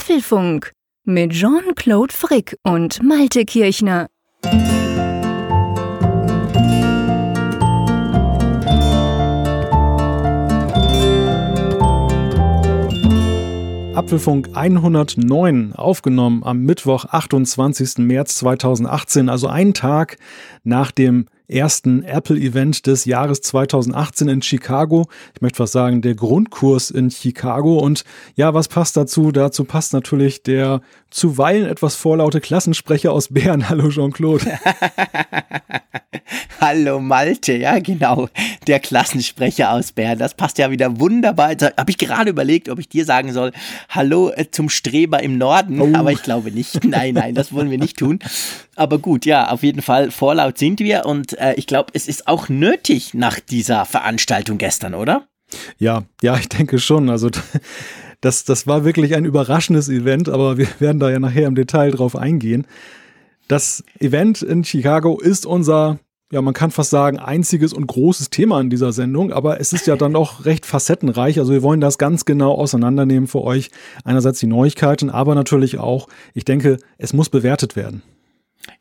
Apfelfunk mit Jean-Claude Frick und Malte Kirchner. Apfelfunk 109 aufgenommen am Mittwoch, 28. März 2018, also einen Tag nach dem ersten Apple-Event des Jahres 2018 in Chicago. Ich möchte was sagen, der Grundkurs in Chicago. Und ja, was passt dazu? Dazu passt natürlich der zuweilen etwas vorlaute Klassensprecher aus Bern. Hallo Jean-Claude. Hallo Malte, ja genau, der Klassensprecher aus Bern. Das passt ja wieder wunderbar. Da habe ich gerade überlegt, ob ich dir sagen soll, hallo äh, zum Streber im Norden, oh. aber ich glaube nicht. Nein, nein, das wollen wir nicht tun. Aber gut, ja, auf jeden Fall vorlaut sind wir und äh, ich glaube, es ist auch nötig nach dieser Veranstaltung gestern, oder? Ja, ja, ich denke schon. Also das, das war wirklich ein überraschendes Event, aber wir werden da ja nachher im Detail drauf eingehen. Das Event in Chicago ist unser, ja, man kann fast sagen, einziges und großes Thema in dieser Sendung, aber es ist ja dann auch recht facettenreich. Also wir wollen das ganz genau auseinandernehmen für euch. Einerseits die Neuigkeiten, aber natürlich auch, ich denke, es muss bewertet werden.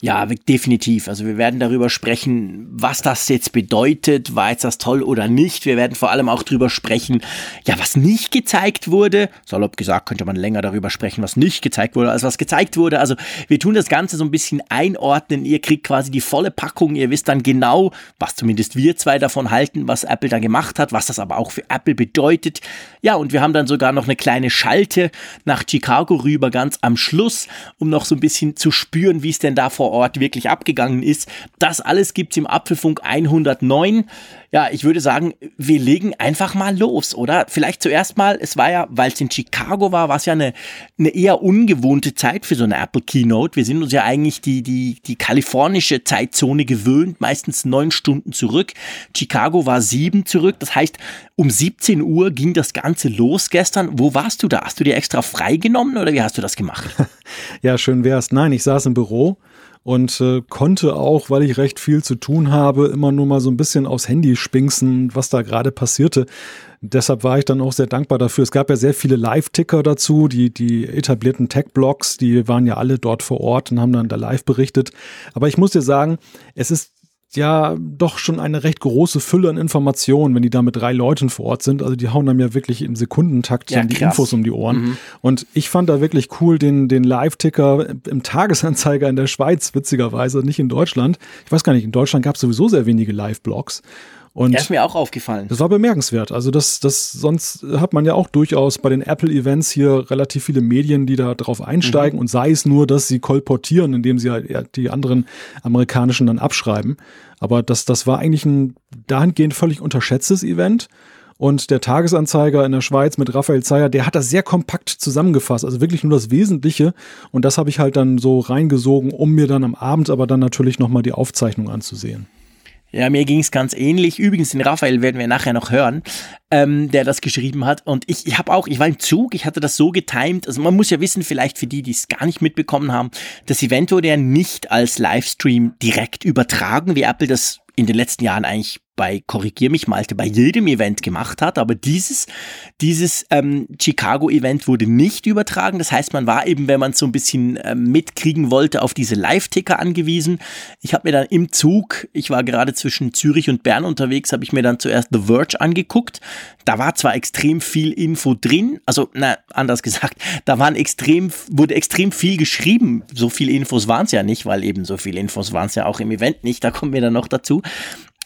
Ja, definitiv. Also wir werden darüber sprechen, was das jetzt bedeutet, war jetzt das toll oder nicht. Wir werden vor allem auch darüber sprechen, ja, was nicht gezeigt wurde. Salopp gesagt, könnte man länger darüber sprechen, was nicht gezeigt wurde, als was gezeigt wurde. Also wir tun das Ganze so ein bisschen einordnen. Ihr kriegt quasi die volle Packung. Ihr wisst dann genau, was zumindest wir zwei davon halten, was Apple da gemacht hat, was das aber auch für Apple bedeutet. Ja, und wir haben dann sogar noch eine kleine Schalte nach Chicago rüber, ganz am Schluss, um noch so ein bisschen zu spüren, wie es denn da vor Ort wirklich abgegangen ist. Das alles gibt's im Apfelfunk 109. Ja, ich würde sagen, wir legen einfach mal los, oder? Vielleicht zuerst mal, es war ja, weil es in Chicago war, war es ja eine, eine eher ungewohnte Zeit für so eine Apple Keynote. Wir sind uns ja eigentlich die, die, die kalifornische Zeitzone gewöhnt, meistens neun Stunden zurück. Chicago war sieben zurück. Das heißt, um 17 Uhr ging das Ganze los gestern. Wo warst du da? Hast du dir extra freigenommen oder wie hast du das gemacht? ja, schön wär's. Nein, ich saß im Büro und äh, konnte auch, weil ich recht viel zu tun habe, immer nur mal so ein bisschen aufs Handy spinksen, was da gerade passierte. Deshalb war ich dann auch sehr dankbar dafür. Es gab ja sehr viele Live-Ticker dazu, die, die etablierten Tech-Blogs, die waren ja alle dort vor Ort und haben dann da live berichtet. Aber ich muss dir sagen, es ist ja doch schon eine recht große Fülle an Informationen, wenn die da mit drei Leuten vor Ort sind. Also die hauen dann ja wirklich im Sekundentakt ja, die Infos um die Ohren. Mhm. Und ich fand da wirklich cool den, den Live-Ticker im Tagesanzeiger in der Schweiz, witzigerweise, nicht in Deutschland. Ich weiß gar nicht, in Deutschland gab es sowieso sehr wenige Live-Blogs. Und das ist mir auch aufgefallen. Das war bemerkenswert. Also das, das, sonst hat man ja auch durchaus bei den Apple-Events hier relativ viele Medien, die da drauf einsteigen mhm. und sei es nur, dass sie kolportieren, indem sie halt die anderen amerikanischen dann abschreiben. Aber das, das war eigentlich ein dahingehend völlig unterschätztes Event. Und der Tagesanzeiger in der Schweiz mit Raphael Zeyer, der hat das sehr kompakt zusammengefasst, also wirklich nur das Wesentliche. Und das habe ich halt dann so reingesogen, um mir dann am Abend aber dann natürlich nochmal die Aufzeichnung anzusehen. Ja, mir ging es ganz ähnlich. Übrigens, den Raphael werden wir nachher noch hören, ähm, der das geschrieben hat. Und ich, ich habe auch, ich war im Zug, ich hatte das so getimed. Also man muss ja wissen, vielleicht für die, die es gar nicht mitbekommen haben, das Event wurde ja nicht als Livestream direkt übertragen, wie Apple das in den letzten Jahren eigentlich bei, korrigier mich Malte, bei jedem Event gemacht hat, aber dieses, dieses ähm, Chicago-Event wurde nicht übertragen. Das heißt, man war eben, wenn man so ein bisschen äh, mitkriegen wollte, auf diese Live-Ticker angewiesen. Ich habe mir dann im Zug, ich war gerade zwischen Zürich und Bern unterwegs, habe ich mir dann zuerst The Verge angeguckt. Da war zwar extrem viel Info drin, also na, anders gesagt, da waren extrem, wurde extrem viel geschrieben. So viele Infos waren es ja nicht, weil eben so viele Infos waren es ja auch im Event nicht. Da kommen wir dann noch dazu.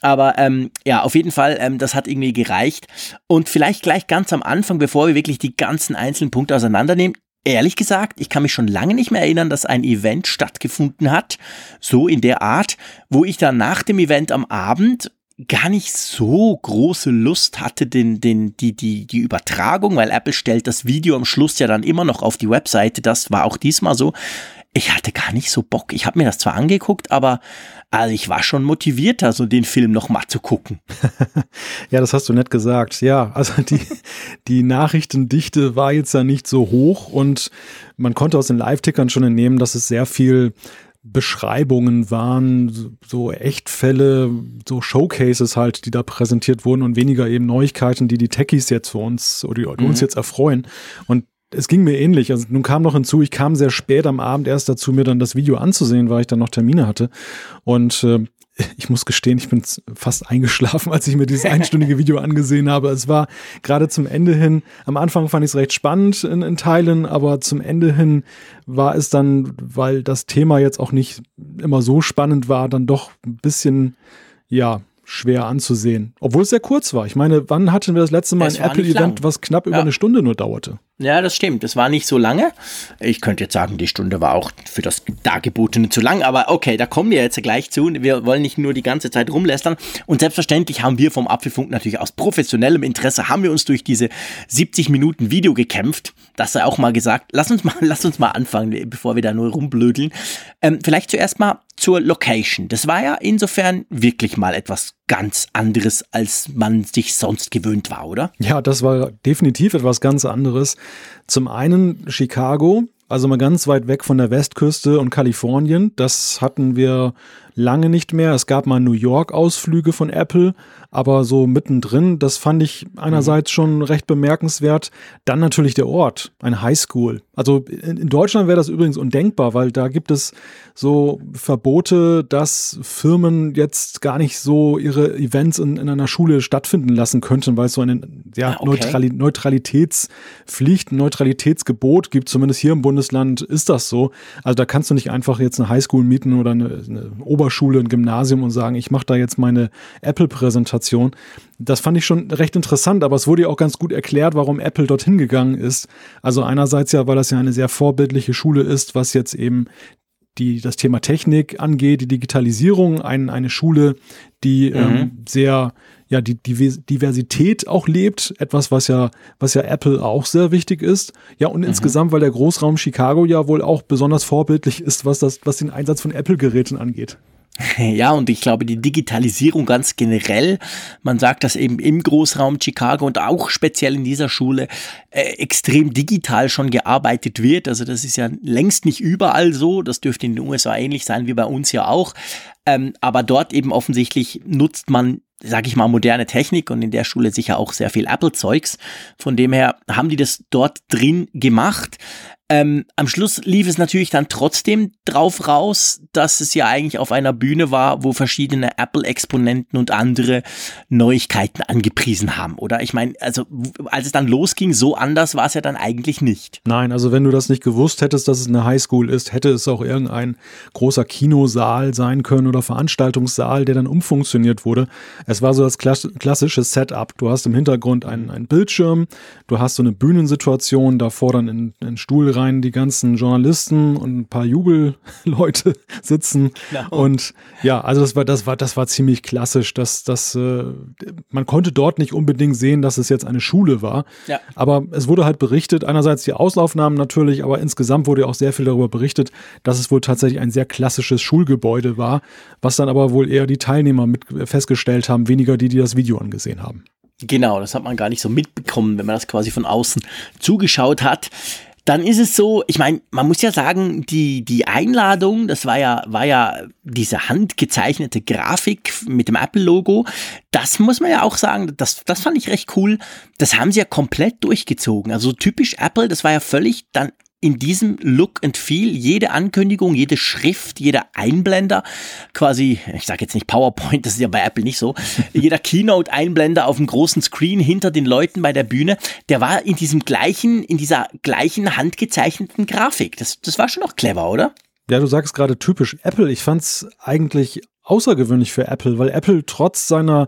Aber ähm, ja, auf jeden Fall, ähm, das hat irgendwie gereicht. Und vielleicht gleich ganz am Anfang, bevor wir wirklich die ganzen einzelnen Punkte auseinandernehmen, Ehrlich gesagt, ich kann mich schon lange nicht mehr erinnern, dass ein Event stattgefunden hat, so in der Art, wo ich dann nach dem Event am Abend gar nicht so große Lust hatte, den, den, die, die, die Übertragung, weil Apple stellt das Video am Schluss ja dann immer noch auf die Webseite. Das war auch diesmal so. Ich hatte gar nicht so Bock. Ich habe mir das zwar angeguckt, aber also ich war schon motivierter, so den Film noch mal zu gucken. ja, das hast du nett gesagt. Ja, also die, die Nachrichtendichte war jetzt ja nicht so hoch und man konnte aus den Live-Tickern schon entnehmen, dass es sehr viel Beschreibungen waren, so Echtfälle, so Showcases halt, die da präsentiert wurden und weniger eben Neuigkeiten, die die Techies jetzt für uns oder die uns mhm. jetzt erfreuen. Und es ging mir ähnlich. Also nun kam noch hinzu, ich kam sehr spät am Abend erst dazu, mir dann das Video anzusehen, weil ich dann noch Termine hatte. Und äh, ich muss gestehen, ich bin fast eingeschlafen, als ich mir dieses einstündige Video angesehen habe. Es war gerade zum Ende hin, am Anfang fand ich es recht spannend in, in, Teilen, aber zum Ende hin war es dann, weil das Thema jetzt auch nicht immer so spannend war, dann doch ein bisschen, ja, schwer anzusehen. Obwohl es sehr kurz war. Ich meine, wann hatten wir das letzte Mal ein Apple-Event, was knapp über ja. eine Stunde nur dauerte? Ja, das stimmt. Das war nicht so lange. Ich könnte jetzt sagen, die Stunde war auch für das Dargebotene zu lang, aber okay, da kommen wir jetzt gleich zu. Wir wollen nicht nur die ganze Zeit rumlästern. Und selbstverständlich haben wir vom Apfelfunk natürlich aus professionellem Interesse, haben wir uns durch diese 70 Minuten Video gekämpft. Das sei auch mal gesagt. Lass uns mal, lass uns mal anfangen, bevor wir da nur rumblödeln. Ähm, vielleicht zuerst mal zur Location. Das war ja insofern wirklich mal etwas ganz anderes, als man sich sonst gewöhnt war, oder? Ja, das war definitiv etwas ganz anderes. Zum einen Chicago, also mal ganz weit weg von der Westküste und Kalifornien. Das hatten wir lange nicht mehr. Es gab mal New York-Ausflüge von Apple, aber so mittendrin, das fand ich einerseits schon recht bemerkenswert. Dann natürlich der Ort, ein Highschool. Also in Deutschland wäre das übrigens undenkbar, weil da gibt es so Verbote, dass Firmen jetzt gar nicht so ihre Events in, in einer Schule stattfinden lassen könnten, weil es so eine ja, ah, okay. Neutrali Neutralitätspflicht, ein Neutralitätsgebot gibt. Zumindest hier im Bundesland ist das so. Also da kannst du nicht einfach jetzt eine Highschool mieten oder eine, eine Oberschule, ein Gymnasium und sagen, ich mache da jetzt meine Apple-Präsentation. Das fand ich schon recht interessant, aber es wurde ja auch ganz gut erklärt, warum Apple dorthin gegangen ist. Also einerseits ja, weil das ja eine sehr vorbildliche Schule ist, was jetzt eben die das Thema Technik angeht, die Digitalisierung, ein, eine Schule, die mhm. ähm, sehr ja die, die Diversität auch lebt, etwas was ja was ja Apple auch sehr wichtig ist. Ja und mhm. insgesamt, weil der Großraum Chicago ja wohl auch besonders vorbildlich ist, was das was den Einsatz von Apple Geräten angeht. Ja, und ich glaube, die Digitalisierung ganz generell, man sagt das eben im Großraum Chicago und auch speziell in dieser Schule, äh, extrem digital schon gearbeitet wird. Also das ist ja längst nicht überall so. Das dürfte in den USA ähnlich sein wie bei uns ja auch. Ähm, aber dort eben offensichtlich nutzt man sag ich mal, moderne Technik und in der Schule sicher auch sehr viel Apple-Zeugs. Von dem her haben die das dort drin gemacht. Ähm, am Schluss lief es natürlich dann trotzdem drauf raus, dass es ja eigentlich auf einer Bühne war, wo verschiedene Apple-Exponenten und andere Neuigkeiten angepriesen haben, oder? Ich meine, also als es dann losging, so anders war es ja dann eigentlich nicht. Nein, also wenn du das nicht gewusst hättest, dass es eine Highschool ist, hätte es auch irgendein großer Kinosaal sein können oder Veranstaltungssaal, der dann umfunktioniert wurde. Es war so das klassische Setup. Du hast im Hintergrund einen, einen Bildschirm, du hast so eine Bühnensituation, davor dann in, in Stuhl rein die ganzen Journalisten und ein paar Jubelleute sitzen. Genau. Und ja, also das war, das war, das war ziemlich klassisch. Dass, dass, äh, man konnte dort nicht unbedingt sehen, dass es jetzt eine Schule war. Ja. Aber es wurde halt berichtet, einerseits die Auslaufnahmen natürlich, aber insgesamt wurde auch sehr viel darüber berichtet, dass es wohl tatsächlich ein sehr klassisches Schulgebäude war, was dann aber wohl eher die Teilnehmer mit festgestellt haben, weniger die, die das Video angesehen haben. Genau, das hat man gar nicht so mitbekommen, wenn man das quasi von außen zugeschaut hat dann ist es so, ich meine, man muss ja sagen, die, die Einladung, das war ja, war ja diese handgezeichnete Grafik mit dem Apple-Logo. Das muss man ja auch sagen, das, das fand ich recht cool. Das haben sie ja komplett durchgezogen. Also typisch Apple, das war ja völlig dann in diesem Look and Feel jede Ankündigung, jede Schrift, jeder Einblender, quasi, ich sage jetzt nicht PowerPoint, das ist ja bei Apple nicht so, jeder Keynote-Einblender auf dem großen Screen hinter den Leuten bei der Bühne, der war in diesem gleichen, in dieser gleichen handgezeichneten Grafik. Das, das war schon noch clever, oder? Ja, du sagst gerade typisch Apple. Ich fand's eigentlich außergewöhnlich für Apple, weil Apple trotz seiner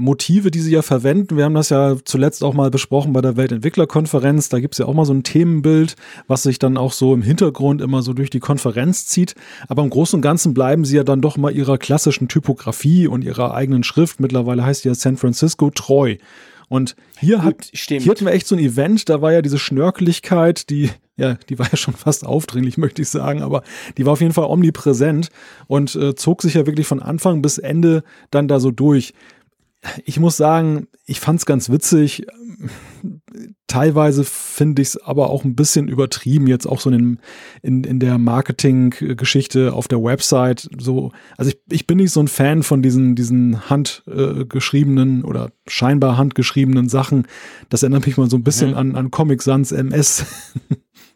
Motive, die sie ja verwenden. Wir haben das ja zuletzt auch mal besprochen bei der Weltentwicklerkonferenz. Da gibt es ja auch mal so ein Themenbild, was sich dann auch so im Hintergrund immer so durch die Konferenz zieht. Aber im Großen und Ganzen bleiben sie ja dann doch mal ihrer klassischen Typografie und ihrer eigenen Schrift. Mittlerweile heißt sie ja San Francisco treu. Und hier, hat, hier hatten wir echt so ein Event, da war ja diese Schnörkeligkeit, die, ja, die war ja schon fast aufdringlich, möchte ich sagen, aber die war auf jeden Fall omnipräsent und äh, zog sich ja wirklich von Anfang bis Ende dann da so durch ich muss sagen, ich fand es ganz witzig. teilweise finde ich es aber auch ein bisschen übertrieben, jetzt auch so in, in, in der Marketing-Geschichte auf der Website. So, also ich, ich bin nicht so ein Fan von diesen, diesen handgeschriebenen äh, oder scheinbar handgeschriebenen Sachen. Das erinnert mich mal so ein bisschen mhm. an, an Comic Sans MS.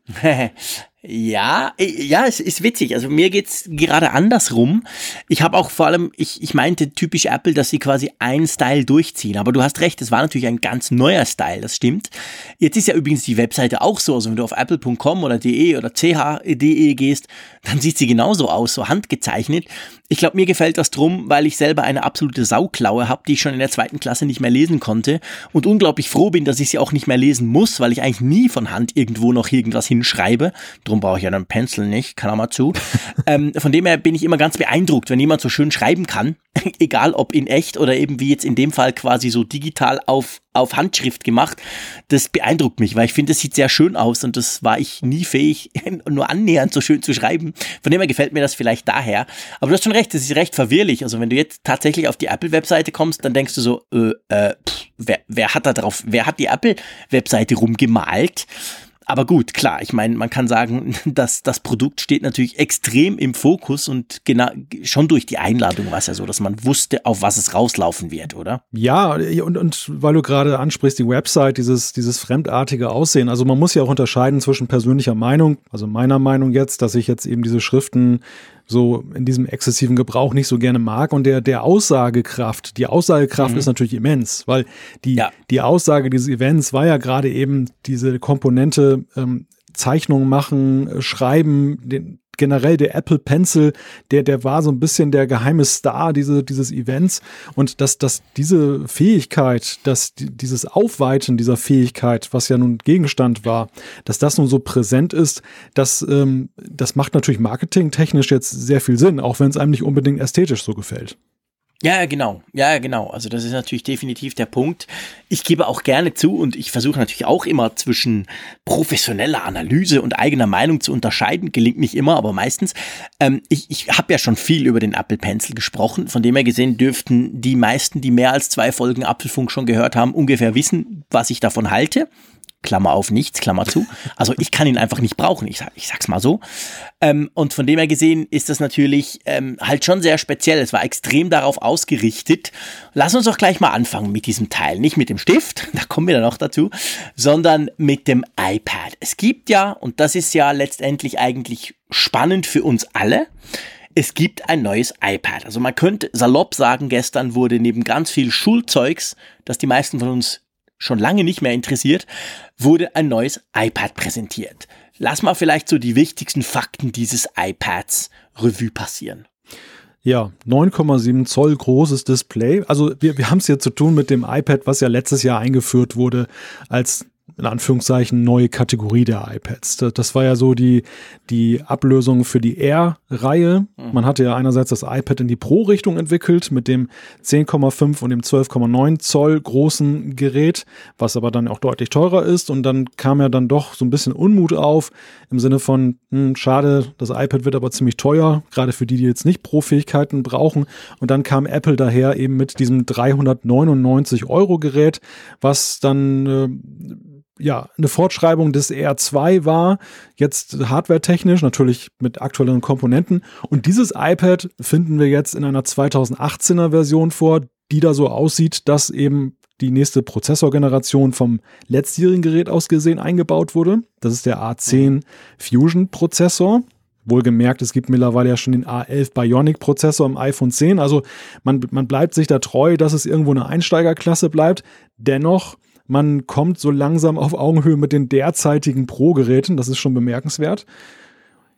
Ja, ja, es ist witzig. Also mir geht's gerade andersrum. Ich habe auch vor allem, ich, ich meinte typisch Apple, dass sie quasi einen Style durchziehen. Aber du hast recht, es war natürlich ein ganz neuer Style, das stimmt. Jetzt ist ja übrigens die Webseite auch so. Also wenn du auf apple.com oder de oder ch.de gehst, dann sieht sie genauso aus, so handgezeichnet. Ich glaube, mir gefällt das drum, weil ich selber eine absolute Sauklaue habe, die ich schon in der zweiten Klasse nicht mehr lesen konnte und unglaublich froh bin, dass ich sie auch nicht mehr lesen muss, weil ich eigentlich nie von Hand irgendwo noch irgendwas hinschreibe. Drum brauche ich ja einen Pencil nicht, kann auch mal zu. ähm, von dem her bin ich immer ganz beeindruckt, wenn jemand so schön schreiben kann, egal ob in echt oder eben wie jetzt in dem Fall quasi so digital auf auf Handschrift gemacht. Das beeindruckt mich, weil ich finde, das sieht sehr schön aus und das war ich nie fähig, nur annähernd so schön zu schreiben. Von dem her gefällt mir das vielleicht daher. Aber du hast schon recht, das ist recht verwirrlich. Also wenn du jetzt tatsächlich auf die Apple-Webseite kommst, dann denkst du so, äh, äh, pff, wer, wer hat da drauf, wer hat die Apple-Webseite rumgemalt? Aber gut, klar, ich meine, man kann sagen, dass das Produkt steht natürlich extrem im Fokus und genau schon durch die Einladung war es ja so, dass man wusste, auf was es rauslaufen wird, oder? Ja, und, und weil du gerade ansprichst, die Website, dieses, dieses fremdartige Aussehen, also man muss ja auch unterscheiden zwischen persönlicher Meinung, also meiner Meinung jetzt, dass ich jetzt eben diese Schriften so in diesem exzessiven Gebrauch nicht so gerne mag. Und der, der Aussagekraft, die Aussagekraft mhm. ist natürlich immens, weil die, ja. die Aussage dieses Events war ja gerade eben diese Komponente ähm, Zeichnungen machen, schreiben, den, generell der Apple Pencil, der, der war so ein bisschen der geheime Star diese, dieses Events. Und dass, dass diese Fähigkeit, dass dieses Aufweiten dieser Fähigkeit, was ja nun Gegenstand war, dass das nun so präsent ist, das, ähm, das macht natürlich marketingtechnisch jetzt sehr viel Sinn, auch wenn es einem nicht unbedingt ästhetisch so gefällt. Ja, genau. Ja, genau. Also das ist natürlich definitiv der Punkt. Ich gebe auch gerne zu und ich versuche natürlich auch immer zwischen professioneller Analyse und eigener Meinung zu unterscheiden. Gelingt nicht immer, aber meistens. Ähm, ich ich habe ja schon viel über den Apple Pencil gesprochen. Von dem her gesehen dürften die meisten, die mehr als zwei Folgen Apfelfunk schon gehört haben, ungefähr wissen, was ich davon halte. Klammer auf nichts, Klammer zu. Also ich kann ihn einfach nicht brauchen, ich, ich sag's mal so. Ähm, und von dem her gesehen ist das natürlich ähm, halt schon sehr speziell. Es war extrem darauf ausgerichtet. Lass uns doch gleich mal anfangen mit diesem Teil. Nicht mit dem Stift, da kommen wir dann noch dazu, sondern mit dem iPad. Es gibt ja, und das ist ja letztendlich eigentlich spannend für uns alle, es gibt ein neues iPad. Also man könnte salopp sagen, gestern wurde neben ganz viel Schulzeugs, das die meisten von uns schon lange nicht mehr interessiert, wurde ein neues iPad präsentiert. Lass mal vielleicht so die wichtigsten Fakten dieses iPads Revue passieren. Ja, 9,7 Zoll großes Display. Also wir, wir haben es hier zu tun mit dem iPad, was ja letztes Jahr eingeführt wurde als in Anführungszeichen neue Kategorie der iPads. Das, war ja so die, die Ablösung für die Air-Reihe. Mhm. Man hatte ja einerseits das iPad in die Pro-Richtung entwickelt mit dem 10,5 und dem 12,9 Zoll großen Gerät, was aber dann auch deutlich teurer ist. Und dann kam ja dann doch so ein bisschen Unmut auf im Sinne von, hm, schade, das iPad wird aber ziemlich teuer, gerade für die, die jetzt nicht Pro-Fähigkeiten brauchen. Und dann kam Apple daher eben mit diesem 399 Euro Gerät, was dann äh, ja, eine Fortschreibung des R2 war, jetzt hardwaretechnisch, natürlich mit aktuelleren Komponenten. Und dieses iPad finden wir jetzt in einer 2018er Version vor, die da so aussieht, dass eben die nächste Prozessorgeneration vom letztjährigen Gerät aus gesehen eingebaut wurde. Das ist der A10 Fusion Prozessor. Wohlgemerkt, es gibt mittlerweile ja schon den A11 Bionic Prozessor im iPhone 10. Also man, man bleibt sich da treu, dass es irgendwo eine Einsteigerklasse bleibt. Dennoch man kommt so langsam auf Augenhöhe mit den derzeitigen Pro-Geräten. Das ist schon bemerkenswert.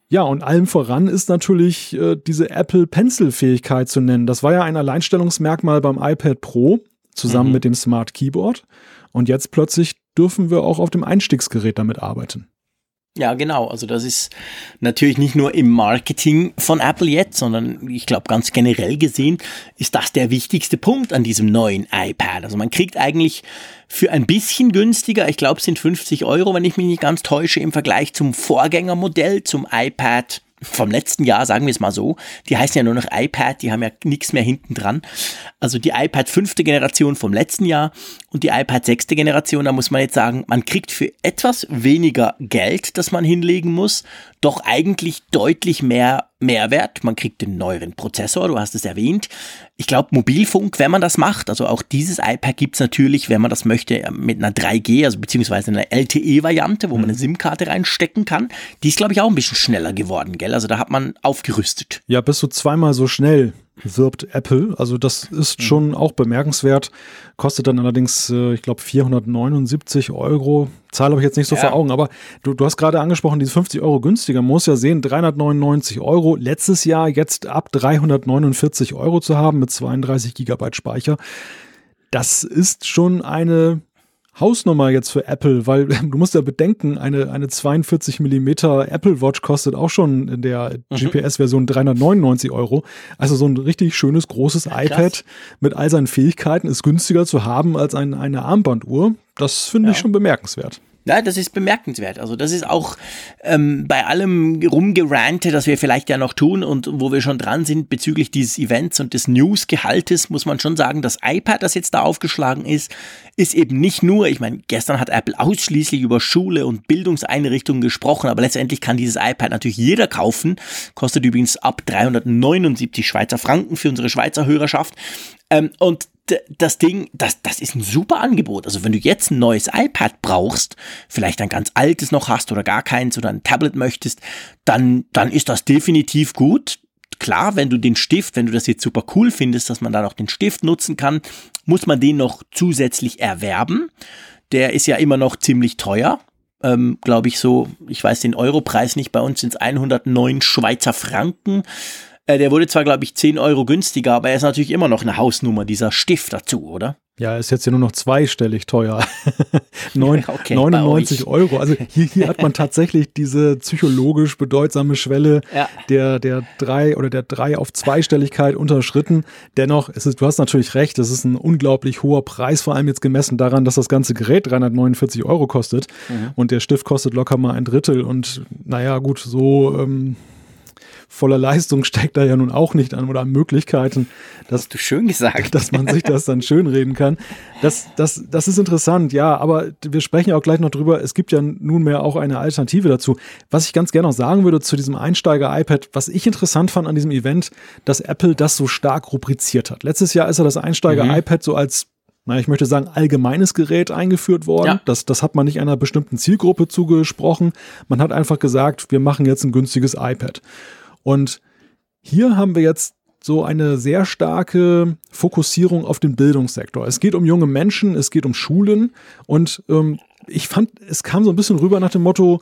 Ja, und allem voran ist natürlich äh, diese Apple Pencil-Fähigkeit zu nennen. Das war ja ein Alleinstellungsmerkmal beim iPad Pro zusammen mhm. mit dem Smart Keyboard. Und jetzt plötzlich dürfen wir auch auf dem Einstiegsgerät damit arbeiten. Ja, genau. Also das ist natürlich nicht nur im Marketing von Apple jetzt, sondern ich glaube ganz generell gesehen ist das der wichtigste Punkt an diesem neuen iPad. Also man kriegt eigentlich für ein bisschen günstiger, ich glaube es sind 50 Euro, wenn ich mich nicht ganz täusche, im Vergleich zum Vorgängermodell, zum iPad vom letzten Jahr, sagen wir es mal so. Die heißen ja nur noch iPad, die haben ja nichts mehr hinten dran. Also die iPad fünfte Generation vom letzten Jahr und die iPad sechste Generation, da muss man jetzt sagen, man kriegt für etwas weniger Geld, das man hinlegen muss, doch eigentlich deutlich mehr Mehrwert. Man kriegt den neueren Prozessor, du hast es erwähnt. Ich glaube, Mobilfunk, wenn man das macht, also auch dieses iPad gibt's natürlich, wenn man das möchte, mit einer 3G, also beziehungsweise einer LTE-Variante, wo man eine. SIM-Karte reinstecken kann. Die ist, glaube ich, auch ein bisschen schneller geworden, gell? Also da hat man aufgerüstet. Ja, bist du zweimal so schnell wirbt Apple. Also das ist mhm. schon auch bemerkenswert. Kostet dann allerdings, äh, ich glaube, 479 Euro. Zahl habe ich jetzt nicht so ja. vor Augen, aber du, du hast gerade angesprochen, diese 50 Euro günstiger. Man muss ja sehen, 399 Euro. Letztes Jahr jetzt ab 349 Euro zu haben mit 32 Gigabyte Speicher. Das ist schon eine Hausnummer jetzt für Apple, weil du musst ja bedenken, eine, eine 42 Millimeter Apple Watch kostet auch schon in der mhm. GPS-Version 399 Euro. Also so ein richtig schönes, großes ja, iPad mit all seinen Fähigkeiten ist günstiger zu haben als ein, eine Armbanduhr. Das finde ja. ich schon bemerkenswert. Ja, das ist bemerkenswert. Also das ist auch ähm, bei allem Rumgerante, das wir vielleicht ja noch tun und wo wir schon dran sind bezüglich dieses Events und des News-Gehaltes, muss man schon sagen, das iPad, das jetzt da aufgeschlagen ist, ist eben nicht nur, ich meine, gestern hat Apple ausschließlich über Schule und Bildungseinrichtungen gesprochen, aber letztendlich kann dieses iPad natürlich jeder kaufen. Kostet übrigens ab 379 Schweizer Franken für unsere Schweizer Hörerschaft. Ähm, und das Ding, das, das ist ein super Angebot. Also wenn du jetzt ein neues iPad brauchst, vielleicht ein ganz altes noch hast oder gar keins oder ein Tablet möchtest, dann, dann ist das definitiv gut. Klar, wenn du den Stift, wenn du das jetzt super cool findest, dass man da noch den Stift nutzen kann, muss man den noch zusätzlich erwerben. Der ist ja immer noch ziemlich teuer. Ähm, Glaube ich so, ich weiß den Europreis nicht, bei uns sind es 109 Schweizer Franken. Äh, der wurde zwar, glaube ich, 10 Euro günstiger, aber er ist natürlich immer noch eine Hausnummer, dieser Stift dazu, oder? Ja, ist jetzt ja nur noch zweistellig teuer. 9, okay, 99 Euro. Also hier, hier hat man tatsächlich diese psychologisch bedeutsame Schwelle ja. der, der drei oder der drei auf Zweistelligkeit unterschritten. Dennoch, es ist, du hast natürlich recht, es ist ein unglaublich hoher Preis, vor allem jetzt gemessen daran, dass das ganze Gerät 349 Euro kostet mhm. und der Stift kostet locker mal ein Drittel und naja, gut, so, ähm, voller Leistung steckt da ja nun auch nicht an oder an Möglichkeiten, dass, du schön gesagt. dass man sich das dann schönreden kann. Das, das, das ist interessant, ja, aber wir sprechen ja auch gleich noch drüber. Es gibt ja nunmehr auch eine Alternative dazu. Was ich ganz gerne noch sagen würde zu diesem Einsteiger-iPad, was ich interessant fand an diesem Event, dass Apple das so stark rubriziert hat. Letztes Jahr ist ja das Einsteiger-iPad mhm. so als na, ich möchte sagen, allgemeines Gerät eingeführt worden. Ja. Das, das hat man nicht einer bestimmten Zielgruppe zugesprochen. Man hat einfach gesagt, wir machen jetzt ein günstiges iPad. Und hier haben wir jetzt so eine sehr starke Fokussierung auf den Bildungssektor. Es geht um junge Menschen, es geht um Schulen und ähm, ich fand, es kam so ein bisschen rüber nach dem Motto,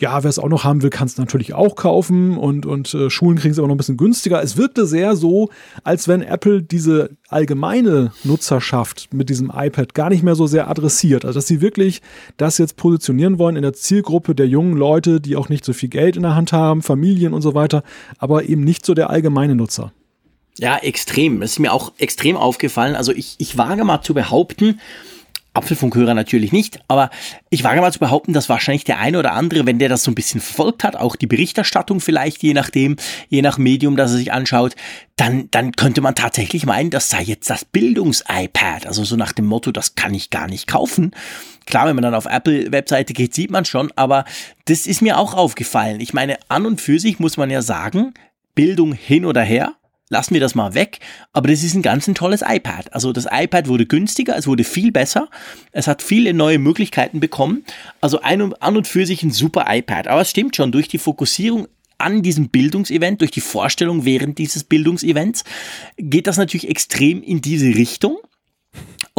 ja, wer es auch noch haben will, kann es natürlich auch kaufen und, und äh, Schulen kriegen es aber noch ein bisschen günstiger. Es wirkte sehr so, als wenn Apple diese allgemeine Nutzerschaft mit diesem iPad gar nicht mehr so sehr adressiert. Also, dass sie wirklich das jetzt positionieren wollen in der Zielgruppe der jungen Leute, die auch nicht so viel Geld in der Hand haben, Familien und so weiter, aber eben nicht so der allgemeine Nutzer. Ja, extrem. Das ist mir auch extrem aufgefallen. Also ich, ich wage mal zu behaupten, Apfelfunkhörer natürlich nicht, aber ich wage mal zu behaupten, dass wahrscheinlich der eine oder andere, wenn der das so ein bisschen verfolgt hat, auch die Berichterstattung vielleicht, je nachdem, je nach Medium, das er sich anschaut, dann, dann könnte man tatsächlich meinen, das sei jetzt das Bildungs-iPad. Also so nach dem Motto, das kann ich gar nicht kaufen. Klar, wenn man dann auf Apple-Webseite geht, sieht man schon, aber das ist mir auch aufgefallen. Ich meine, an und für sich muss man ja sagen, Bildung hin oder her, lassen wir das mal weg. Aber das ist ein ganz ein tolles iPad. Also das iPad wurde günstiger, es wurde viel besser. Es hat viele neue Möglichkeiten bekommen. Also ein und, an und für sich ein super iPad. Aber es stimmt schon, durch die Fokussierung an diesem Bildungsevent, durch die Vorstellung während dieses Bildungsevents, geht das natürlich extrem in diese Richtung.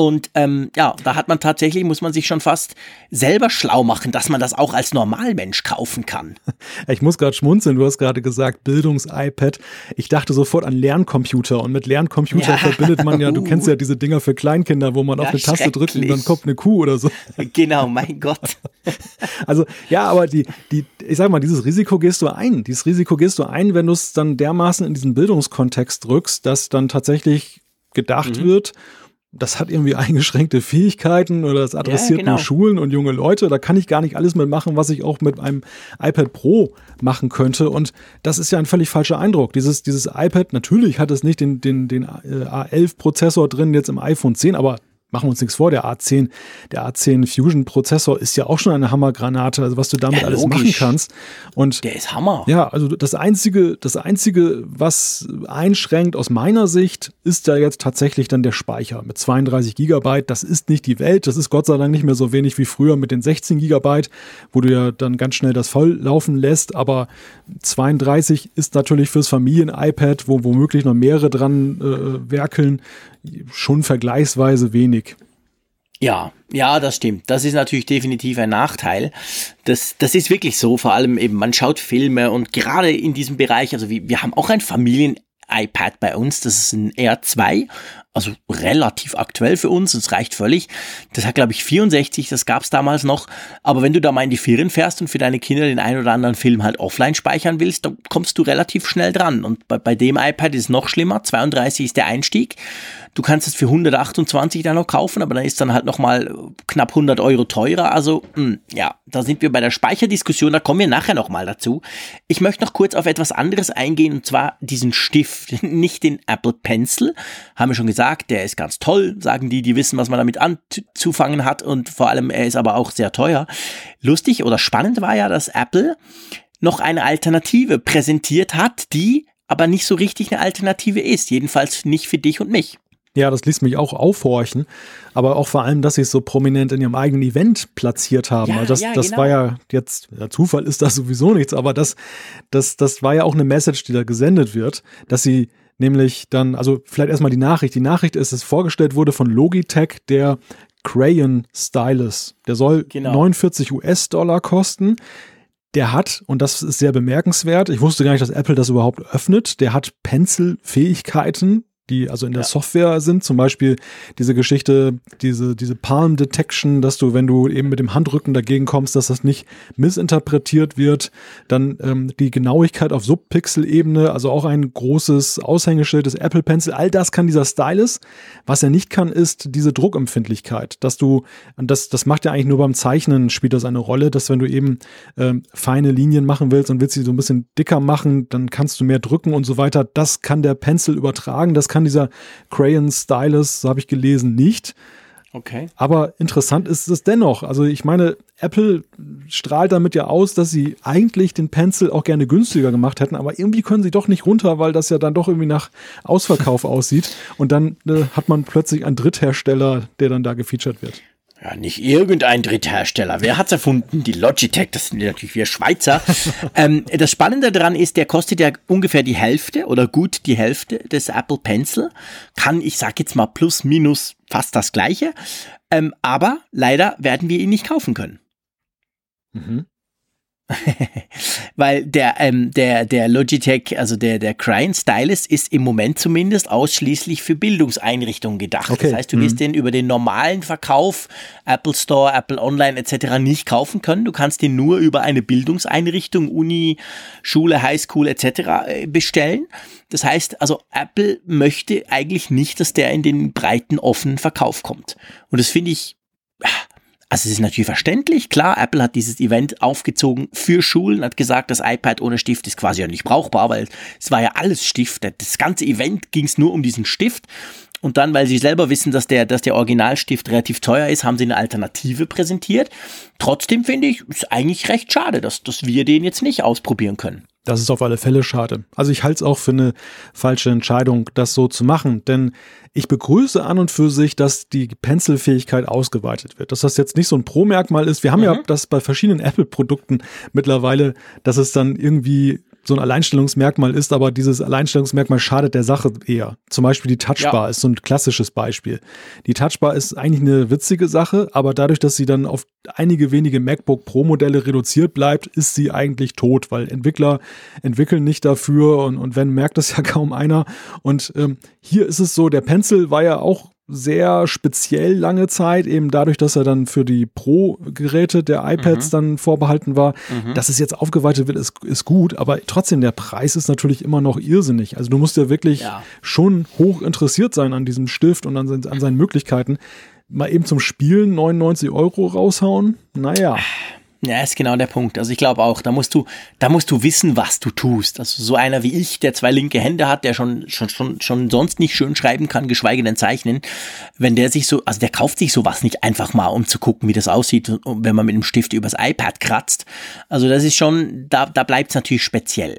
Und ähm, ja, da hat man tatsächlich, muss man sich schon fast selber schlau machen, dass man das auch als Normalmensch kaufen kann. Ich muss gerade schmunzeln, du hast gerade gesagt, Bildungs-iPad. Ich dachte sofort an Lerncomputer und mit Lerncomputer ja. verbindet man ja, du kennst ja diese Dinger für Kleinkinder, wo man ja, auf eine Taste drückt und dann kommt eine Kuh oder so. Genau, mein Gott. Also ja, aber die, die, ich sag mal, dieses Risiko gehst du ein. Dieses Risiko gehst du ein, wenn du es dann dermaßen in diesen Bildungskontext drückst, dass dann tatsächlich gedacht mhm. wird, das hat irgendwie eingeschränkte Fähigkeiten oder das adressiert ja, genau. nur Schulen und junge Leute. Da kann ich gar nicht alles mitmachen, was ich auch mit einem iPad Pro machen könnte. Und das ist ja ein völlig falscher Eindruck. Dieses, dieses iPad, natürlich hat es nicht den, den, den äh, A11-Prozessor drin jetzt im iPhone 10, aber machen wir uns nichts vor, der A10, der A10 Fusion Prozessor ist ja auch schon eine Hammergranate, also was du damit ja, alles machen kannst. Und der ist Hammer. Ja, also das einzige, das einzige, was einschränkt aus meiner Sicht, ist ja jetzt tatsächlich dann der Speicher mit 32 Gigabyte. Das ist nicht die Welt. Das ist Gott sei Dank nicht mehr so wenig wie früher mit den 16 Gigabyte, wo du ja dann ganz schnell das voll laufen lässt. Aber 32 ist natürlich fürs Familien-iPad, wo womöglich noch mehrere dran äh, werkeln, schon vergleichsweise wenig. Ja, ja, das stimmt. Das ist natürlich definitiv ein Nachteil. Das, das ist wirklich so. Vor allem eben, man schaut Filme und gerade in diesem Bereich, also wir, wir haben auch ein Familien iPad bei uns, das ist ein R2 also relativ aktuell für uns, es reicht völlig. Das hat, glaube ich, 64, das gab es damals noch. Aber wenn du da mal in die Ferien fährst und für deine Kinder den einen oder anderen Film halt offline speichern willst, dann kommst du relativ schnell dran. Und bei, bei dem iPad ist es noch schlimmer, 32 ist der Einstieg. Du kannst es für 128 dann noch kaufen, aber dann ist dann halt nochmal knapp 100 Euro teurer. Also, mh, hm, ja, da sind wir bei der Speicherdiskussion, da kommen wir nachher nochmal dazu. Ich möchte noch kurz auf etwas anderes eingehen, und zwar diesen Stift, nicht den Apple Pencil, haben wir schon gesagt, sagt, der ist ganz toll, sagen die, die wissen, was man damit anzufangen hat und vor allem er ist aber auch sehr teuer. Lustig oder spannend war ja, dass Apple noch eine Alternative präsentiert hat, die aber nicht so richtig eine Alternative ist, jedenfalls nicht für dich und mich. Ja, das ließ mich auch aufhorchen, aber auch vor allem, dass sie es so prominent in ihrem eigenen Event platziert haben. Ja, das, ja, das genau. war ja jetzt, der Zufall ist das sowieso nichts, aber das, das, das war ja auch eine Message, die da gesendet wird, dass sie nämlich dann, also vielleicht erstmal die Nachricht. Die Nachricht ist, dass vorgestellt wurde von Logitech der Crayon Stylus. Der soll genau. 49 US-Dollar kosten. Der hat, und das ist sehr bemerkenswert, ich wusste gar nicht, dass Apple das überhaupt öffnet, der hat Pencil-Fähigkeiten, die also in der ja. Software sind. Zum Beispiel diese Geschichte, diese, diese Palm Detection, dass du, wenn du eben mit dem Handrücken dagegen kommst, dass das nicht missinterpretiert wird. Dann ähm, die Genauigkeit auf Subpixel-Ebene, also auch ein großes Aushängeschild des Apple Pencil. All das kann dieser Stylus. Was er nicht kann, ist diese Druckempfindlichkeit, dass du, und das, das macht ja eigentlich nur beim Zeichnen spielt das eine Rolle, dass wenn du eben ähm, feine Linien machen willst und willst sie so ein bisschen dicker machen, dann kannst du mehr drücken und so weiter. Das kann der Pencil übertragen, das kann dieser Crayon Stylus, so habe ich gelesen, nicht. Okay. Aber interessant ist es dennoch. Also ich meine, Apple strahlt damit ja aus, dass sie eigentlich den Pencil auch gerne günstiger gemacht hätten, aber irgendwie können sie doch nicht runter, weil das ja dann doch irgendwie nach Ausverkauf aussieht. Und dann äh, hat man plötzlich einen Dritthersteller, der dann da gefeatured wird. Ja, nicht irgendein Dritthersteller. Wer hat's erfunden? Die Logitech, das sind natürlich wir Schweizer. ähm, das Spannende daran ist, der kostet ja ungefähr die Hälfte oder gut die Hälfte des Apple Pencil. Kann, ich sag jetzt mal plus minus fast das gleiche. Ähm, aber leider werden wir ihn nicht kaufen können. Mhm. Weil der, ähm, der, der Logitech, also der, der Crying Stylus ist im Moment zumindest ausschließlich für Bildungseinrichtungen gedacht. Okay. Das heißt, du wirst mhm. den über den normalen Verkauf, Apple Store, Apple Online etc. nicht kaufen können. Du kannst den nur über eine Bildungseinrichtung, Uni, Schule, Highschool etc. Äh, bestellen. Das heißt, also Apple möchte eigentlich nicht, dass der in den breiten offenen Verkauf kommt. Und das finde ich also es ist natürlich verständlich, klar, Apple hat dieses Event aufgezogen für Schulen, hat gesagt, das iPad ohne Stift ist quasi ja nicht brauchbar, weil es war ja alles Stift. Das ganze Event ging es nur um diesen Stift. Und dann, weil sie selber wissen, dass der, dass der Originalstift relativ teuer ist, haben sie eine Alternative präsentiert. Trotzdem finde ich, es eigentlich recht schade, dass, dass wir den jetzt nicht ausprobieren können. Das ist auf alle Fälle schade. Also ich halte es auch für eine falsche Entscheidung, das so zu machen, denn ich begrüße an und für sich, dass die Pencil-Fähigkeit ausgeweitet wird. Dass das jetzt nicht so ein Pro-Merkmal ist. Wir haben mhm. ja das bei verschiedenen Apple-Produkten mittlerweile, dass es dann irgendwie so ein Alleinstellungsmerkmal ist, aber dieses Alleinstellungsmerkmal schadet der Sache eher. Zum Beispiel die Touchbar ja. ist so ein klassisches Beispiel. Die Touchbar ist eigentlich eine witzige Sache, aber dadurch, dass sie dann auf einige wenige MacBook Pro Modelle reduziert bleibt, ist sie eigentlich tot, weil Entwickler entwickeln nicht dafür und, und wenn merkt das ja kaum einer. Und ähm, hier ist es so, der Pencil war ja auch sehr speziell lange Zeit, eben dadurch, dass er dann für die Pro-Geräte der iPads mhm. dann vorbehalten war. Mhm. Dass es jetzt aufgeweitet wird, ist, ist gut, aber trotzdem, der Preis ist natürlich immer noch irrsinnig. Also du musst ja wirklich ja. schon hoch interessiert sein an diesem Stift und an, an seinen Möglichkeiten. Mal eben zum Spielen 99 Euro raushauen, naja. Ja, ist genau der Punkt. Also ich glaube auch, da musst du, da musst du wissen, was du tust. Also so einer wie ich, der zwei linke Hände hat, der schon, schon, schon, schon sonst nicht schön schreiben kann, geschweige denn zeichnen, wenn der sich so, also der kauft sich sowas nicht einfach mal, um zu gucken, wie das aussieht, wenn man mit dem Stift übers iPad kratzt. Also das ist schon, da, da bleibt es natürlich speziell.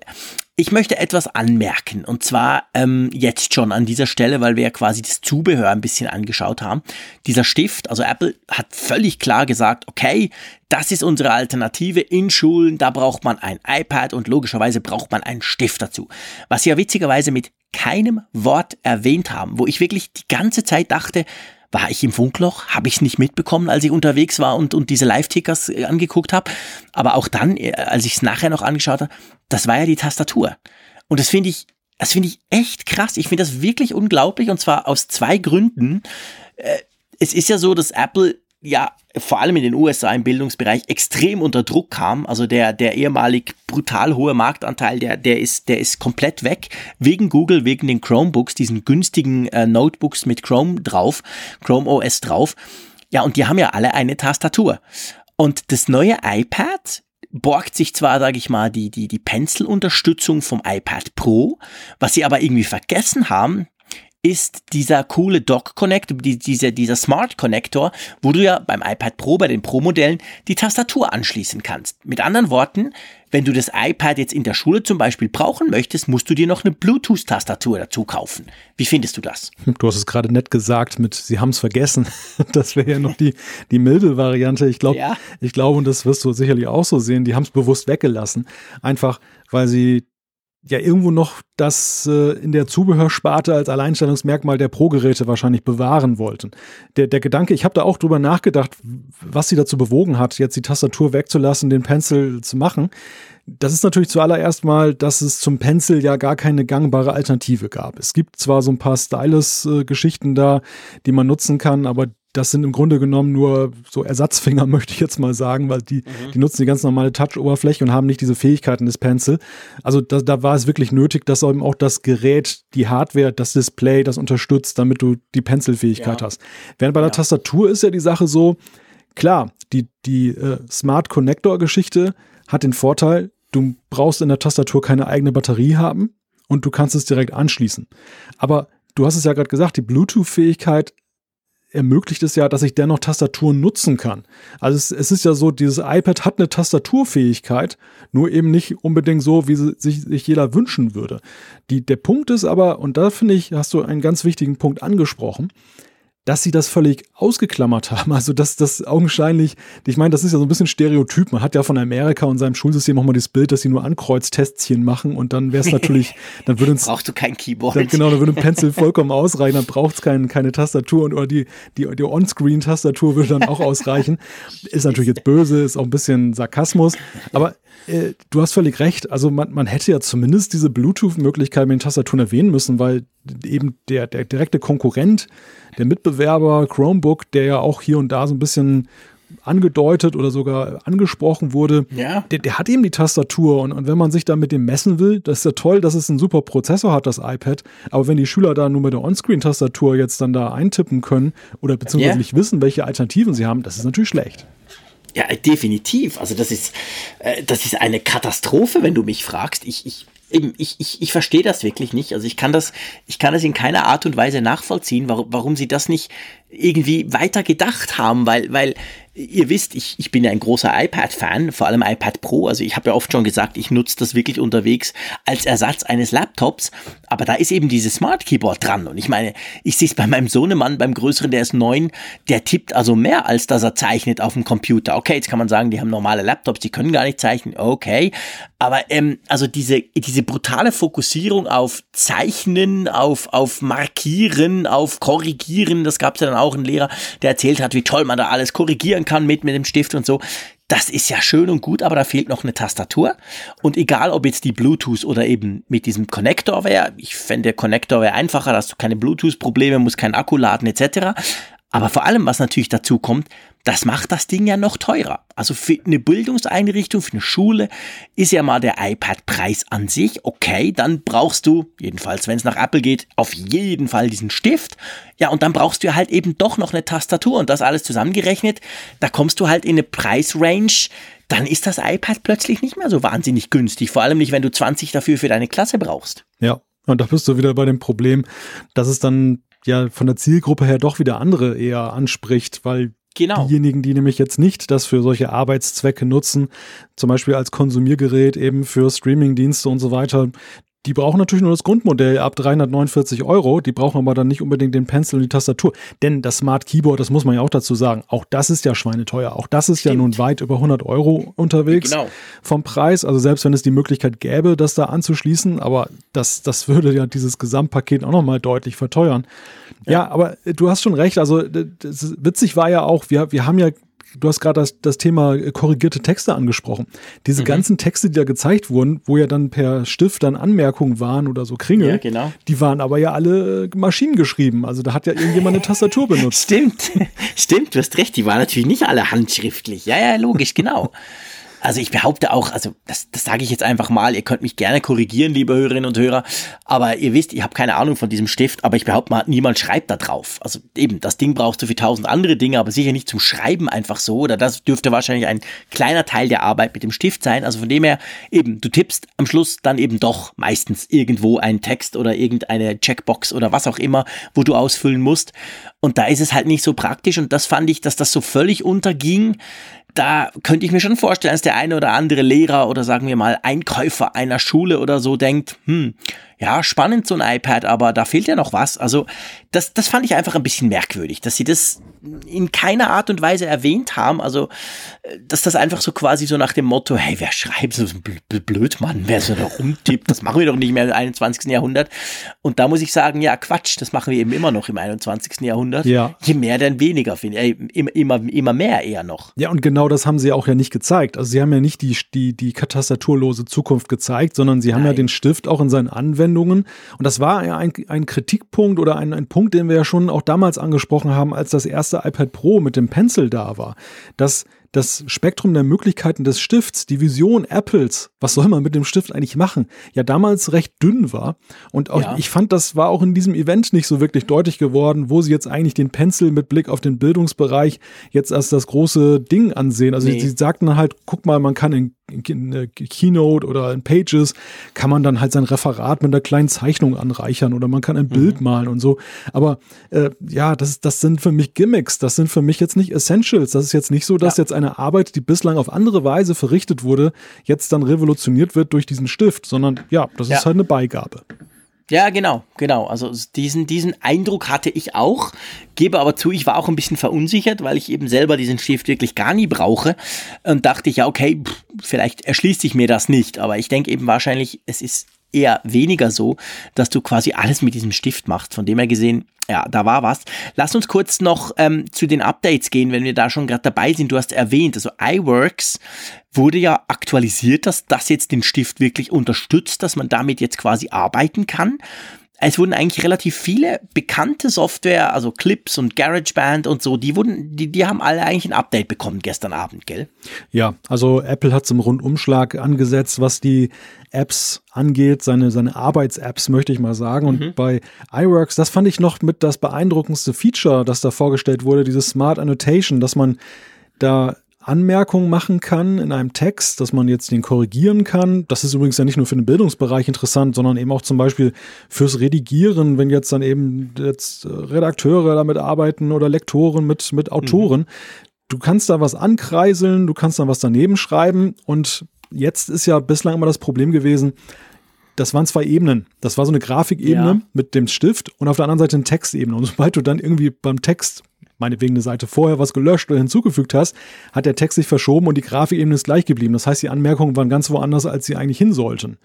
Ich möchte etwas anmerken und zwar ähm, jetzt schon an dieser Stelle, weil wir ja quasi das Zubehör ein bisschen angeschaut haben. Dieser Stift, also Apple hat völlig klar gesagt, okay, das ist unsere Alternative in Schulen, da braucht man ein iPad und logischerweise braucht man einen Stift dazu. Was sie ja witzigerweise mit keinem Wort erwähnt haben, wo ich wirklich die ganze Zeit dachte, war ich im Funkloch? Habe ich es nicht mitbekommen, als ich unterwegs war und, und diese Live-Tickers äh, angeguckt habe? Aber auch dann, äh, als ich es nachher noch angeschaut habe, das war ja die Tastatur. Und das finde ich, das finde ich echt krass. Ich finde das wirklich unglaublich und zwar aus zwei Gründen. Äh, es ist ja so, dass Apple ja vor allem in den USA im Bildungsbereich extrem unter Druck kam. Also der, der ehemalig brutal hohe Marktanteil, der, der, ist, der ist komplett weg. Wegen Google, wegen den Chromebooks, diesen günstigen äh, Notebooks mit Chrome drauf, Chrome OS drauf. Ja, und die haben ja alle eine Tastatur. Und das neue iPad borgt sich zwar, sage ich mal, die, die, die Pencil-Unterstützung vom iPad Pro, was sie aber irgendwie vergessen haben, ist dieser coole Dock Connect, die, dieser, dieser Smart Connector, wo du ja beim iPad Pro, bei den Pro-Modellen, die Tastatur anschließen kannst. Mit anderen Worten, wenn du das iPad jetzt in der Schule zum Beispiel brauchen möchtest, musst du dir noch eine Bluetooth-Tastatur dazu kaufen. Wie findest du das? Du hast es gerade nett gesagt mit, sie haben es vergessen. Das wäre ja noch die, die milde Variante. Ich glaube, ja. ich glaube, und das wirst du sicherlich auch so sehen, die haben es bewusst weggelassen. Einfach, weil sie ja irgendwo noch das äh, in der Zubehörsparte als Alleinstellungsmerkmal der Pro-Geräte wahrscheinlich bewahren wollten. Der, der Gedanke, ich habe da auch drüber nachgedacht, was sie dazu bewogen hat, jetzt die Tastatur wegzulassen, den Pencil zu machen. Das ist natürlich zuallererst mal, dass es zum Pencil ja gar keine gangbare Alternative gab. Es gibt zwar so ein paar Stylus-Geschichten da, die man nutzen kann, aber das sind im Grunde genommen nur so Ersatzfinger, möchte ich jetzt mal sagen, weil die, mhm. die nutzen die ganz normale Touch-Oberfläche und haben nicht diese Fähigkeiten des Pencil. Also da, da war es wirklich nötig, dass eben auch das Gerät, die Hardware, das Display, das unterstützt, damit du die Pencil-Fähigkeit ja. hast. Während bei der ja. Tastatur ist ja die Sache so, klar, die, die äh, Smart Connector-Geschichte hat den Vorteil, du brauchst in der Tastatur keine eigene Batterie haben und du kannst es direkt anschließen. Aber du hast es ja gerade gesagt, die Bluetooth-Fähigkeit ermöglicht es ja, dass ich dennoch Tastaturen nutzen kann. Also es, es, ist ja so, dieses iPad hat eine Tastaturfähigkeit, nur eben nicht unbedingt so, wie sich, sich jeder wünschen würde. Die, der Punkt ist aber, und da finde ich, hast du einen ganz wichtigen Punkt angesprochen, dass sie das völlig ausgeklammert haben. Also dass das augenscheinlich, ich meine, das ist ja so ein bisschen Stereotyp. Man hat ja von Amerika und seinem Schulsystem auch mal das Bild, dass sie nur Ankreuztestchen machen und dann wäre es natürlich, dann würde uns... Brauchst du kein Keyboard. Dann, genau, dann würde ein Pencil vollkommen ausreichen, dann braucht es kein, keine Tastatur und oder die, die, die On-Screen-Tastatur würde dann auch ausreichen. Ist natürlich jetzt böse, ist auch ein bisschen Sarkasmus, aber äh, du hast völlig recht. Also man, man hätte ja zumindest diese Bluetooth-Möglichkeit mit den Tastaturen erwähnen müssen, weil eben der, der direkte Konkurrent, der Mitbewerber Chromebook, der ja auch hier und da so ein bisschen angedeutet oder sogar angesprochen wurde, ja. der, der, hat eben die Tastatur und, und wenn man sich da mit dem messen will, das ist ja toll, dass es einen super Prozessor hat, das iPad, aber wenn die Schüler da nur mit der Onscreen-Tastatur jetzt dann da eintippen können oder beziehungsweise yeah. nicht wissen, welche Alternativen sie haben, das ist natürlich schlecht. Ja, definitiv. Also das ist, äh, das ist eine Katastrophe, wenn du mich fragst. Ich, ich, eben, ich, ich, ich verstehe das wirklich nicht. Also ich kann das, ich kann das in keiner Art und Weise nachvollziehen, warum, warum sie das nicht irgendwie weiter gedacht haben, weil, weil ihr wisst, ich, ich bin ja ein großer iPad-Fan, vor allem iPad Pro. Also ich habe ja oft schon gesagt, ich nutze das wirklich unterwegs als Ersatz eines Laptops. Aber da ist eben dieses Smart Keyboard dran. Und ich meine, ich sehe es bei meinem Sohnemann, beim Größeren, der ist neun, der tippt also mehr, als dass er zeichnet auf dem Computer. Okay, jetzt kann man sagen, die haben normale Laptops, die können gar nicht zeichnen. Okay. Aber ähm, also diese, diese brutale Fokussierung auf Zeichnen, auf, auf Markieren, auf Korrigieren, das gab es ja dann auch einen Lehrer, der erzählt hat, wie toll man da alles korrigieren kann mit, mit dem Stift und so das ist ja schön und gut, aber da fehlt noch eine Tastatur. Und egal, ob jetzt die Bluetooth oder eben mit diesem Connector wäre, ich fände der Connector wäre einfacher, dass du keine Bluetooth-Probleme, musst keinen Akku laden etc. Aber vor allem, was natürlich dazu kommt, das macht das Ding ja noch teurer. Also für eine Bildungseinrichtung, für eine Schule ist ja mal der iPad-Preis an sich okay. Dann brauchst du, jedenfalls wenn es nach Apple geht, auf jeden Fall diesen Stift. Ja, und dann brauchst du halt eben doch noch eine Tastatur und das alles zusammengerechnet. Da kommst du halt in eine Preisrange. Dann ist das iPad plötzlich nicht mehr so wahnsinnig günstig. Vor allem nicht, wenn du 20 dafür für deine Klasse brauchst. Ja, und da bist du wieder bei dem Problem, dass es dann ja von der Zielgruppe her doch wieder andere eher anspricht, weil Genau. Diejenigen, die nämlich jetzt nicht das für solche Arbeitszwecke nutzen, zum Beispiel als Konsumiergerät eben für Streamingdienste und so weiter, die brauchen natürlich nur das Grundmodell ab 349 Euro. Die brauchen aber dann nicht unbedingt den Pencil und die Tastatur. Denn das Smart Keyboard, das muss man ja auch dazu sagen, auch das ist ja schweineteuer. Auch das ist Stimmt. ja nun weit über 100 Euro unterwegs genau. vom Preis. Also selbst wenn es die Möglichkeit gäbe, das da anzuschließen, aber das, das würde ja dieses Gesamtpaket auch nochmal deutlich verteuern. Ja. ja, aber du hast schon recht. Also witzig war ja auch, wir, wir haben ja du hast gerade das, das Thema korrigierte Texte angesprochen. Diese mhm. ganzen Texte, die da gezeigt wurden, wo ja dann per Stift dann Anmerkungen waren oder so Kringel, ja, genau. die waren aber ja alle maschinengeschrieben. Also da hat ja irgendjemand eine Tastatur benutzt. Stimmt, stimmt, du hast recht, die waren natürlich nicht alle handschriftlich. Ja, ja, logisch, genau. Also ich behaupte auch, also das, das sage ich jetzt einfach mal, ihr könnt mich gerne korrigieren, liebe Hörerinnen und Hörer, aber ihr wisst, ich habe keine Ahnung von diesem Stift, aber ich behaupte mal, niemand schreibt da drauf. Also eben, das Ding brauchst du für tausend andere Dinge, aber sicher nicht zum Schreiben einfach so, oder das dürfte wahrscheinlich ein kleiner Teil der Arbeit mit dem Stift sein. Also von dem her, eben, du tippst am Schluss dann eben doch meistens irgendwo einen Text oder irgendeine Checkbox oder was auch immer, wo du ausfüllen musst. Und da ist es halt nicht so praktisch und das fand ich, dass das so völlig unterging da könnte ich mir schon vorstellen, dass der eine oder andere Lehrer oder sagen wir mal Einkäufer einer Schule oder so denkt, hm, ja, spannend so ein iPad, aber da fehlt ja noch was. Also das, das fand ich einfach ein bisschen merkwürdig, dass sie das in keiner Art und Weise erwähnt haben. Also, dass das einfach so quasi so nach dem Motto, hey, wer schreibt so ein Blödmann, wer so da rumtippt, das machen wir doch nicht mehr im 21. Jahrhundert. Und da muss ich sagen, ja, Quatsch, das machen wir eben immer noch im 21. Jahrhundert. Ja. Je mehr, dann weniger, finde ich. Äh, immer, immer mehr eher noch. Ja, und genau das haben sie auch ja nicht gezeigt. Also sie haben ja nicht die, die, die tastaturlose Zukunft gezeigt, sondern sie haben Nein. ja den Stift auch in seinen Anwendungen. Und das war ja ein, ein Kritikpunkt oder ein, ein Punkt, den wir ja schon auch damals angesprochen haben, als das erste iPad Pro mit dem Pencil da war. Dass das Spektrum der Möglichkeiten des Stifts, die Vision Apples, was soll man mit dem Stift eigentlich machen, ja damals recht dünn war. Und auch, ja. ich fand, das war auch in diesem Event nicht so wirklich deutlich geworden, wo sie jetzt eigentlich den Pencil mit Blick auf den Bildungsbereich jetzt als das große Ding ansehen. Also nee. sie, sie sagten halt, guck mal, man kann in in Keynote oder in Pages kann man dann halt sein Referat mit einer kleinen Zeichnung anreichern oder man kann ein mhm. Bild malen und so. Aber äh, ja, das, das sind für mich Gimmicks, das sind für mich jetzt nicht Essentials. Das ist jetzt nicht so, dass ja. jetzt eine Arbeit, die bislang auf andere Weise verrichtet wurde, jetzt dann revolutioniert wird durch diesen Stift, sondern ja, das ja. ist halt eine Beigabe. Ja, genau, genau. Also diesen, diesen Eindruck hatte ich auch, gebe aber zu, ich war auch ein bisschen verunsichert, weil ich eben selber diesen Stift wirklich gar nie brauche und dachte ich, ja, okay, pff, vielleicht erschließt sich mir das nicht, aber ich denke eben wahrscheinlich, es ist eher weniger so, dass du quasi alles mit diesem Stift machst. Von dem her gesehen, ja, da war was. Lass uns kurz noch ähm, zu den Updates gehen, wenn wir da schon gerade dabei sind. Du hast erwähnt, also iWorks wurde ja aktualisiert, dass das jetzt den Stift wirklich unterstützt, dass man damit jetzt quasi arbeiten kann es wurden eigentlich relativ viele bekannte Software, also Clips und GarageBand und so, die wurden, die, die haben alle eigentlich ein Update bekommen gestern Abend, gell? Ja, also Apple hat zum Rundumschlag angesetzt, was die Apps angeht, seine, seine Arbeits-Apps, möchte ich mal sagen. Und mhm. bei iWorks, das fand ich noch mit das beeindruckendste Feature, das da vorgestellt wurde, dieses Smart Annotation, dass man da Anmerkungen machen kann in einem Text, dass man jetzt den korrigieren kann. Das ist übrigens ja nicht nur für den Bildungsbereich interessant, sondern eben auch zum Beispiel fürs Redigieren, wenn jetzt dann eben jetzt Redakteure damit arbeiten oder Lektoren mit, mit Autoren. Mhm. Du kannst da was ankreiseln, du kannst da was daneben schreiben und jetzt ist ja bislang immer das Problem gewesen, das waren zwei Ebenen. Das war so eine Grafikebene ja. mit dem Stift und auf der anderen Seite eine Textebene. Und sobald du dann irgendwie beim Text meinetwegen eine Seite vorher was gelöscht oder hinzugefügt hast, hat der Text sich verschoben und die Grafikebene ist gleich geblieben. Das heißt, die Anmerkungen waren ganz woanders, als sie eigentlich hin sollten.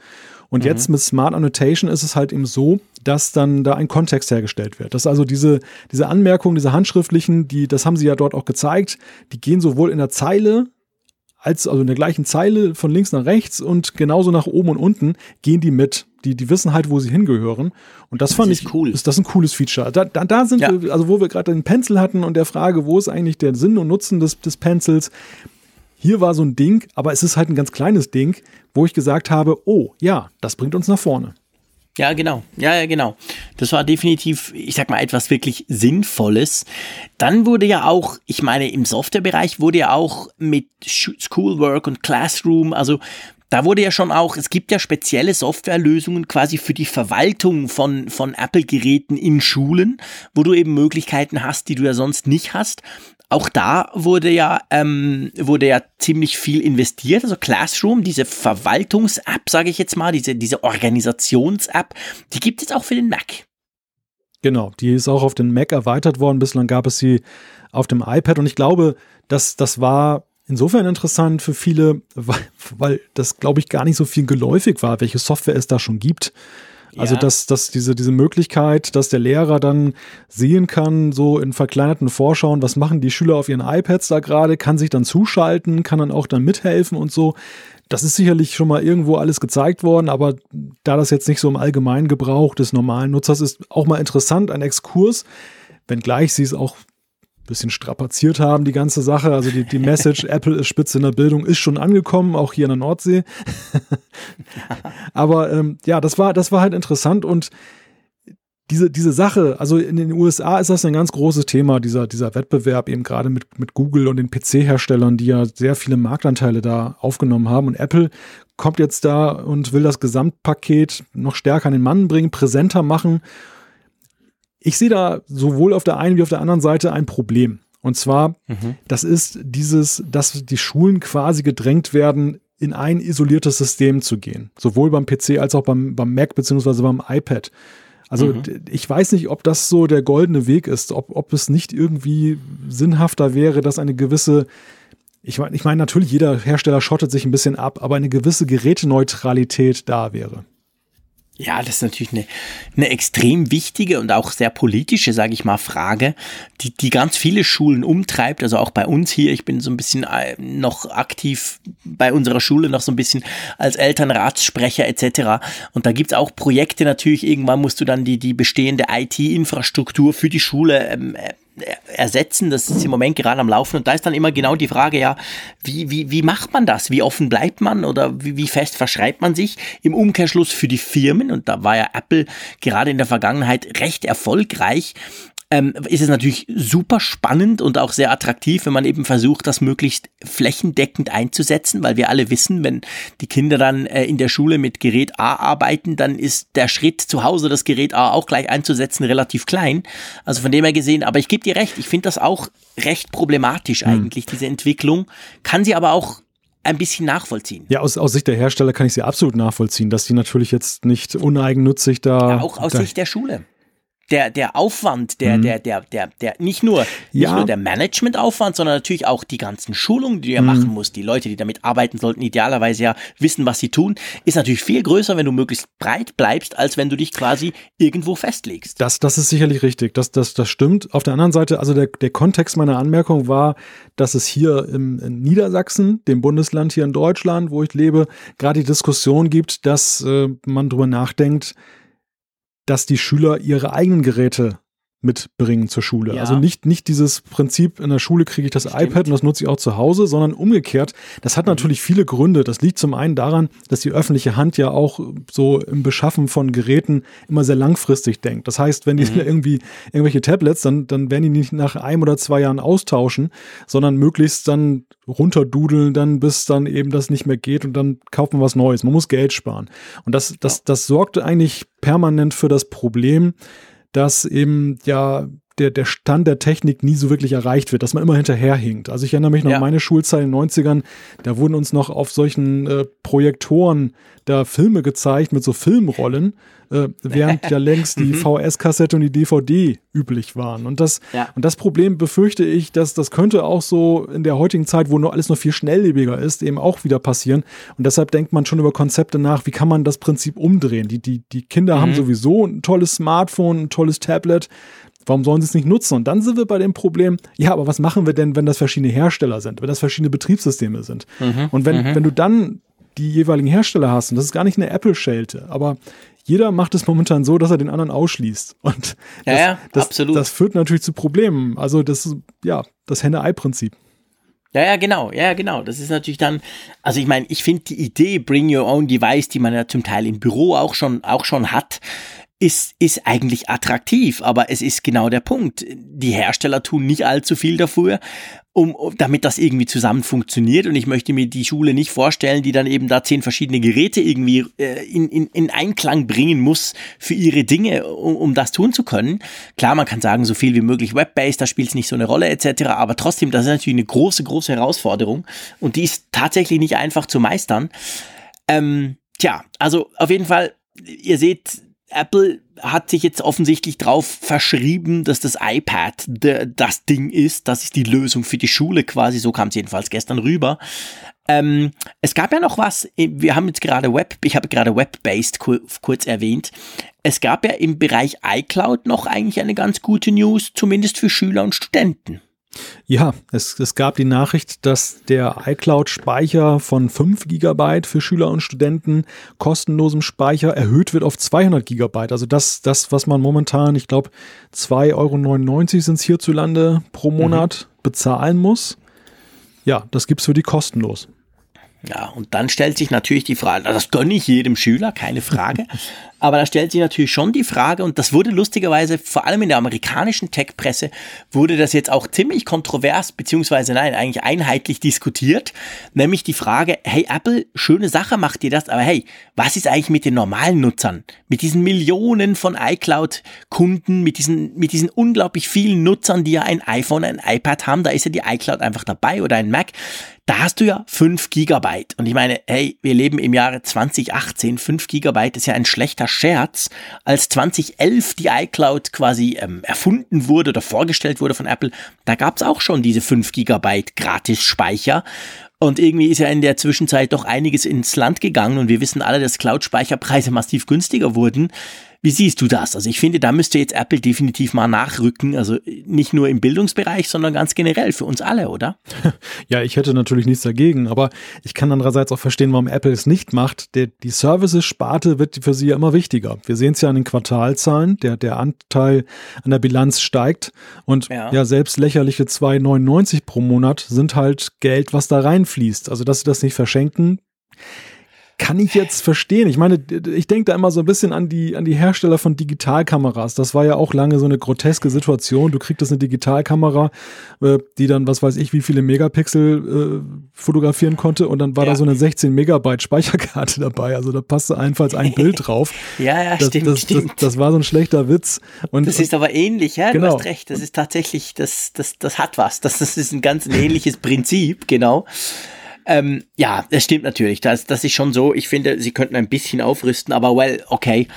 Und mhm. jetzt mit Smart Annotation ist es halt eben so, dass dann da ein Kontext hergestellt wird. Dass also diese, diese Anmerkungen, diese handschriftlichen, die, das haben sie ja dort auch gezeigt, die gehen sowohl in der Zeile als, also in der gleichen Zeile von links nach rechts und genauso nach oben und unten gehen die mit. Die, die wissen halt, wo sie hingehören. Und das, das fand ich cool. Ist das ein cooles Feature. Da, da, da sind ja. wir, also wo wir gerade den Pencil hatten und der Frage, wo ist eigentlich der Sinn und Nutzen des, des Pencils? Hier war so ein Ding, aber es ist halt ein ganz kleines Ding, wo ich gesagt habe, oh ja, das bringt uns nach vorne. Ja, genau. Ja, ja, genau. Das war definitiv, ich sag mal, etwas wirklich Sinnvolles. Dann wurde ja auch, ich meine, im Softwarebereich wurde ja auch mit Schoolwork und Classroom, also da wurde ja schon auch, es gibt ja spezielle Softwarelösungen quasi für die Verwaltung von, von Apple-Geräten in Schulen, wo du eben Möglichkeiten hast, die du ja sonst nicht hast. Auch da wurde ja, ähm, wurde ja ziemlich viel investiert. Also Classroom, diese Verwaltungs-App, sage ich jetzt mal, diese, diese Organisations-App, die gibt es auch für den Mac. Genau, die ist auch auf den Mac erweitert worden. Bislang gab es sie auf dem iPad und ich glaube, dass das war insofern interessant für viele, weil, weil das, glaube ich, gar nicht so viel geläufig war, welche Software es da schon gibt. Also, ja. dass, dass diese, diese Möglichkeit, dass der Lehrer dann sehen kann, so in verkleinerten Vorschauen, was machen die Schüler auf ihren iPads da gerade, kann sich dann zuschalten, kann dann auch dann mithelfen und so. Das ist sicherlich schon mal irgendwo alles gezeigt worden, aber da das jetzt nicht so im allgemeinen Gebrauch des normalen Nutzers ist, auch mal interessant, ein Exkurs, wenngleich sie es auch bisschen strapaziert haben, die ganze Sache. Also die, die Message, Apple ist Spitze in der Bildung, ist schon angekommen, auch hier in der Nordsee. Aber ähm, ja, das war, das war halt interessant und diese, diese Sache, also in den USA ist das ein ganz großes Thema, dieser, dieser Wettbewerb eben gerade mit, mit Google und den PC-Herstellern, die ja sehr viele Marktanteile da aufgenommen haben. Und Apple kommt jetzt da und will das Gesamtpaket noch stärker an den Mann bringen, präsenter machen ich sehe da sowohl auf der einen wie auf der anderen Seite ein Problem. Und zwar, mhm. das ist dieses, dass die Schulen quasi gedrängt werden, in ein isoliertes System zu gehen. Sowohl beim PC als auch beim, beim Mac beziehungsweise beim iPad. Also mhm. ich weiß nicht, ob das so der goldene Weg ist, ob, ob es nicht irgendwie sinnhafter wäre, dass eine gewisse, ich meine, ich meine, natürlich jeder Hersteller schottet sich ein bisschen ab, aber eine gewisse Geräteneutralität da wäre. Ja, das ist natürlich eine, eine extrem wichtige und auch sehr politische, sage ich mal, Frage, die, die ganz viele Schulen umtreibt. Also auch bei uns hier. Ich bin so ein bisschen äh, noch aktiv bei unserer Schule, noch so ein bisschen als Elternratssprecher etc. Und da gibt's auch Projekte natürlich. Irgendwann musst du dann die, die bestehende IT-Infrastruktur für die Schule ähm, ersetzen. Das ist im Moment gerade am Laufen. Und da ist dann immer genau die Frage, ja, wie, wie, wie macht man das? Wie offen bleibt man oder wie, wie fest verschreibt man sich? Im Umkehrschluss für die Firmen, und da war ja Apple gerade in der Vergangenheit recht erfolgreich, ähm, ist es natürlich super spannend und auch sehr attraktiv, wenn man eben versucht, das möglichst flächendeckend einzusetzen, weil wir alle wissen, wenn die Kinder dann äh, in der Schule mit Gerät A arbeiten, dann ist der Schritt zu Hause das Gerät A auch gleich einzusetzen relativ klein. Also von dem her gesehen, aber ich gebe dir recht, ich finde das auch recht problematisch hm. eigentlich, hm. diese Entwicklung, kann sie aber auch ein bisschen nachvollziehen. Ja, aus, aus Sicht der Hersteller kann ich sie absolut nachvollziehen, dass die natürlich jetzt nicht uneigennützig da. Ja, auch aus Sicht der Schule der, der Aufwand, der, mhm. der, der, der, der, nicht nur, nicht nur der Managementaufwand, sondern natürlich auch die ganzen Schulungen, die du ja mhm. machen musst. Die Leute, die damit arbeiten sollten, idealerweise ja wissen, was sie tun, ist natürlich viel größer, wenn du möglichst breit bleibst, als wenn du dich quasi irgendwo festlegst. Das, das ist sicherlich richtig. Das, das, das stimmt. Auf der anderen Seite, also der, der Kontext meiner Anmerkung war, dass es hier im, in Niedersachsen, dem Bundesland hier in Deutschland, wo ich lebe, gerade die Diskussion gibt, dass äh, man drüber nachdenkt, dass die Schüler ihre eigenen Geräte mitbringen zur Schule. Ja. Also nicht, nicht dieses Prinzip, in der Schule kriege ich das Stimmt. iPad und das nutze ich auch zu Hause, sondern umgekehrt. Das hat mhm. natürlich viele Gründe. Das liegt zum einen daran, dass die öffentliche Hand ja auch so im Beschaffen von Geräten immer sehr langfristig denkt. Das heißt, wenn die mhm. irgendwie irgendwelche Tablets, dann, dann werden die nicht nach einem oder zwei Jahren austauschen, sondern möglichst dann runterdudeln, dann bis dann eben das nicht mehr geht und dann kauft man was Neues. Man muss Geld sparen. Und das, das, das sorgte eigentlich permanent für das Problem, dass eben ja der, der Stand der Technik nie so wirklich erreicht wird, dass man immer hinterherhinkt. Also ich erinnere mich noch ja. an meine Schulzeit in den 90ern, da wurden uns noch auf solchen äh, Projektoren da Filme gezeigt mit so Filmrollen, äh, während ja längst die mhm. VS-Kassette und die DVD üblich waren. Und das, ja. und das Problem befürchte ich, dass das könnte auch so in der heutigen Zeit, wo nur alles noch viel schnelllebiger ist, eben auch wieder passieren. Und deshalb denkt man schon über Konzepte nach, wie kann man das Prinzip umdrehen? Die, die, die Kinder mhm. haben sowieso ein tolles Smartphone, ein tolles Tablet Warum sollen sie es nicht nutzen? Und dann sind wir bei dem Problem, ja, aber was machen wir denn, wenn das verschiedene Hersteller sind, wenn das verschiedene Betriebssysteme sind? Mhm, und wenn, mhm. wenn du dann die jeweiligen Hersteller hast, und das ist gar nicht eine Apple-Schelte, aber jeder macht es momentan so, dass er den anderen ausschließt. Und das, ja, ja, das, das führt natürlich zu Problemen. Also das ist ja das Henne-Ei-Prinzip. Ja, ja, genau, ja, genau. Das ist natürlich dann, also ich meine, ich finde die Idee Bring Your Own Device, die man ja zum Teil im Büro auch schon, auch schon hat, ist, ist eigentlich attraktiv, aber es ist genau der Punkt. Die Hersteller tun nicht allzu viel dafür, um, damit das irgendwie zusammen funktioniert. Und ich möchte mir die Schule nicht vorstellen, die dann eben da zehn verschiedene Geräte irgendwie äh, in, in, in Einklang bringen muss für ihre Dinge, um, um das tun zu können. Klar, man kann sagen, so viel wie möglich Web-based, da spielt es nicht so eine Rolle etc. Aber trotzdem, das ist natürlich eine große, große Herausforderung und die ist tatsächlich nicht einfach zu meistern. Ähm, tja, also auf jeden Fall, ihr seht, Apple hat sich jetzt offensichtlich drauf verschrieben, dass das iPad das Ding ist. Das ist die Lösung für die Schule quasi. So kam es jedenfalls gestern rüber. Ähm, es gab ja noch was, wir haben jetzt gerade Web, ich habe gerade Web-based kurz erwähnt. Es gab ja im Bereich iCloud noch eigentlich eine ganz gute News, zumindest für Schüler und Studenten. Ja, es, es gab die Nachricht, dass der iCloud-Speicher von 5 GB für Schüler und Studenten kostenlosem Speicher erhöht wird auf 200 GB. Also das, das was man momentan, ich glaube, 2,99 Euro sind es hierzulande pro Monat mhm. bezahlen muss. Ja, das gibt es für die kostenlos. Ja, und dann stellt sich natürlich die Frage, das gönne ich jedem Schüler, keine Frage. Aber da stellt sich natürlich schon die Frage, und das wurde lustigerweise, vor allem in der amerikanischen Tech-Presse, wurde das jetzt auch ziemlich kontrovers, beziehungsweise nein, eigentlich einheitlich diskutiert. Nämlich die Frage, hey Apple, schöne Sache macht ihr das, aber hey, was ist eigentlich mit den normalen Nutzern? Mit diesen Millionen von iCloud-Kunden, mit diesen, mit diesen unglaublich vielen Nutzern, die ja ein iPhone, ein iPad haben, da ist ja die iCloud einfach dabei oder ein Mac da hast du ja 5 Gigabyte. Und ich meine, hey, wir leben im Jahre 2018. 5 Gigabyte ist ja ein schlechter Scherz. Als 2011 die iCloud quasi ähm, erfunden wurde oder vorgestellt wurde von Apple, da gab es auch schon diese 5 Gigabyte Gratis-Speicher. Und irgendwie ist ja in der Zwischenzeit doch einiges ins Land gegangen und wir wissen alle, dass Cloud-Speicherpreise massiv günstiger wurden. Wie siehst du das? Also ich finde, da müsste jetzt Apple definitiv mal nachrücken. Also nicht nur im Bildungsbereich, sondern ganz generell für uns alle, oder? Ja, ich hätte natürlich nichts dagegen, aber ich kann andererseits auch verstehen, warum Apple es nicht macht. Der, die Services-Sparte wird für sie ja immer wichtiger. Wir sehen es ja an den Quartalzahlen, der, der Anteil an der Bilanz steigt und ja, ja selbst lächerliche 2,99 pro Monat sind halt Geld, was da reinfließt. Also dass sie das nicht verschenken, kann ich jetzt verstehen. Ich meine, ich denke da immer so ein bisschen an die, an die Hersteller von Digitalkameras. Das war ja auch lange so eine groteske Situation. Du kriegst eine Digitalkamera, äh, die dann, was weiß ich, wie viele Megapixel äh, fotografieren konnte und dann war ja. da so eine 16 Megabyte Speicherkarte dabei. Also da passte einfalls ein Bild drauf. ja, ja, das, stimmt, das, stimmt. Das, das, war so ein schlechter Witz. Und, das ist aber ähnlich, ja, genau. du hast recht. Das ist tatsächlich, das, das, das hat was. Das, das ist ein ganz ähnliches Prinzip, genau. Ähm, ja, das stimmt natürlich. Das, das ist schon so. Ich finde, sie könnten ein bisschen aufrüsten, aber well, okay.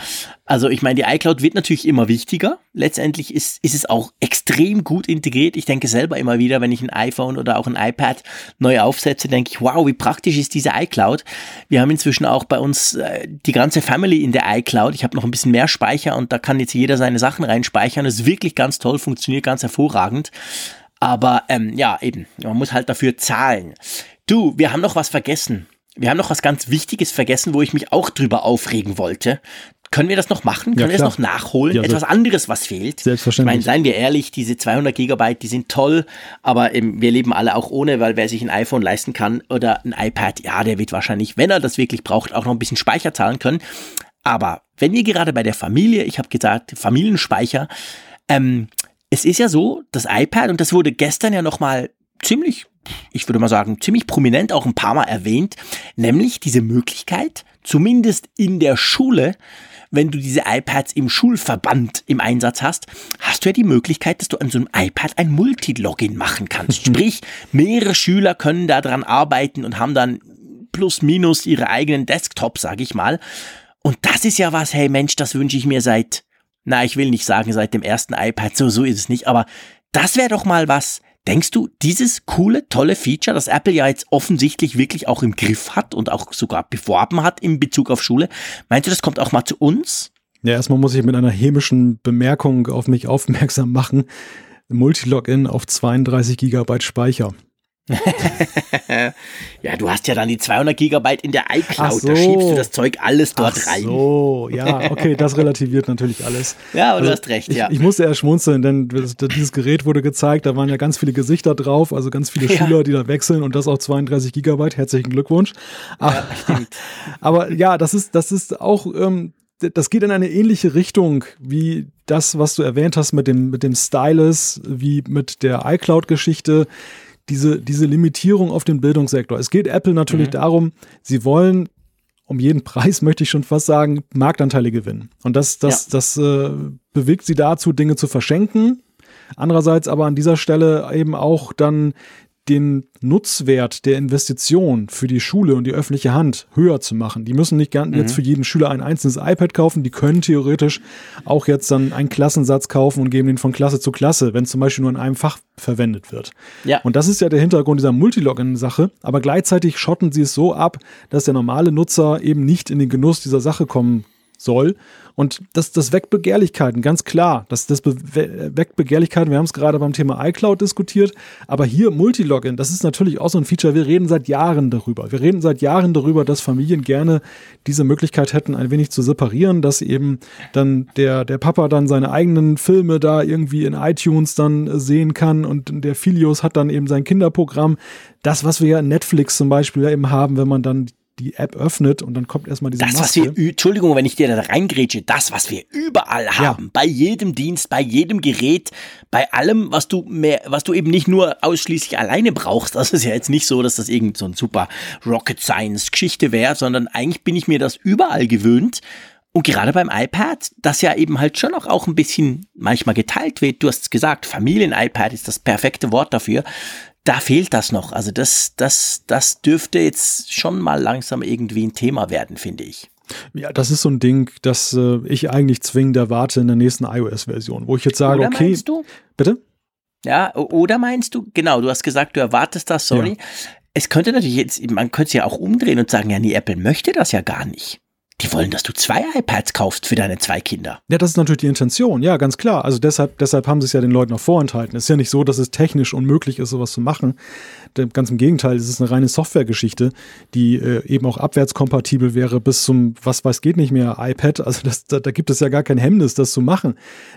Also ich meine, die iCloud wird natürlich immer wichtiger. Letztendlich ist, ist es auch extrem gut integriert. Ich denke selber immer wieder, wenn ich ein iPhone oder auch ein iPad neu aufsetze, denke ich, wow, wie praktisch ist diese iCloud. Wir haben inzwischen auch bei uns äh, die ganze Family in der iCloud. Ich habe noch ein bisschen mehr Speicher und da kann jetzt jeder seine Sachen reinspeichern. Das ist wirklich ganz toll, funktioniert ganz hervorragend. Aber ähm, ja, eben, man muss halt dafür zahlen. Du, wir haben noch was vergessen. Wir haben noch was ganz Wichtiges vergessen, wo ich mich auch drüber aufregen wollte. Können wir das noch machen? Können ja, wir das noch nachholen? Ja, Etwas anderes, was fehlt? Selbstverständlich. Ich meine, seien wir ehrlich, diese 200 Gigabyte, die sind toll, aber ähm, wir leben alle auch ohne, weil wer sich ein iPhone leisten kann oder ein iPad, ja, der wird wahrscheinlich, wenn er das wirklich braucht, auch noch ein bisschen Speicher zahlen können. Aber wenn ihr gerade bei der Familie, ich habe gesagt, Familienspeicher, ähm, es ist ja so, das iPad, und das wurde gestern ja nochmal ziemlich ich würde mal sagen, ziemlich prominent auch ein paar Mal erwähnt, nämlich diese Möglichkeit, zumindest in der Schule, wenn du diese iPads im Schulverband im Einsatz hast, hast du ja die Möglichkeit, dass du an so einem iPad ein Multilogin machen kannst. Sprich, mehrere Schüler können daran arbeiten und haben dann plus minus ihre eigenen Desktops, sag ich mal. Und das ist ja was, hey Mensch, das wünsche ich mir seit, na, ich will nicht sagen seit dem ersten iPad, so, so ist es nicht, aber das wäre doch mal was, Denkst du, dieses coole, tolle Feature, das Apple ja jetzt offensichtlich wirklich auch im Griff hat und auch sogar beworben hat in Bezug auf Schule, meinst du, das kommt auch mal zu uns? Ja, erstmal muss ich mit einer hämischen Bemerkung auf mich aufmerksam machen. Multilogin auf 32 Gigabyte Speicher. ja, du hast ja dann die 200 Gigabyte in der iCloud, so. da schiebst du das Zeug alles dort Ach rein. So, ja, okay, das relativiert natürlich alles. Ja, aber also, du hast recht, ja. Ich, ich musste eher schmunzeln, denn dieses Gerät wurde gezeigt, da waren ja ganz viele Gesichter drauf, also ganz viele ja. Schüler, die da wechseln und das auch 32 Gigabyte. Herzlichen Glückwunsch. Ja, stimmt. aber ja, das ist, das ist auch, ähm, das geht in eine ähnliche Richtung wie das, was du erwähnt hast mit dem, mit dem Stylus, wie mit der iCloud-Geschichte diese, diese Limitierung auf den Bildungssektor. Es geht Apple natürlich mhm. darum, sie wollen um jeden Preis, möchte ich schon fast sagen, Marktanteile gewinnen. Und das, das, ja. das äh, bewegt sie dazu, Dinge zu verschenken. Andererseits aber an dieser Stelle eben auch dann den Nutzwert der Investition für die Schule und die öffentliche Hand höher zu machen. Die müssen nicht mhm. jetzt für jeden Schüler ein einzelnes iPad kaufen, die können theoretisch auch jetzt dann einen Klassensatz kaufen und geben den von Klasse zu Klasse, wenn zum Beispiel nur in einem Fach verwendet wird. Ja. Und das ist ja der Hintergrund dieser Multilogin-Sache, aber gleichzeitig schotten sie es so ab, dass der normale Nutzer eben nicht in den Genuss dieser Sache kommen soll. Und das, das weckt Begehrlichkeiten, ganz klar. Das, das weckt Begehrlichkeiten. Wir haben es gerade beim Thema iCloud diskutiert. Aber hier Multilogin, das ist natürlich auch so ein Feature. Wir reden seit Jahren darüber. Wir reden seit Jahren darüber, dass Familien gerne diese Möglichkeit hätten, ein wenig zu separieren, dass eben dann der, der Papa dann seine eigenen Filme da irgendwie in iTunes dann sehen kann und der Filius hat dann eben sein Kinderprogramm. Das, was wir ja in Netflix zum Beispiel eben haben, wenn man dann die App öffnet und dann kommt erstmal diese Das, Maske. was wir, Entschuldigung, wenn ich dir da reingrätsche, das, was wir überall haben, ja. bei jedem Dienst, bei jedem Gerät, bei allem, was du mehr, was du eben nicht nur ausschließlich alleine brauchst. Das ist ja jetzt nicht so, dass das irgend so ein super Rocket Science Geschichte wäre, sondern eigentlich bin ich mir das überall gewöhnt. Und gerade beim iPad, das ja eben halt schon auch, auch ein bisschen manchmal geteilt wird, du hast es gesagt, Familien-iPad ist das perfekte Wort dafür da fehlt das noch. Also das, das, das dürfte jetzt schon mal langsam irgendwie ein Thema werden, finde ich. Ja, das ist so ein Ding, das äh, ich eigentlich zwingend erwarte in der nächsten iOS-Version, wo ich jetzt sage, oder okay. Meinst du? Bitte? Ja, oder meinst du, genau, du hast gesagt, du erwartest das, sorry. Ja. Es könnte natürlich jetzt, man könnte es ja auch umdrehen und sagen, ja, nee, Apple möchte das ja gar nicht. Die wollen, dass du zwei iPads kaufst für deine zwei Kinder. Ja, das ist natürlich die Intention, ja, ganz klar. Also deshalb, deshalb haben sie es ja den Leuten auch vorenthalten. Es ist ja nicht so, dass es technisch unmöglich ist, sowas zu machen. Ganz im Gegenteil, es ist eine reine Softwaregeschichte, die äh, eben auch abwärtskompatibel wäre bis zum, was weiß geht nicht mehr, iPad. Also das, da, da gibt es ja gar kein Hemmnis, das zu machen.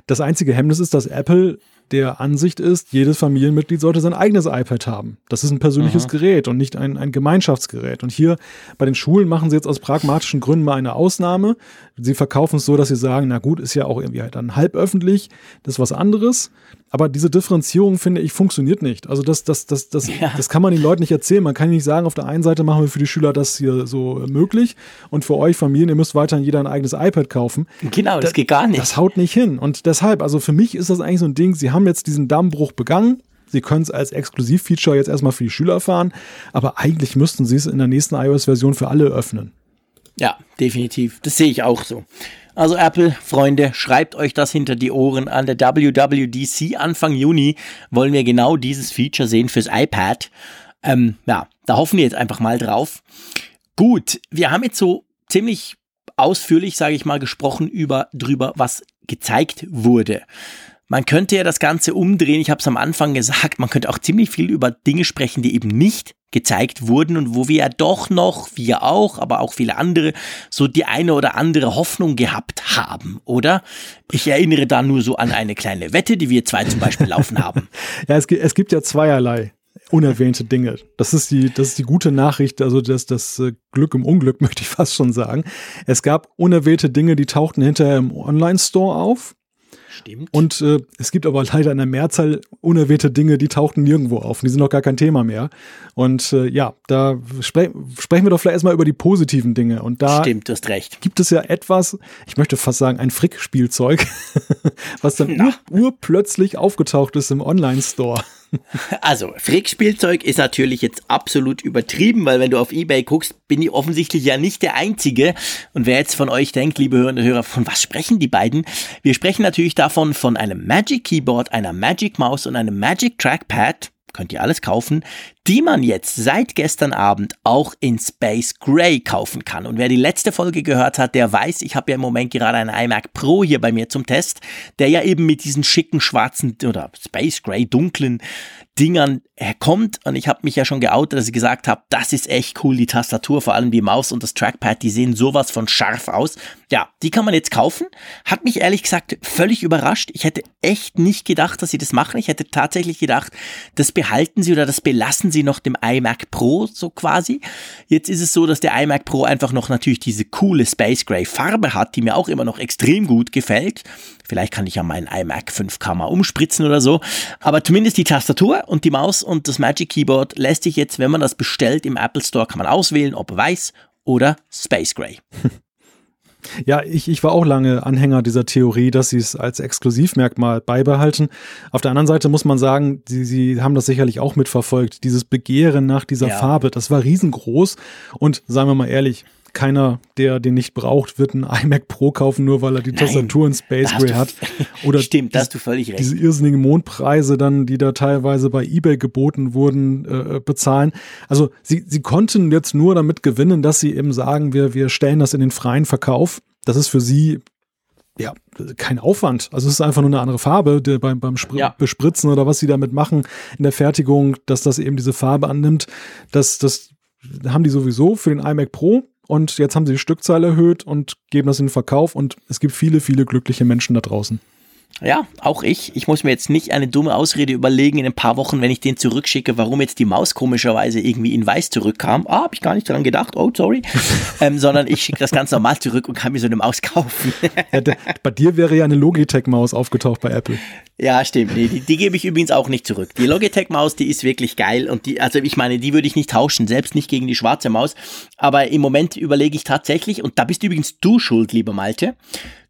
Das einzige Hemmnis ist, dass Apple der Ansicht ist, jedes Familienmitglied sollte sein eigenes iPad haben. Das ist ein persönliches Aha. Gerät und nicht ein, ein Gemeinschaftsgerät. Und hier bei den Schulen machen sie jetzt aus pragmatischen Gründen mal eine Ausnahme. Sie verkaufen es so, dass sie sagen, na gut, ist ja auch irgendwie halt dann halb öffentlich, das ist was anderes. Aber diese Differenzierung, finde ich, funktioniert nicht. Also das, das, das, das, ja. das kann man den Leuten nicht erzählen. Man kann nicht sagen, auf der einen Seite machen wir für die Schüler das hier so möglich und für euch Familien, ihr müsst weiterhin jeder ein eigenes iPad kaufen. Genau, das, das geht gar nicht. Das haut nicht hin. Und deshalb, also für mich ist das eigentlich so ein Ding, sie haben jetzt diesen Dammbruch begangen. Sie können es als Exklusivfeature jetzt erstmal für die Schüler fahren, aber eigentlich müssten sie es in der nächsten iOS-Version für alle öffnen. Ja, definitiv. Das sehe ich auch so. Also Apple, Freunde, schreibt euch das hinter die Ohren. An der WWDC Anfang Juni wollen wir genau dieses Feature sehen fürs iPad. Ähm, ja, da hoffen wir jetzt einfach mal drauf. Gut, wir haben jetzt so ziemlich ausführlich, sage ich mal, gesprochen über drüber, was gezeigt wurde. Man könnte ja das Ganze umdrehen. Ich habe es am Anfang gesagt, man könnte auch ziemlich viel über Dinge sprechen, die eben nicht gezeigt wurden und wo wir ja doch noch, wir auch, aber auch viele andere, so die eine oder andere Hoffnung gehabt haben, oder? Ich erinnere da nur so an eine kleine Wette, die wir zwei zum Beispiel laufen haben. ja, es, es gibt ja zweierlei unerwähnte Dinge. Das ist die, das ist die gute Nachricht, also das, das äh, Glück im Unglück, möchte ich fast schon sagen. Es gab unerwähnte Dinge, die tauchten hinterher im Online-Store auf. Stimmt. Und äh, es gibt aber leider in der Mehrzahl unerwähnte Dinge, die tauchten nirgendwo auf. Die sind noch gar kein Thema mehr. Und äh, ja, da spre sprechen wir doch vielleicht erstmal über die positiven Dinge. Und da Stimmt, du hast recht. gibt es ja etwas, ich möchte fast sagen, ein Frick-Spielzeug, was dann ur urplötzlich aufgetaucht ist im Online-Store. Also, Frick-Spielzeug ist natürlich jetzt absolut übertrieben, weil wenn du auf Ebay guckst, bin ich offensichtlich ja nicht der Einzige. Und wer jetzt von euch denkt, liebe Hörerinnen und Hörer, von was sprechen die beiden? Wir sprechen natürlich davon von einem Magic Keyboard, einer Magic Maus und einem Magic Trackpad könnt ihr alles kaufen, die man jetzt seit gestern Abend auch in Space Gray kaufen kann. Und wer die letzte Folge gehört hat, der weiß, ich habe ja im Moment gerade einen iMac Pro hier bei mir zum Test, der ja eben mit diesen schicken schwarzen oder Space Gray dunklen Dingern kommt. Und ich habe mich ja schon geoutet, dass ich gesagt habe, das ist echt cool, die Tastatur, vor allem die Maus und das Trackpad, die sehen sowas von scharf aus. Ja, die kann man jetzt kaufen. Hat mich ehrlich gesagt völlig überrascht. Ich hätte echt nicht gedacht, dass sie das machen. Ich hätte tatsächlich gedacht, das behalten sie oder das belassen sie noch dem iMac Pro so quasi. Jetzt ist es so, dass der iMac Pro einfach noch natürlich diese coole Space Gray Farbe hat, die mir auch immer noch extrem gut gefällt. Vielleicht kann ich ja meinen iMac 5K mal umspritzen oder so. Aber zumindest die Tastatur und die Maus und das Magic Keyboard lässt sich jetzt, wenn man das bestellt im Apple Store, kann man auswählen, ob weiß oder Space Gray. Ja, ich, ich war auch lange Anhänger dieser Theorie, dass sie es als Exklusivmerkmal beibehalten. Auf der anderen Seite muss man sagen, sie, sie haben das sicherlich auch mitverfolgt. Dieses Begehren nach dieser ja. Farbe, das war riesengroß. Und sagen wir mal ehrlich, keiner, der den nicht braucht, wird einen iMac Pro kaufen, nur weil er die Nein, Tastatur in Space Gray hat. Oder Stimmt, da hast du völlig recht. Diese irrsinnigen Mondpreise dann, die da teilweise bei eBay geboten wurden, äh, bezahlen. Also sie, sie konnten jetzt nur damit gewinnen, dass sie eben sagen, wir, wir stellen das in den freien Verkauf. Das ist für sie ja, kein Aufwand. Also es ist einfach nur eine andere Farbe beim, beim Spr ja. Bespritzen oder was sie damit machen in der Fertigung, dass das eben diese Farbe annimmt. Das, das haben die sowieso für den iMac Pro. Und jetzt haben sie die Stückzahl erhöht und geben das in den Verkauf. Und es gibt viele, viele glückliche Menschen da draußen. Ja, auch ich. Ich muss mir jetzt nicht eine dumme Ausrede überlegen in ein paar Wochen, wenn ich den zurückschicke, warum jetzt die Maus komischerweise irgendwie in weiß zurückkam. Ah, habe ich gar nicht dran gedacht. Oh, sorry. ähm, sondern ich schicke das ganz normal zurück und kann mir so eine Maus kaufen. ja, der, bei dir wäre ja eine Logitech-Maus aufgetaucht bei Apple. Ja, stimmt. Nee, die, die gebe ich übrigens auch nicht zurück. Die Logitech-Maus, die ist wirklich geil und die, also ich meine, die würde ich nicht tauschen, selbst nicht gegen die schwarze Maus. Aber im Moment überlege ich tatsächlich, und da bist übrigens du schuld, lieber Malte.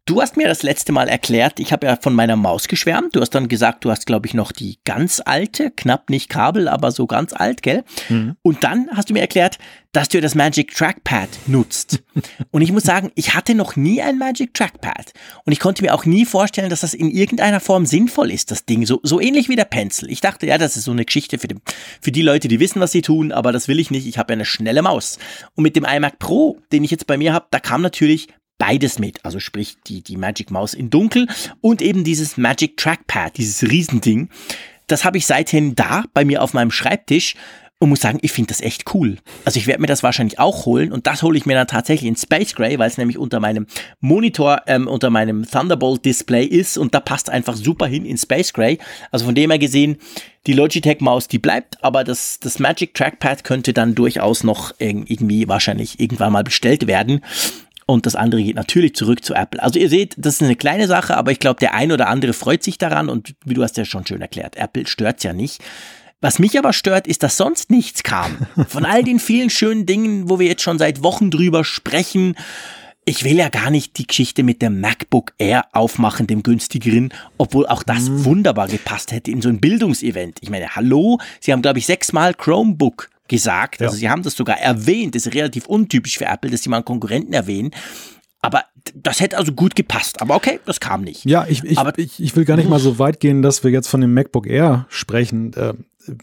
Du hast mir das letzte Mal erklärt, ich habe ja von meiner Maus geschwärmt. Du hast dann gesagt, du hast, glaube ich, noch die ganz alte, knapp nicht Kabel, aber so ganz alt, gell? Mhm. Und dann hast du mir erklärt, dass du das Magic Trackpad nutzt. Und ich muss sagen, ich hatte noch nie ein Magic Trackpad. Und ich konnte mir auch nie vorstellen, dass das in irgendeiner Form sinnvoll ist, das Ding. So, so ähnlich wie der Pencil. Ich dachte, ja, das ist so eine Geschichte für, den, für die Leute, die wissen, was sie tun, aber das will ich nicht. Ich habe ja eine schnelle Maus. Und mit dem iMac Pro, den ich jetzt bei mir habe, da kam natürlich beides mit. Also sprich die, die Magic Maus in dunkel und eben dieses Magic Trackpad, dieses Riesending. Das habe ich seithin da bei mir auf meinem Schreibtisch und muss sagen, ich finde das echt cool. Also ich werde mir das wahrscheinlich auch holen und das hole ich mir dann tatsächlich in Space Gray, weil es nämlich unter meinem Monitor, ähm, unter meinem Thunderbolt Display ist und da passt einfach super hin in Space Gray. Also von dem her gesehen, die Logitech Maus, die bleibt, aber das, das Magic Trackpad könnte dann durchaus noch irgendwie wahrscheinlich irgendwann mal bestellt werden. Und das andere geht natürlich zurück zu Apple. Also ihr seht, das ist eine kleine Sache, aber ich glaube, der ein oder andere freut sich daran und wie du hast ja schon schön erklärt, Apple stört's ja nicht. Was mich aber stört, ist, dass sonst nichts kam. Von all den vielen schönen Dingen, wo wir jetzt schon seit Wochen drüber sprechen. Ich will ja gar nicht die Geschichte mit dem MacBook Air aufmachen, dem günstigeren, obwohl auch das mhm. wunderbar gepasst hätte in so ein Bildungsevent. Ich meine, hallo, Sie haben, glaube ich, sechsmal Chromebook gesagt. Ja. Also sie haben das sogar erwähnt. Das ist relativ untypisch für Apple, dass sie mal einen Konkurrenten erwähnen. Aber das hätte also gut gepasst. Aber okay, das kam nicht. Ja, ich, ich, Aber, ich, ich will gar nicht mal so weit gehen, dass wir jetzt von dem MacBook Air sprechen. Äh,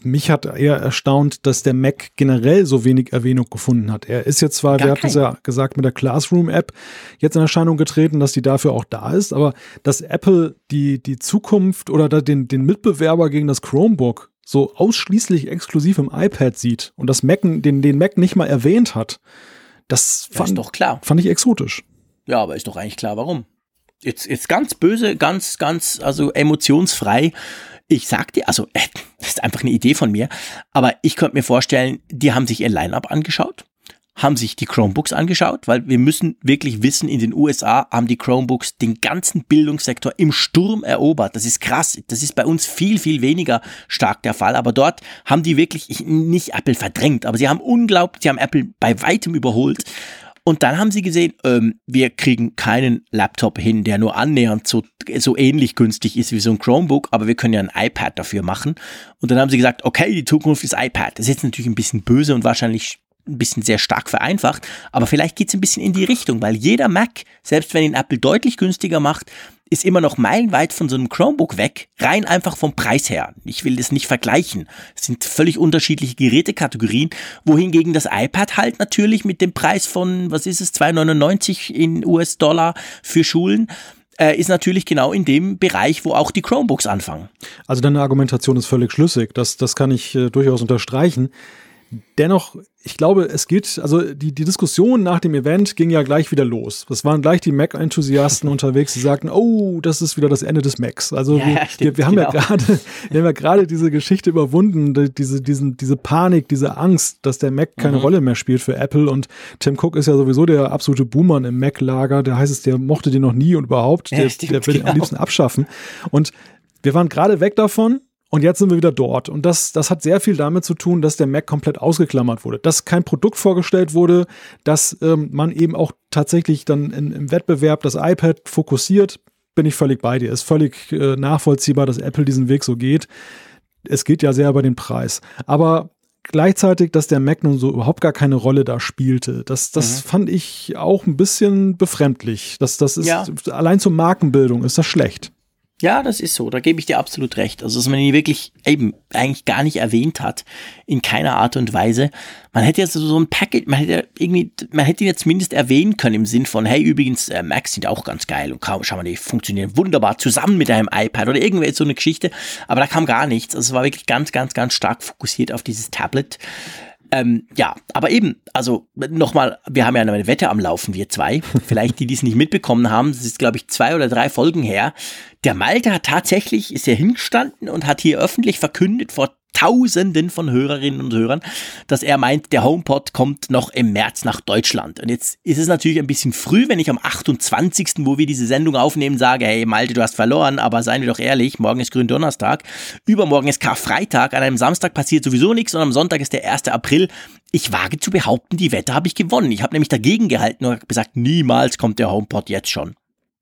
mich hat eher erstaunt, dass der Mac generell so wenig Erwähnung gefunden hat. Er ist jetzt zwar, wir hatten es ja gesagt, mit der Classroom-App jetzt in Erscheinung getreten, dass die dafür auch da ist, aber dass Apple die, die Zukunft oder den, den Mitbewerber gegen das Chromebook so ausschließlich exklusiv im iPad sieht und das Mac, den, den Mac nicht mal erwähnt hat, das fand, ist doch klar. fand ich exotisch. Ja, aber ist doch eigentlich klar, warum. Jetzt, jetzt ganz böse, ganz, ganz, also emotionsfrei. Ich sag dir, also, äh, das ist einfach eine Idee von mir, aber ich könnte mir vorstellen, die haben sich ihr Line-Up angeschaut haben sich die Chromebooks angeschaut, weil wir müssen wirklich wissen, in den USA haben die Chromebooks den ganzen Bildungssektor im Sturm erobert. Das ist krass. Das ist bei uns viel, viel weniger stark der Fall. Aber dort haben die wirklich nicht Apple verdrängt, aber sie haben unglaublich, sie haben Apple bei weitem überholt. Und dann haben sie gesehen, ähm, wir kriegen keinen Laptop hin, der nur annähernd so, so ähnlich günstig ist wie so ein Chromebook, aber wir können ja ein iPad dafür machen. Und dann haben sie gesagt, okay, die Zukunft ist iPad. Das ist jetzt natürlich ein bisschen böse und wahrscheinlich ein bisschen sehr stark vereinfacht, aber vielleicht geht es ein bisschen in die Richtung, weil jeder Mac, selbst wenn ihn Apple deutlich günstiger macht, ist immer noch meilenweit von so einem Chromebook weg, rein einfach vom Preis her. Ich will das nicht vergleichen. Es sind völlig unterschiedliche Gerätekategorien, wohingegen das iPad halt natürlich mit dem Preis von, was ist es, 2,99 in US-Dollar für Schulen, äh, ist natürlich genau in dem Bereich, wo auch die Chromebooks anfangen. Also deine Argumentation ist völlig schlüssig. Das, das kann ich äh, durchaus unterstreichen. Dennoch, ich glaube, es geht, also die, die Diskussion nach dem Event ging ja gleich wieder los. Das waren gleich die Mac-Enthusiasten unterwegs, die sagten, oh, das ist wieder das Ende des Macs. Also ja, wir, ja, wir, wir, haben genau. ja gerade, wir haben ja gerade diese Geschichte überwunden, diese, diesen, diese Panik, diese Angst, dass der Mac keine mhm. Rolle mehr spielt für Apple. Und Tim Cook ist ja sowieso der absolute Boomer im Mac-Lager. Der heißt es, der mochte den noch nie und überhaupt. Der, stimmt, der will genau. den am liebsten abschaffen. Und wir waren gerade weg davon und jetzt sind wir wieder dort. Und das, das hat sehr viel damit zu tun, dass der Mac komplett ausgeklammert wurde. Dass kein Produkt vorgestellt wurde, dass ähm, man eben auch tatsächlich dann in, im Wettbewerb das iPad fokussiert, bin ich völlig bei dir. Ist völlig äh, nachvollziehbar, dass Apple diesen Weg so geht. Es geht ja sehr über den Preis. Aber gleichzeitig, dass der Mac nun so überhaupt gar keine Rolle da spielte. Das, das mhm. fand ich auch ein bisschen befremdlich. Das, das ist ja. allein zur Markenbildung ist das schlecht. Ja, das ist so, da gebe ich dir absolut recht. Also, dass man ihn wirklich eben eigentlich gar nicht erwähnt hat, in keiner Art und Weise. Man hätte jetzt so ein Packet, man hätte irgendwie, man hätte ihn jetzt zumindest erwähnen können im Sinn von, hey, übrigens, äh, Macs sind auch ganz geil und schau mal, die funktionieren wunderbar zusammen mit einem iPad oder irgendwie so eine Geschichte. Aber da kam gar nichts. Also, es war wirklich ganz, ganz, ganz stark fokussiert auf dieses Tablet. Ähm, ja, aber eben, also nochmal, wir haben ja eine Wette am Laufen, wir zwei. Vielleicht die, die es nicht mitbekommen haben, das ist, glaube ich, zwei oder drei Folgen her. Der Malte hat tatsächlich, ist ja hingestanden und hat hier öffentlich verkündet vor Tausenden von Hörerinnen und Hörern, dass er meint, der HomePod kommt noch im März nach Deutschland. Und jetzt ist es natürlich ein bisschen früh, wenn ich am 28., wo wir diese Sendung aufnehmen, sage, hey Malte, du hast verloren, aber seien wir doch ehrlich, morgen ist Gründonnerstag, übermorgen ist Karfreitag, an einem Samstag passiert sowieso nichts und am Sonntag ist der 1. April. Ich wage zu behaupten, die Wette habe ich gewonnen. Ich habe nämlich dagegen gehalten und gesagt, niemals kommt der HomePod jetzt schon.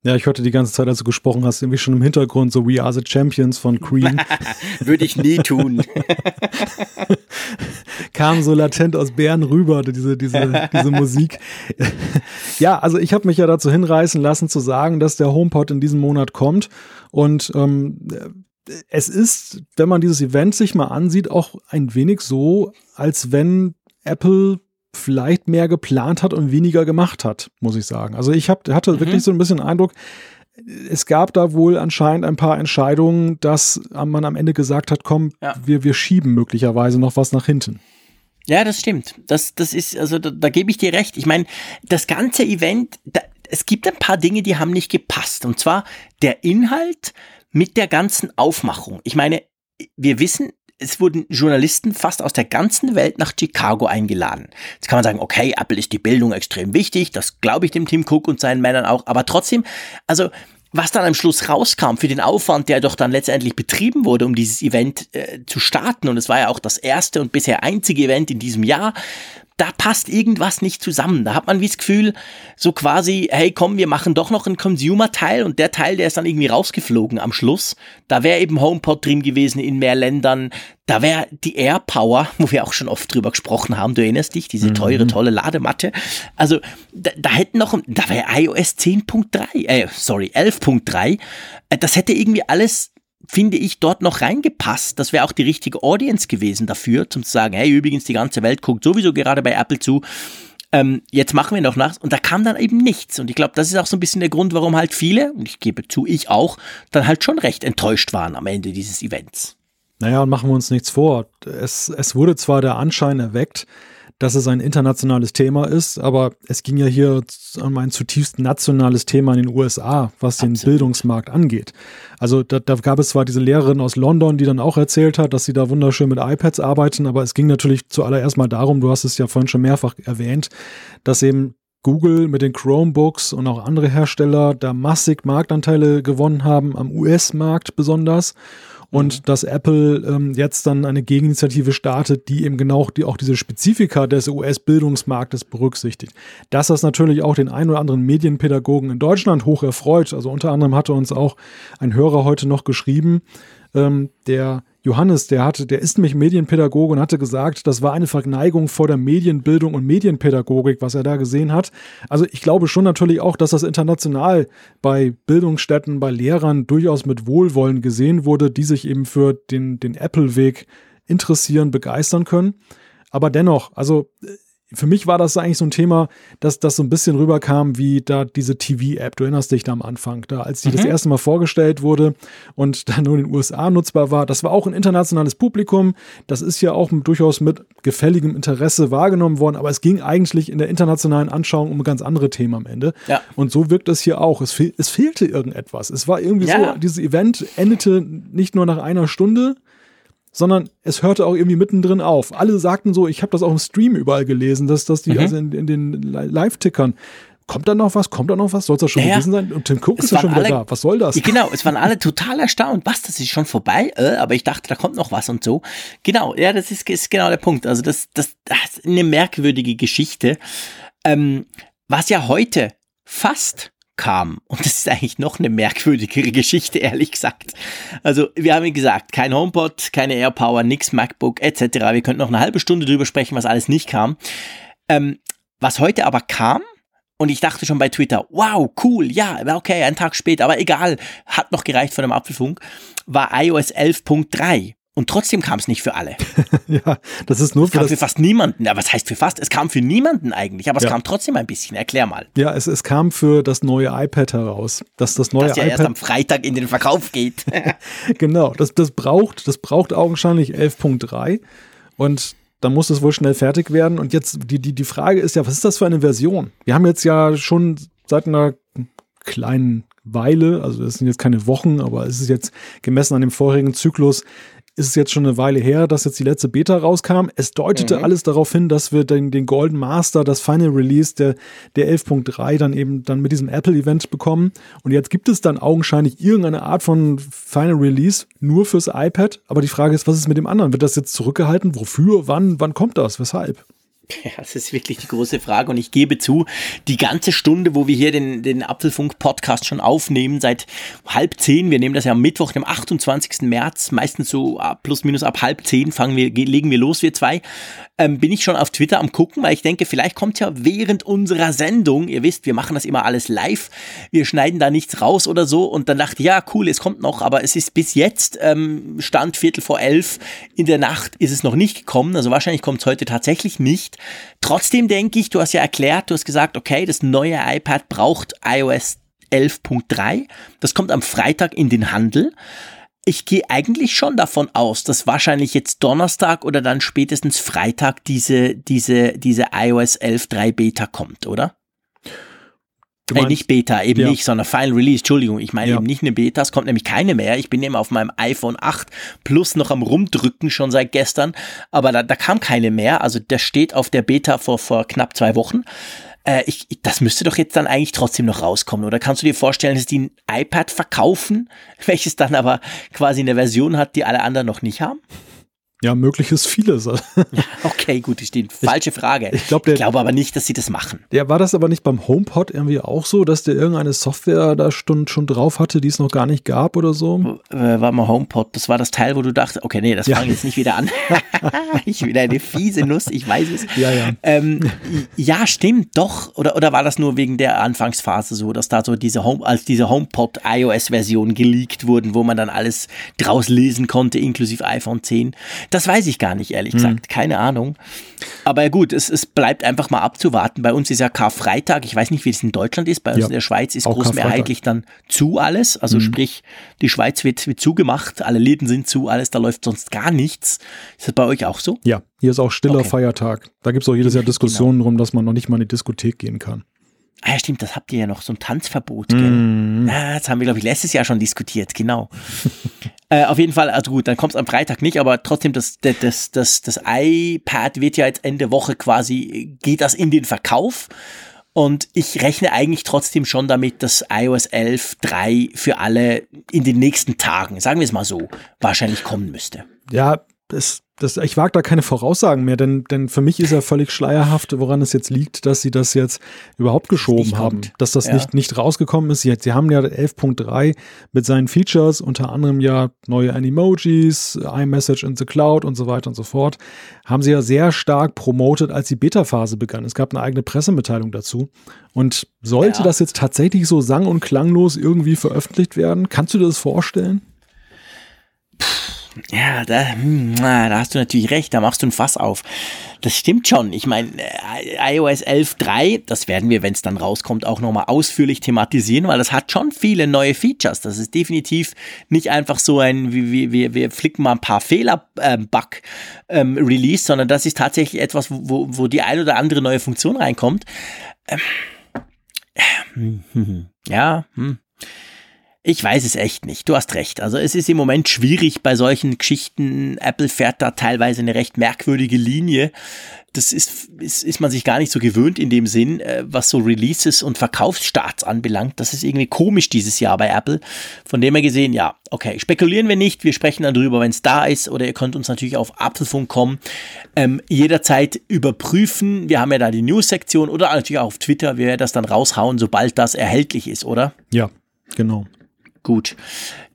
Ja, ich hörte die ganze Zeit, als du gesprochen hast, irgendwie schon im Hintergrund so We Are the Champions von Cream. Würde ich nie tun. Kam so latent aus Bern rüber, diese, diese, diese Musik. ja, also ich habe mich ja dazu hinreißen lassen zu sagen, dass der HomePod in diesem Monat kommt. Und ähm, es ist, wenn man dieses Event sich mal ansieht, auch ein wenig so, als wenn Apple vielleicht mehr geplant hat und weniger gemacht hat, muss ich sagen. Also ich hab, hatte mhm. wirklich so ein bisschen den Eindruck, es gab da wohl anscheinend ein paar Entscheidungen, dass man am Ende gesagt hat, komm, ja. wir, wir schieben möglicherweise noch was nach hinten. Ja, das stimmt. Das, das ist, also da, da gebe ich dir recht. Ich meine, das ganze Event, da, es gibt ein paar Dinge, die haben nicht gepasst. Und zwar der Inhalt mit der ganzen Aufmachung. Ich meine, wir wissen, es wurden Journalisten fast aus der ganzen Welt nach Chicago eingeladen. Jetzt kann man sagen, okay, Apple ist die Bildung extrem wichtig, das glaube ich dem Tim Cook und seinen Männern auch, aber trotzdem, also was dann am Schluss rauskam für den Aufwand, der doch dann letztendlich betrieben wurde, um dieses Event äh, zu starten, und es war ja auch das erste und bisher einzige Event in diesem Jahr, da passt irgendwas nicht zusammen. Da hat man wie das Gefühl, so quasi, hey komm, wir machen doch noch einen Consumer-Teil und der Teil, der ist dann irgendwie rausgeflogen am Schluss. Da wäre eben HomePod drin gewesen in mehr Ländern. Da wäre die AirPower, wo wir auch schon oft drüber gesprochen haben, du erinnerst dich, diese teure, mhm. tolle Ladematte. Also da, da hätten noch, da wäre iOS 10.3, äh, sorry, 11.3. Äh, das hätte irgendwie alles finde ich, dort noch reingepasst. Das wäre auch die richtige Audience gewesen dafür, zum zu sagen, hey, übrigens, die ganze Welt guckt sowieso gerade bei Apple zu. Ähm, jetzt machen wir noch nach. Und da kam dann eben nichts. Und ich glaube, das ist auch so ein bisschen der Grund, warum halt viele, und ich gebe zu, ich auch, dann halt schon recht enttäuscht waren am Ende dieses Events. Naja, und machen wir uns nichts vor. Es, es wurde zwar der Anschein erweckt, dass es ein internationales Thema ist, aber es ging ja hier um ein zutiefst nationales Thema in den USA, was den Absolut. Bildungsmarkt angeht. Also da, da gab es zwar diese Lehrerin aus London, die dann auch erzählt hat, dass sie da wunderschön mit iPads arbeiten, aber es ging natürlich zuallererst mal darum, du hast es ja vorhin schon mehrfach erwähnt, dass eben Google mit den Chromebooks und auch andere Hersteller da massig Marktanteile gewonnen haben, am US-Markt besonders und mhm. dass Apple ähm, jetzt dann eine Gegeninitiative startet, die eben genau die, auch diese Spezifika des US-Bildungsmarktes berücksichtigt. Dass das natürlich auch den ein oder anderen Medienpädagogen in Deutschland hoch erfreut. Also unter anderem hatte uns auch ein Hörer heute noch geschrieben, ähm, der Johannes, der hatte, der ist nämlich Medienpädagoge und hatte gesagt, das war eine Verneigung vor der Medienbildung und Medienpädagogik, was er da gesehen hat. Also ich glaube schon natürlich auch, dass das international bei Bildungsstätten, bei Lehrern durchaus mit Wohlwollen gesehen wurde, die sich eben für den, den Apple-Weg interessieren, begeistern können. Aber dennoch, also für mich war das eigentlich so ein Thema, dass das so ein bisschen rüberkam wie da diese TV-App. Du erinnerst dich da am Anfang, da als die mhm. das erste Mal vorgestellt wurde und dann nur in den USA nutzbar war. Das war auch ein internationales Publikum. Das ist ja auch durchaus mit gefälligem Interesse wahrgenommen worden, aber es ging eigentlich in der internationalen Anschauung um ein ganz andere Themen am Ende. Ja. Und so wirkt es hier auch. Es, fehl, es fehlte irgendetwas. Es war irgendwie ja. so, dieses Event endete nicht nur nach einer Stunde, sondern es hörte auch irgendwie mittendrin auf. Alle sagten so, ich habe das auch im Stream überall gelesen, dass, dass die mhm. also in, in den Live-Tickern kommt da noch was? Kommt da noch was? Soll es da schon ja, gewesen sein? Und Tim Cook ist ja schon wieder da. Was soll das? Genau, es waren alle total erstaunt. Was, das ist schon vorbei? Äh, aber ich dachte, da kommt noch was und so. Genau, ja, das ist, ist genau der Punkt. Also das, das, das ist eine merkwürdige Geschichte. Ähm, was ja heute fast kam. Und das ist eigentlich noch eine merkwürdigere Geschichte, ehrlich gesagt. Also, wir haben gesagt, kein HomePod, keine AirPower, nix MacBook etc. Wir könnten noch eine halbe Stunde drüber sprechen, was alles nicht kam. Ähm, was heute aber kam, und ich dachte schon bei Twitter, wow, cool, ja, okay, ein Tag später, aber egal, hat noch gereicht von dem Apfelfunk, war iOS 11.3. Und trotzdem kam es nicht für alle. ja, das ist nur es für, kam für fast niemanden. Ja, was heißt für fast? Es kam für niemanden eigentlich, aber es ja. kam trotzdem ein bisschen. Erklär mal. Ja, es, es kam für das neue iPad heraus. Dass das neue das ja iPad erst am Freitag in den Verkauf geht. genau, das, das braucht, das braucht augenscheinlich 11.3 und dann muss es wohl schnell fertig werden. Und jetzt, die, die, die Frage ist ja, was ist das für eine Version? Wir haben jetzt ja schon seit einer kleinen Weile, also das sind jetzt keine Wochen, aber es ist jetzt gemessen an dem vorherigen Zyklus ist es jetzt schon eine Weile her, dass jetzt die letzte Beta rauskam. Es deutete mhm. alles darauf hin, dass wir den, den Golden Master, das Final Release der, der 11.3 dann eben dann mit diesem Apple-Event bekommen. Und jetzt gibt es dann augenscheinlich irgendeine Art von Final Release nur fürs iPad. Aber die Frage ist, was ist mit dem anderen? Wird das jetzt zurückgehalten? Wofür? Wann? Wann kommt das? Weshalb? Ja, das ist wirklich die große Frage und ich gebe zu, die ganze Stunde, wo wir hier den, den Apfelfunk-Podcast schon aufnehmen, seit halb zehn, wir nehmen das ja am Mittwoch, dem 28. März, meistens so plus minus ab halb zehn fangen wir, legen wir los, wir zwei, ähm, bin ich schon auf Twitter am gucken, weil ich denke, vielleicht kommt ja während unserer Sendung, ihr wisst, wir machen das immer alles live, wir schneiden da nichts raus oder so. Und dann dachte ich, ja cool, es kommt noch, aber es ist bis jetzt, ähm, Stand Viertel vor elf in der Nacht ist es noch nicht gekommen, also wahrscheinlich kommt es heute tatsächlich nicht. Trotzdem denke ich, du hast ja erklärt, du hast gesagt, okay, das neue iPad braucht iOS 11.3, das kommt am Freitag in den Handel ich gehe eigentlich schon davon aus, dass wahrscheinlich jetzt Donnerstag oder dann spätestens Freitag diese, diese, diese iOS 11.3 Beta kommt, oder? Äh, nicht Beta, eben ja. nicht, sondern Final Release, Entschuldigung, ich meine ja. eben nicht eine Beta, es kommt nämlich keine mehr. Ich bin eben auf meinem iPhone 8 Plus noch am rumdrücken schon seit gestern, aber da, da kam keine mehr. Also der steht auf der Beta vor, vor knapp zwei Wochen. Äh, ich, das müsste doch jetzt dann eigentlich trotzdem noch rauskommen. Oder kannst du dir vorstellen, dass die ein iPad verkaufen, welches dann aber quasi eine Version hat, die alle anderen noch nicht haben? Ja, möglich ist vieles. okay, gut, die falsche Frage. Ich, glaub, ich glaube aber nicht, dass sie das machen. Ja, war das aber nicht beim HomePod irgendwie auch so, dass der irgendeine Software da schon, schon drauf hatte, die es noch gar nicht gab oder so? Äh, war mal HomePod, das war das Teil, wo du dachtest, okay, nee, das ja. fange ich jetzt nicht wieder an. ich wieder eine fiese Nuss, ich weiß es. Ja, ja. Ähm, ja, stimmt, doch. Oder, oder war das nur wegen der Anfangsphase so, dass da so diese Home, als diese HomePod iOS-Version geleakt wurden, wo man dann alles draus lesen konnte, inklusive iPhone 10? Das weiß ich gar nicht, ehrlich gesagt. Mhm. Keine Ahnung. Aber gut, es, es bleibt einfach mal abzuwarten. Bei uns ist ja Karfreitag. Ich weiß nicht, wie es in Deutschland ist. Bei uns ja, in der Schweiz ist großmehrheitlich dann zu alles. Also mhm. sprich, die Schweiz wird, wird zugemacht. Alle Läden sind zu, alles. Da läuft sonst gar nichts. Ist das bei euch auch so? Ja, hier ist auch stiller okay. Feiertag. Da gibt es auch jedes Jahr Diskussionen genau. drum, dass man noch nicht mal in die Diskothek gehen kann. Ah ja, stimmt, das habt ihr ja noch, so ein Tanzverbot. Gell? Mm. Ja, das haben wir, glaube ich, letztes Jahr schon diskutiert, genau. äh, auf jeden Fall, also gut, dann kommt es am Freitag nicht, aber trotzdem, das, das, das, das iPad wird ja jetzt Ende Woche quasi, geht das in den Verkauf. Und ich rechne eigentlich trotzdem schon damit, dass iOS 11.3 für alle in den nächsten Tagen, sagen wir es mal so, wahrscheinlich kommen müsste. Ja, es das, ich wage da keine Voraussagen mehr, denn, denn für mich ist ja völlig schleierhaft, woran es jetzt liegt, dass sie das jetzt überhaupt geschoben haben, dass das ja. nicht, nicht rausgekommen ist. Sie, sie haben ja 11.3 mit seinen Features, unter anderem ja neue Animojis, iMessage in the Cloud und so weiter und so fort, haben sie ja sehr stark promotet, als die Beta-Phase begann. Es gab eine eigene Pressemitteilung dazu. Und sollte ja. das jetzt tatsächlich so sang- und klanglos irgendwie veröffentlicht werden, kannst du dir das vorstellen? Ja, da, hm, da hast du natürlich recht, da machst du ein Fass auf. Das stimmt schon. Ich meine, äh, iOS 11.3, das werden wir, wenn es dann rauskommt, auch nochmal ausführlich thematisieren, weil das hat schon viele neue Features. Das ist definitiv nicht einfach so ein, wie wir, wir flicken mal ein paar Fehler-Bug-Release, ähm, ähm, sondern das ist tatsächlich etwas, wo, wo die ein oder andere neue Funktion reinkommt. Ähm, hm, hm, hm. ja, hm. Ich weiß es echt nicht. Du hast recht. Also es ist im Moment schwierig bei solchen Geschichten. Apple fährt da teilweise eine recht merkwürdige Linie. Das ist, ist, ist man sich gar nicht so gewöhnt in dem Sinn, äh, was so Releases und Verkaufsstarts anbelangt. Das ist irgendwie komisch dieses Jahr bei Apple. Von dem her gesehen, ja, okay, spekulieren wir nicht. Wir sprechen dann drüber, wenn es da ist. Oder ihr könnt uns natürlich auf Apfelfunk kommen, ähm, jederzeit überprüfen. Wir haben ja da die News-Sektion oder natürlich auch auf Twitter. Wir werden das dann raushauen, sobald das erhältlich ist, oder? Ja, genau. Gut.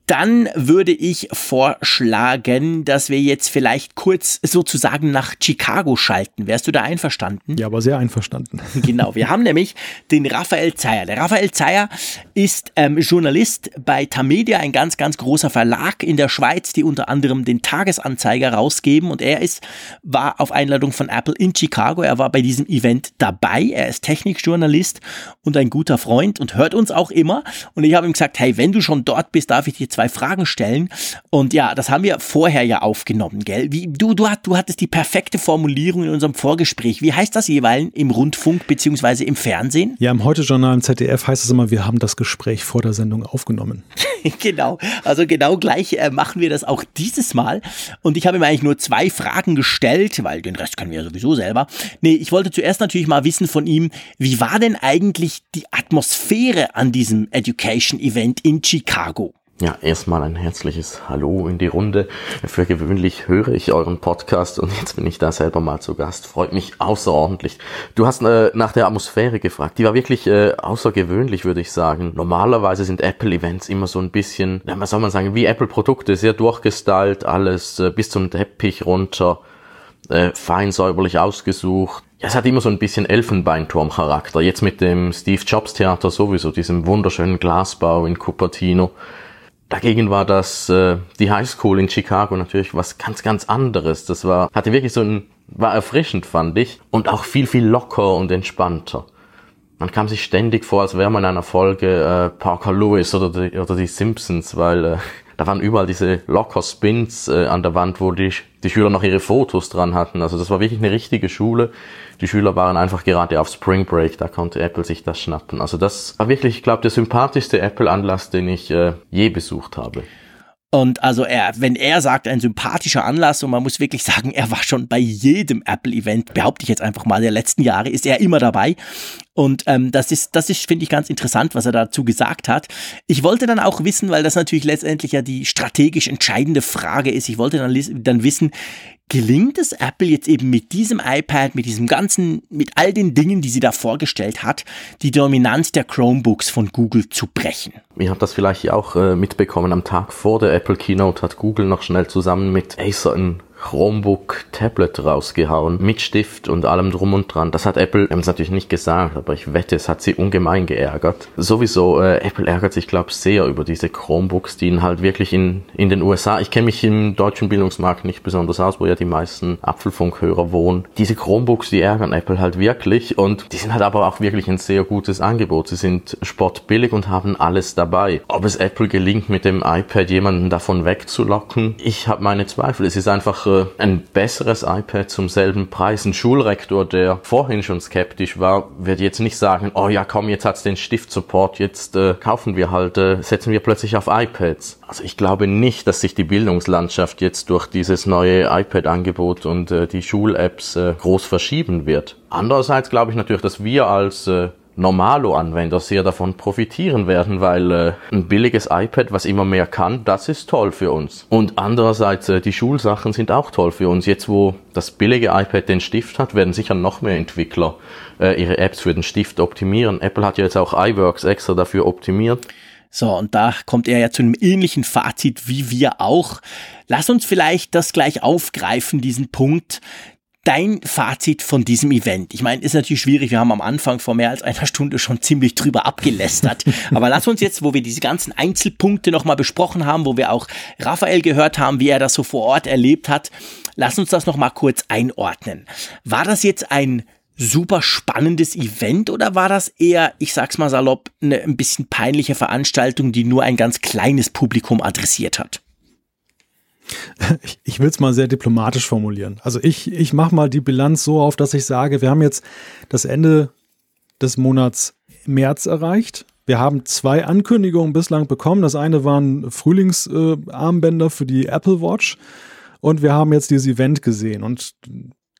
Dann würde ich vorschlagen, dass wir jetzt vielleicht kurz sozusagen nach Chicago schalten. Wärst du da einverstanden? Ja, aber sehr einverstanden. Genau, wir haben nämlich den Raphael Zeyer. Der Raphael Zeyer ist ähm, Journalist bei Tamedia, ein ganz, ganz großer Verlag in der Schweiz, die unter anderem den Tagesanzeiger rausgeben. Und er ist, war auf Einladung von Apple in Chicago. Er war bei diesem Event dabei. Er ist Technikjournalist und ein guter Freund und hört uns auch immer. Und ich habe ihm gesagt, hey, wenn du schon dort bist, darf ich dir zwei Fragen stellen. Und ja, das haben wir vorher ja aufgenommen, gell? Wie, du, du, du hattest die perfekte Formulierung in unserem Vorgespräch. Wie heißt das jeweils im Rundfunk beziehungsweise im Fernsehen? Ja, im Heute-Journal im ZDF heißt es immer, wir haben das Gespräch vor der Sendung aufgenommen. genau, also genau gleich äh, machen wir das auch dieses Mal. Und ich habe ihm eigentlich nur zwei Fragen gestellt, weil den Rest können wir ja sowieso selber. Nee, ich wollte zuerst natürlich mal wissen von ihm, wie war denn eigentlich die Atmosphäre an diesem Education-Event in Chicago? Ja, erstmal ein herzliches Hallo in die Runde. Für gewöhnlich höre ich euren Podcast und jetzt bin ich da selber mal zu Gast. Freut mich außerordentlich. Du hast äh, nach der Atmosphäre gefragt. Die war wirklich äh, außergewöhnlich, würde ich sagen. Normalerweise sind Apple-Events immer so ein bisschen, ja, was soll man sagen, wie Apple-Produkte, sehr durchgestylt, alles äh, bis zum Teppich runter, äh, fein säuberlich ausgesucht. Ja, es hat immer so ein bisschen Elfenbeinturm-Charakter. Jetzt mit dem Steve Jobs Theater sowieso, diesem wunderschönen Glasbau in Cupertino. Dagegen war das äh, die Highschool in Chicago natürlich was ganz, ganz anderes. Das war, hatte wirklich so ein, war erfrischend, fand ich. Und auch viel, viel locker und entspannter. Man kam sich ständig vor, als wäre man in einer Folge äh, Parker Lewis oder die, oder die Simpsons, weil äh, da waren überall diese locker Spins äh, an der Wand, wo die, die Schüler noch ihre Fotos dran hatten. Also das war wirklich eine richtige Schule. Die Schüler waren einfach gerade auf Spring Break, da konnte Apple sich das schnappen. Also das war wirklich, ich glaube, der sympathischste Apple-Anlass, den ich äh, je besucht habe. Und also er, wenn er sagt, ein sympathischer Anlass und man muss wirklich sagen, er war schon bei jedem Apple-Event, behaupte ich jetzt einfach mal, der letzten Jahre ist er immer dabei. Und ähm, das ist, das ist, finde ich, ganz interessant, was er dazu gesagt hat. Ich wollte dann auch wissen, weil das natürlich letztendlich ja die strategisch entscheidende Frage ist, ich wollte dann, dann wissen, gelingt es Apple jetzt eben mit diesem iPad, mit diesem ganzen, mit all den Dingen, die sie da vorgestellt hat, die Dominanz der Chromebooks von Google zu brechen? Ihr habt das vielleicht auch äh, mitbekommen. Am Tag vor der Apple Keynote hat Google noch schnell zusammen mit Acer ein Chromebook Tablet rausgehauen mit Stift und allem drum und dran. Das hat Apple, haben es natürlich nicht gesagt, aber ich wette, es hat sie ungemein geärgert. Sowieso, äh, Apple ärgert sich, glaube ich, sehr über diese Chromebooks, die ihn halt wirklich in, in den USA, ich kenne mich im deutschen Bildungsmarkt nicht besonders aus, wo ja die meisten Apfelfunkhörer wohnen. Diese Chromebooks, die ärgern Apple halt wirklich und die sind halt aber auch wirklich ein sehr gutes Angebot. Sie sind sportbillig und haben alles dabei. Ob es Apple gelingt, mit dem iPad jemanden davon wegzulocken, ich habe meine Zweifel. Es ist einfach äh, ein besseres iPad zum selben Preis. Ein Schulrektor, der vorhin schon skeptisch war, wird jetzt nicht sagen, oh ja komm, jetzt hat's den Stift-Support, jetzt äh, kaufen wir halt, äh, setzen wir plötzlich auf iPads. Also ich glaube nicht, dass sich die Bildungslandschaft jetzt durch dieses neue iPad-Angebot und äh, die Schul-Apps äh, groß verschieben wird. Andererseits glaube ich natürlich, dass wir als äh, Normalo-Anwender sehr davon profitieren werden, weil äh, ein billiges iPad, was immer mehr kann, das ist toll für uns. Und andererseits, äh, die Schulsachen sind auch toll für uns. Jetzt, wo das billige iPad den Stift hat, werden sicher noch mehr Entwickler äh, ihre Apps für den Stift optimieren. Apple hat ja jetzt auch iWorks extra dafür optimiert. So, und da kommt er ja zu einem ähnlichen Fazit wie wir auch. Lass uns vielleicht das gleich aufgreifen, diesen Punkt dein Fazit von diesem Event? Ich meine, ist natürlich schwierig. Wir haben am Anfang vor mehr als einer Stunde schon ziemlich drüber abgelästert. Aber lass uns jetzt, wo wir diese ganzen Einzelpunkte nochmal besprochen haben, wo wir auch Raphael gehört haben, wie er das so vor Ort erlebt hat, lass uns das nochmal kurz einordnen. War das jetzt ein super spannendes Event oder war das eher, ich sag's mal salopp, eine ein bisschen peinliche Veranstaltung, die nur ein ganz kleines Publikum adressiert hat? Ich, ich will es mal sehr diplomatisch formulieren. Also ich, ich mache mal die Bilanz so auf, dass ich sage, wir haben jetzt das Ende des Monats März erreicht. Wir haben zwei Ankündigungen bislang bekommen. Das eine waren Frühlingsarmbänder äh, für die Apple Watch und wir haben jetzt dieses Event gesehen. Und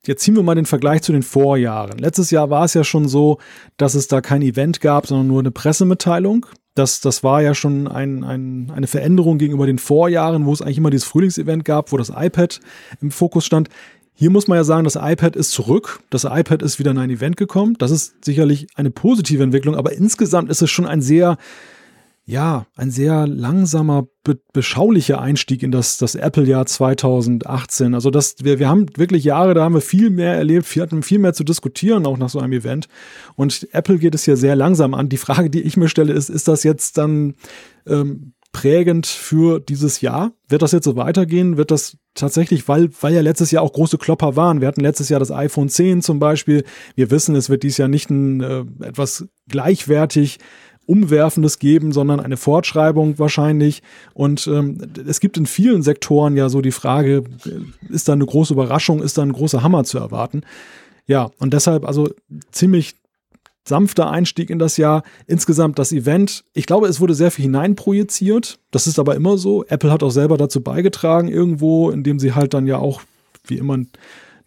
jetzt ziehen wir mal den Vergleich zu den Vorjahren. Letztes Jahr war es ja schon so, dass es da kein Event gab, sondern nur eine Pressemitteilung. Das, das war ja schon ein, ein, eine Veränderung gegenüber den Vorjahren, wo es eigentlich immer dieses Frühlingsevent gab, wo das iPad im Fokus stand. Hier muss man ja sagen, das iPad ist zurück. Das iPad ist wieder in ein Event gekommen. Das ist sicherlich eine positive Entwicklung, aber insgesamt ist es schon ein sehr ja, ein sehr langsamer, be beschaulicher Einstieg in das, das Apple-Jahr 2018. Also das, wir, wir haben wirklich Jahre, da haben wir viel mehr erlebt, wir hatten viel mehr zu diskutieren, auch nach so einem Event. Und Apple geht es hier sehr langsam an. Die Frage, die ich mir stelle, ist, ist das jetzt dann ähm, prägend für dieses Jahr? Wird das jetzt so weitergehen? Wird das tatsächlich, weil, weil ja letztes Jahr auch große Klopper waren. Wir hatten letztes Jahr das iPhone 10 zum Beispiel. Wir wissen, es wird dieses Jahr nicht ein, äh, etwas gleichwertig Umwerfendes geben, sondern eine Fortschreibung wahrscheinlich. Und ähm, es gibt in vielen Sektoren ja so die Frage, ist da eine große Überraschung, ist da ein großer Hammer zu erwarten? Ja, und deshalb also ziemlich sanfter Einstieg in das Jahr. Insgesamt das Event, ich glaube, es wurde sehr viel hineinprojiziert. Das ist aber immer so. Apple hat auch selber dazu beigetragen irgendwo, indem sie halt dann ja auch, wie immer,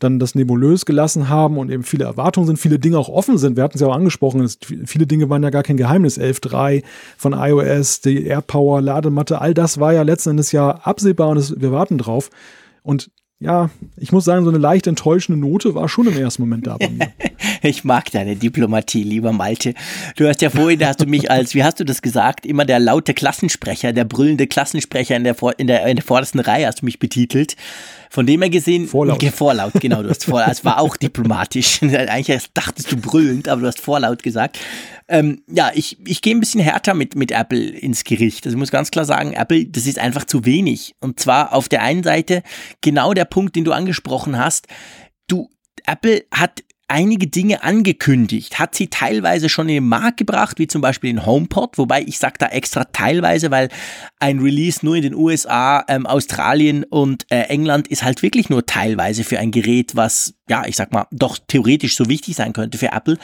dann das nebulös gelassen haben und eben viele Erwartungen sind, viele Dinge auch offen sind. Wir hatten es ja auch angesprochen, es, viele Dinge waren ja gar kein Geheimnis. 11.3 von iOS, die AirPower, Ladematte, all das war ja letzten Endes ja absehbar und es, wir warten drauf. Und ja, ich muss sagen, so eine leicht enttäuschende Note war schon im ersten Moment da bei mir. ich mag deine Diplomatie, lieber Malte. Du hast ja vorhin, hast du mich als, wie hast du das gesagt, immer der laute Klassensprecher, der brüllende Klassensprecher in der, in der, in der vordersten Reihe hast du mich betitelt. Von dem her gesehen, vorlaut, vorlaut genau, du hast vorlaut, es war auch diplomatisch. Eigentlich dachtest du brüllend, aber du hast vorlaut gesagt. Ähm, ja, ich, ich gehe ein bisschen härter mit, mit Apple ins Gericht. Also ich muss ganz klar sagen, Apple, das ist einfach zu wenig. Und zwar auf der einen Seite genau der Punkt, den du angesprochen hast. Du, Apple hat einige Dinge angekündigt, hat sie teilweise schon in den Markt gebracht, wie zum Beispiel den HomePod, wobei ich sage da extra teilweise, weil ein Release nur in den USA, ähm, Australien und äh, England ist halt wirklich nur teilweise für ein Gerät, was, ja, ich sag mal, doch theoretisch so wichtig sein könnte für Apple.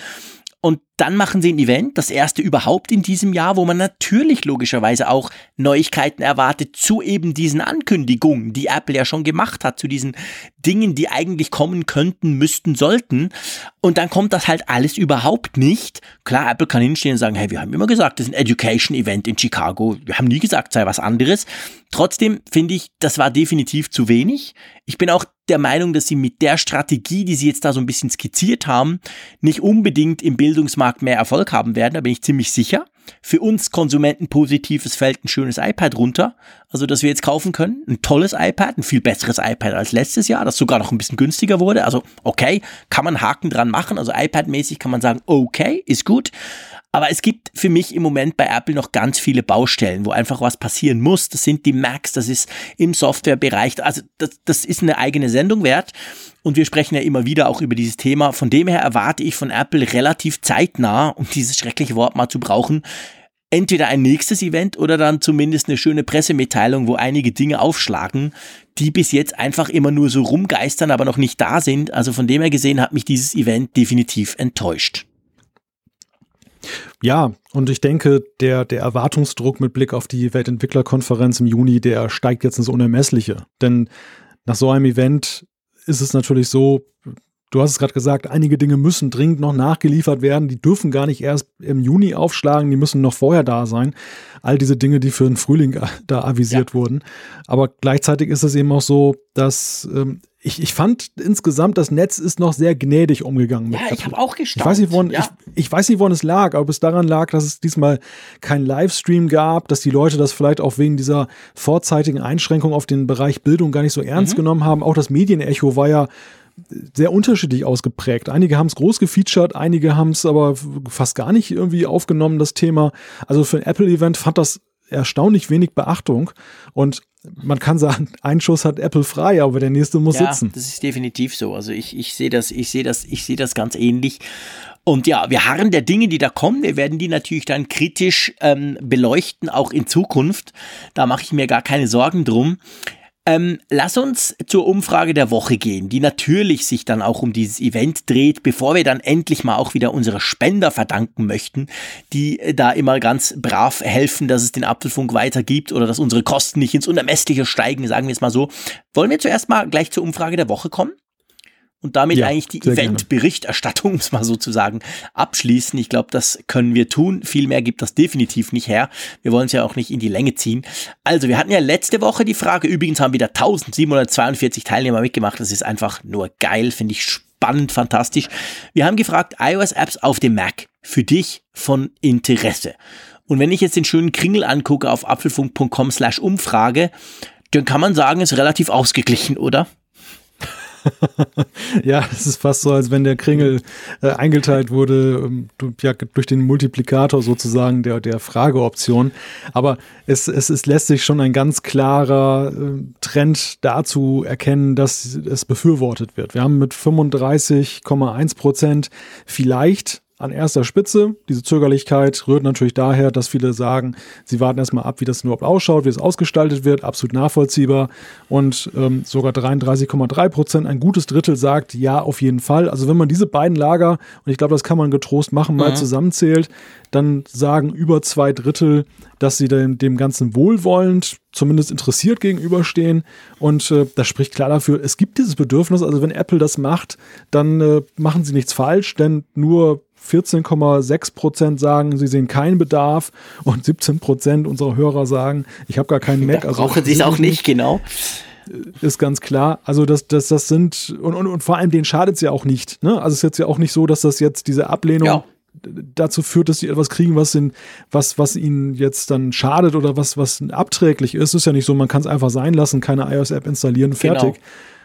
Und dann machen sie ein Event, das erste überhaupt in diesem Jahr, wo man natürlich logischerweise auch Neuigkeiten erwartet zu eben diesen Ankündigungen, die Apple ja schon gemacht hat, zu diesen Dingen, die eigentlich kommen könnten, müssten, sollten. Und dann kommt das halt alles überhaupt nicht. Klar, Apple kann hinstehen und sagen, hey, wir haben immer gesagt, das ist ein Education-Event in Chicago. Wir haben nie gesagt, sei was anderes. Trotzdem finde ich, das war definitiv zu wenig. Ich bin auch der Meinung, dass sie mit der Strategie, die sie jetzt da so ein bisschen skizziert haben, nicht unbedingt im Bildungsmarkt mehr Erfolg haben werden, da bin ich ziemlich sicher. Für uns Konsumenten positiv, es fällt ein schönes iPad runter, also das wir jetzt kaufen können. Ein tolles iPad, ein viel besseres iPad als letztes Jahr, das sogar noch ein bisschen günstiger wurde. Also okay, kann man Haken dran machen. Also iPad-mäßig kann man sagen, okay, ist gut. Aber es gibt für mich im Moment bei Apple noch ganz viele Baustellen, wo einfach was passieren muss. Das sind die Macs, das ist im Softwarebereich. Also das, das ist eine eigene Sendung wert. Und wir sprechen ja immer wieder auch über dieses Thema. Von dem her erwarte ich von Apple relativ zeitnah, um dieses schreckliche Wort mal zu brauchen, entweder ein nächstes Event oder dann zumindest eine schöne Pressemitteilung, wo einige Dinge aufschlagen, die bis jetzt einfach immer nur so rumgeistern, aber noch nicht da sind. Also von dem her gesehen hat mich dieses Event definitiv enttäuscht. Ja, und ich denke, der, der Erwartungsdruck mit Blick auf die Weltentwicklerkonferenz im Juni, der steigt jetzt ins Unermessliche. Denn nach so einem Event ist es natürlich so, du hast es gerade gesagt, einige Dinge müssen dringend noch nachgeliefert werden. Die dürfen gar nicht erst im Juni aufschlagen, die müssen noch vorher da sein. All diese Dinge, die für den Frühling da avisiert ja. wurden. Aber gleichzeitig ist es eben auch so, dass ähm, ich, ich fand insgesamt, das Netz ist noch sehr gnädig umgegangen. Mit ja, ich habe auch gestaunt. Ich weiß, nicht, woran, ja. ich, ich, weiß nicht, woran es lag, ob es daran lag, dass es diesmal kein Livestream gab, dass die Leute das vielleicht auch wegen dieser vorzeitigen Einschränkung auf den Bereich Bildung gar nicht so ernst mhm. genommen haben. Auch das Medienecho war ja sehr unterschiedlich ausgeprägt. Einige haben es groß gefeatured, einige haben es aber fast gar nicht irgendwie aufgenommen, das Thema. Also für ein Apple-Event fand das erstaunlich wenig Beachtung. Und man kann sagen, ein Schuss hat Apple frei, aber der nächste muss ja, sitzen. Das ist definitiv so. Also ich, ich sehe das, ich sehe das, ich sehe das ganz ähnlich. Und ja, wir harren der Dinge, die da kommen. Wir werden die natürlich dann kritisch ähm, beleuchten, auch in Zukunft. Da mache ich mir gar keine Sorgen drum. Ähm, lass uns zur Umfrage der Woche gehen, die natürlich sich dann auch um dieses Event dreht, bevor wir dann endlich mal auch wieder unsere Spender verdanken möchten, die äh, da immer ganz brav helfen, dass es den Apfelfunk weitergibt oder dass unsere Kosten nicht ins Unermessliche steigen, sagen wir es mal so. Wollen wir zuerst mal gleich zur Umfrage der Woche kommen? Und damit ja, eigentlich die Event-Berichterstattung, um es mal sozusagen, abschließen. Ich glaube, das können wir tun. Viel mehr gibt das definitiv nicht her. Wir wollen es ja auch nicht in die Länge ziehen. Also, wir hatten ja letzte Woche die Frage, übrigens haben wieder 1742 Teilnehmer mitgemacht. Das ist einfach nur geil, finde ich spannend, fantastisch. Wir haben gefragt, iOS-Apps auf dem Mac für dich von Interesse. Und wenn ich jetzt den schönen Kringel angucke auf apfelfunk.com slash Umfrage, dann kann man sagen, ist relativ ausgeglichen, oder? ja, es ist fast so, als wenn der Kringel äh, eingeteilt wurde, ähm, ja, durch den Multiplikator sozusagen der, der Frageoption. Aber es, es, es lässt sich schon ein ganz klarer äh, Trend dazu erkennen, dass es befürwortet wird. Wir haben mit 35,1 Prozent vielleicht an erster Spitze. Diese Zögerlichkeit rührt natürlich daher, dass viele sagen, sie warten erstmal ab, wie das überhaupt ausschaut, wie es ausgestaltet wird, absolut nachvollziehbar. Und ähm, sogar 33,3 Prozent, ein gutes Drittel sagt, ja, auf jeden Fall. Also wenn man diese beiden Lager, und ich glaube, das kann man getrost machen, mal mhm. zusammenzählt, dann sagen über zwei Drittel, dass sie dem, dem Ganzen wohlwollend, zumindest interessiert gegenüberstehen. Und äh, das spricht klar dafür, es gibt dieses Bedürfnis. Also wenn Apple das macht, dann äh, machen sie nichts falsch, denn nur 14,6 Prozent sagen, sie sehen keinen Bedarf und 17 Prozent unserer Hörer sagen, ich habe gar keinen Mac. Da also brauchen sie es auch nicht, genau. Ist ganz klar. Also das, das, das sind, und, und, und vor allem denen schadet es ja auch nicht. Ne? Also es ist jetzt ja auch nicht so, dass das jetzt diese Ablehnung ja. dazu führt, dass sie etwas kriegen, was, in, was, was ihnen jetzt dann schadet oder was, was abträglich ist. Es ist ja nicht so, man kann es einfach sein lassen, keine iOS-App installieren, fertig. Genau.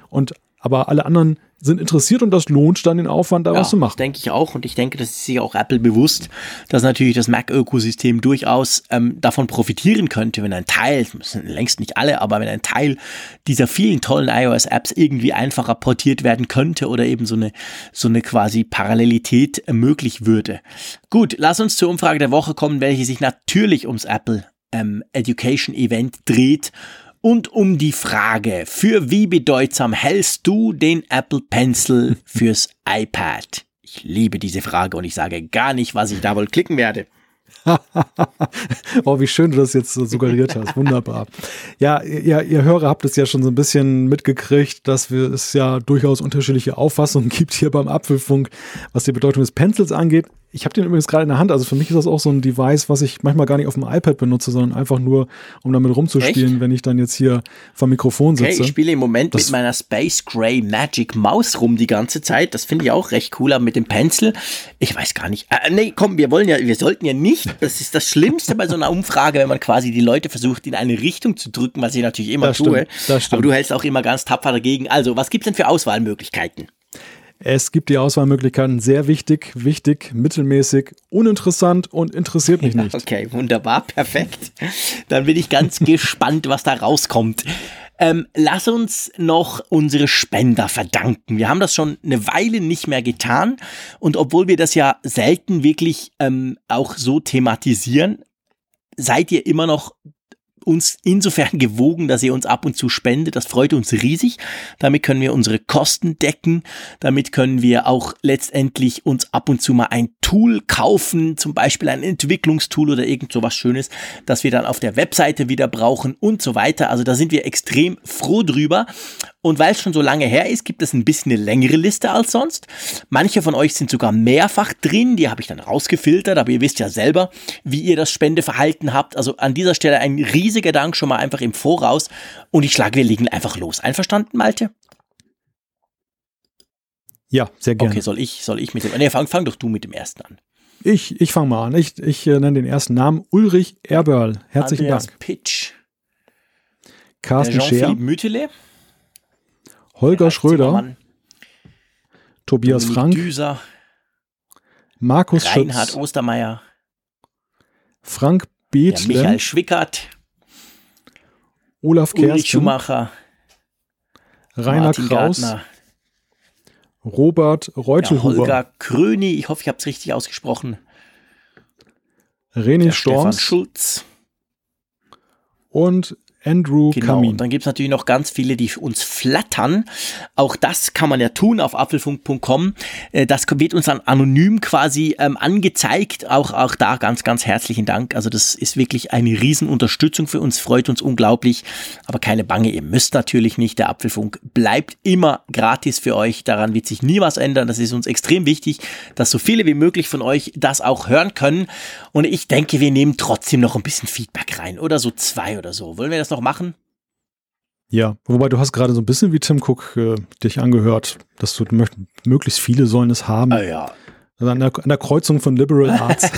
Und aber alle anderen sind interessiert und das lohnt dann den Aufwand, da ja, was zu machen. Denke ich auch. Und ich denke, das ist sich auch Apple bewusst, dass natürlich das Mac-Ökosystem durchaus ähm, davon profitieren könnte, wenn ein Teil, sind längst nicht alle, aber wenn ein Teil dieser vielen tollen iOS-Apps irgendwie einfacher portiert werden könnte oder eben so eine, so eine quasi Parallelität möglich würde. Gut, lass uns zur Umfrage der Woche kommen, welche sich natürlich ums Apple ähm, Education Event dreht und um die Frage, für wie bedeutsam hältst du den Apple Pencil fürs iPad? Ich liebe diese Frage und ich sage gar nicht, was ich da wohl klicken werde. oh, wie schön du das jetzt so suggeriert hast. Wunderbar. Ja, ihr, ihr Hörer habt es ja schon so ein bisschen mitgekriegt, dass wir, es ja durchaus unterschiedliche Auffassungen gibt hier beim Apfelfunk, was die Bedeutung des Pencils angeht. Ich habe den übrigens gerade in der Hand. Also für mich ist das auch so ein Device, was ich manchmal gar nicht auf dem iPad benutze, sondern einfach nur, um damit rumzuspielen, Echt? wenn ich dann jetzt hier vom Mikrofon sitze. Okay, ich spiele im Moment das mit meiner Space Gray Magic Maus rum die ganze Zeit. Das finde ich auch recht cool, aber mit dem Pencil, ich weiß gar nicht. Äh, nee, komm, wir wollen ja, wir sollten ja nicht. Das ist das Schlimmste bei so einer Umfrage, wenn man quasi die Leute versucht, in eine Richtung zu drücken, was ich natürlich immer das tue. Stimmt, aber du hältst auch immer ganz tapfer dagegen. Also, was gibt's denn für Auswahlmöglichkeiten? Es gibt die Auswahlmöglichkeiten sehr wichtig, wichtig, mittelmäßig, uninteressant und interessiert mich nicht. Okay, wunderbar, perfekt. Dann bin ich ganz gespannt, was da rauskommt. Ähm, lass uns noch unsere Spender verdanken. Wir haben das schon eine Weile nicht mehr getan. Und obwohl wir das ja selten wirklich ähm, auch so thematisieren, seid ihr immer noch uns insofern gewogen, dass ihr uns ab und zu spendet. Das freut uns riesig. Damit können wir unsere Kosten decken. Damit können wir auch letztendlich uns ab und zu mal ein Tool kaufen, zum Beispiel ein Entwicklungstool oder irgend so was Schönes, das wir dann auf der Webseite wieder brauchen und so weiter. Also da sind wir extrem froh drüber. Und weil es schon so lange her ist, gibt es ein bisschen eine längere Liste als sonst. Manche von euch sind sogar mehrfach drin, die habe ich dann rausgefiltert, aber ihr wisst ja selber, wie ihr das Spendeverhalten habt. Also an dieser Stelle ein riesiger Dank schon mal einfach im Voraus. Und ich schlage, wir legen einfach los. Einverstanden, Malte? Ja, sehr gerne. Okay, soll ich, soll ich mit dem. Nee, fang, fang doch du mit dem ersten an. Ich, ich fange mal an. Ich, ich äh, nenne den ersten Namen Ulrich Erberl. Herzlichen Andreas Dank. Pitch. Carsten Scher, Jean-Philippe Mütele. Holger Schröder, Zimmermann, Tobias Dominik Frank, Düser, Markus Reinhard Schütz, Ostermeier, Frank Bethlen, Michael Schwickert, Olaf Ulrich Kersten, Schumacher, Rainer Martin Kraus, Gartner, Robert ja, Reutelhuber, Holger Kröni, ich hoffe, ich habe es richtig ausgesprochen, René der Stefan Schulz. und Andrew Genau, Kamin. und dann gibt's natürlich noch ganz viele, die uns flattern. Auch das kann man ja tun auf apfelfunk.com. Äh, Das wird uns dann anonym quasi ähm, angezeigt. Auch, auch da ganz, ganz herzlichen Dank. Also das ist wirklich eine Riesenunterstützung für uns, freut uns unglaublich. Aber keine Bange, ihr müsst natürlich nicht. Der Apfelfunk bleibt immer gratis für euch. Daran wird sich nie was ändern. Das ist uns extrem wichtig, dass so viele wie möglich von euch das auch hören können. Und ich denke, wir nehmen trotzdem noch ein bisschen Feedback rein. Oder so zwei oder so. Wollen wir das noch machen? Ja, wobei du hast gerade so ein bisschen wie Tim Cook äh, dich angehört, dass du möcht, möglichst viele sollen es haben. Ah ja, Also an, der, an der Kreuzung von Liberal Arts.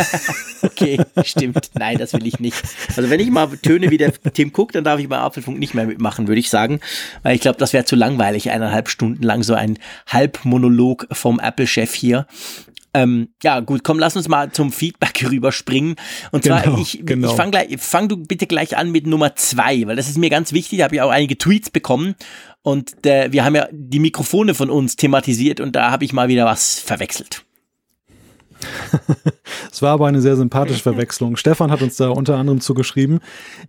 okay, stimmt. Nein, das will ich nicht. Also wenn ich mal töne wie der Tim Cook, dann darf ich bei Apfelfunk nicht mehr mitmachen, würde ich sagen. Weil ich glaube, das wäre zu langweilig, eineinhalb Stunden lang so ein Halbmonolog vom Apple-Chef hier. Ähm, ja, gut, komm, lass uns mal zum Feedback rüberspringen. Und zwar, Genau, ich, genau. ich fang gleich, fang du bitte gleich an mit Nummer zwei, weil das ist mir ganz wichtig. Da habe ich auch einige Tweets bekommen und äh, wir haben ja die Mikrofone von uns thematisiert und da habe ich mal wieder was verwechselt. Es war aber eine sehr sympathische Verwechslung. Stefan hat uns da unter anderem zugeschrieben.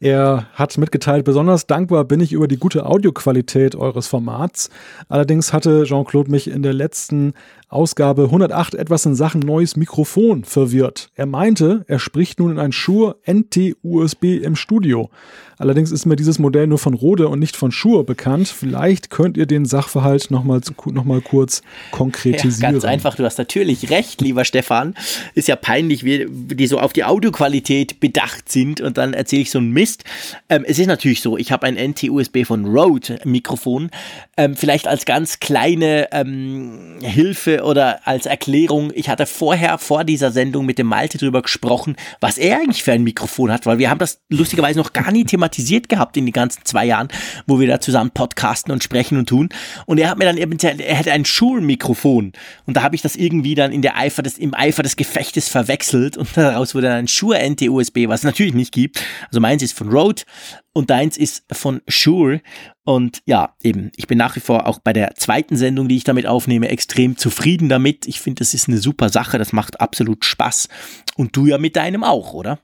Er hat mitgeteilt, besonders dankbar bin ich über die gute Audioqualität eures Formats. Allerdings hatte Jean-Claude mich in der letzten Ausgabe 108 etwas in Sachen neues Mikrofon verwirrt. Er meinte, er spricht nun in ein Shure NT-USB im Studio. Allerdings ist mir dieses Modell nur von Rode und nicht von Shure bekannt. Vielleicht könnt ihr den Sachverhalt nochmal noch mal kurz konkretisieren. Ja, ganz einfach, du hast natürlich recht, lieber Stefan. Ist ja peinlich, wie die so auf die Audioqualität bedacht sind und dann erzähle ich so einen Mist. Ähm, es ist natürlich so, ich habe ein NT-USB von Rode Mikrofon. Ähm, vielleicht als ganz kleine ähm, Hilfe oder als Erklärung. Ich hatte vorher, vor dieser Sendung mit dem Malte drüber gesprochen, was er eigentlich für ein Mikrofon hat, weil wir haben das lustigerweise noch gar nie thematisiert gehabt in den ganzen zwei Jahren, wo wir da zusammen podcasten und sprechen und tun. Und er hat mir dann eben, erzählt, er hätte ein Shure-Mikrofon. Und da habe ich das irgendwie dann in der Eifer des, im Eifer des Gefechtes verwechselt und daraus wurde dann ein Shure NT-USB, was es natürlich nicht gibt. Also meins ist von Rode und deins ist von Shure. Und ja, eben, ich bin nach wie vor auch bei der zweiten Sendung, die ich damit aufnehme, extrem zufrieden damit. Ich finde, das ist eine super Sache, das macht absolut Spaß. Und du ja mit deinem auch, oder?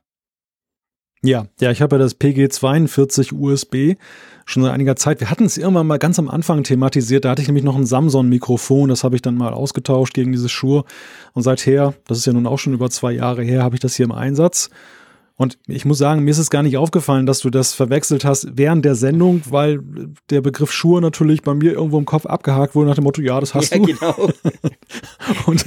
Ja, ja, ich habe ja das PG42 USB schon seit einiger Zeit. Wir hatten es irgendwann mal ganz am Anfang thematisiert. Da hatte ich nämlich noch ein Samsung-Mikrofon. Das habe ich dann mal ausgetauscht gegen dieses Shure. Und seither, das ist ja nun auch schon über zwei Jahre her, habe ich das hier im Einsatz. Und ich muss sagen, mir ist es gar nicht aufgefallen, dass du das verwechselt hast während der Sendung, weil der Begriff Schuhe natürlich bei mir irgendwo im Kopf abgehakt wurde nach dem Motto, ja, das hast ja, du. genau. Und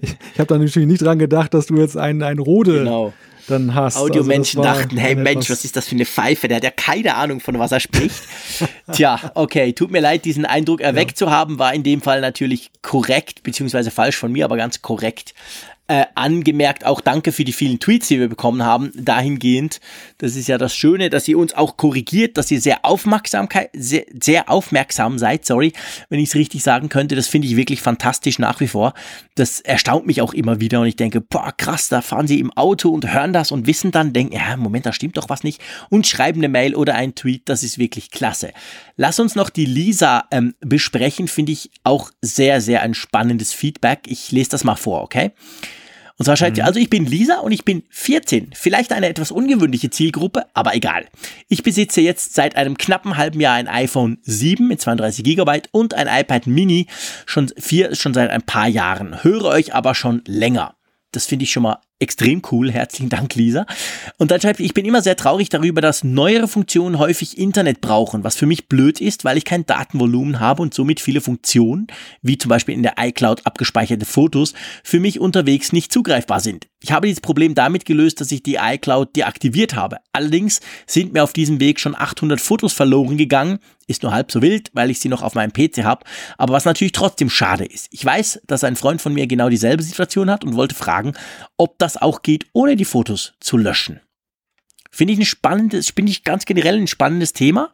ich habe da natürlich nicht dran gedacht, dass du jetzt einen, einen Rode genau. dann hast. Audiomenschen Also das war dachten, hey Mensch, was ist das für eine Pfeife? Der hat ja keine Ahnung, von was er spricht. Tja, okay, tut mir leid, diesen Eindruck erweckt zu haben, war in dem Fall natürlich korrekt, beziehungsweise falsch von mir, aber ganz korrekt. Äh, angemerkt, auch danke für die vielen Tweets, die wir bekommen haben, dahingehend. Das ist ja das Schöne, dass ihr uns auch korrigiert, dass ihr sehr Aufmerksamkeit, sehr, sehr aufmerksam seid, sorry, wenn ich es richtig sagen könnte. Das finde ich wirklich fantastisch nach wie vor. Das erstaunt mich auch immer wieder und ich denke, boah, krass, da fahren sie im Auto und hören das und wissen dann, denken, ja, Moment, da stimmt doch was nicht und schreiben eine Mail oder einen Tweet, das ist wirklich klasse. Lass uns noch die Lisa ähm, besprechen, finde ich auch sehr, sehr ein spannendes Feedback. Ich lese das mal vor, okay? Und zwar schreibt sie, also ich bin Lisa und ich bin 14. Vielleicht eine etwas ungewöhnliche Zielgruppe, aber egal. Ich besitze jetzt seit einem knappen halben Jahr ein iPhone 7 mit 32 GB und ein iPad Mini schon, vier, schon seit ein paar Jahren. Höre euch aber schon länger. Das finde ich schon mal extrem cool. Herzlichen Dank, Lisa. Und dann schreibt, ich bin immer sehr traurig darüber, dass neuere Funktionen häufig Internet brauchen, was für mich blöd ist, weil ich kein Datenvolumen habe und somit viele Funktionen, wie zum Beispiel in der iCloud abgespeicherte Fotos, für mich unterwegs nicht zugreifbar sind. Ich habe dieses Problem damit gelöst, dass ich die iCloud deaktiviert habe. Allerdings sind mir auf diesem Weg schon 800 Fotos verloren gegangen, ist nur halb so wild, weil ich sie noch auf meinem PC habe, aber was natürlich trotzdem schade ist. Ich weiß, dass ein Freund von mir genau dieselbe Situation hat und wollte fragen, ob das auch geht, ohne die Fotos zu löschen. Finde ich ein spannendes, finde ich ganz generell ein spannendes Thema.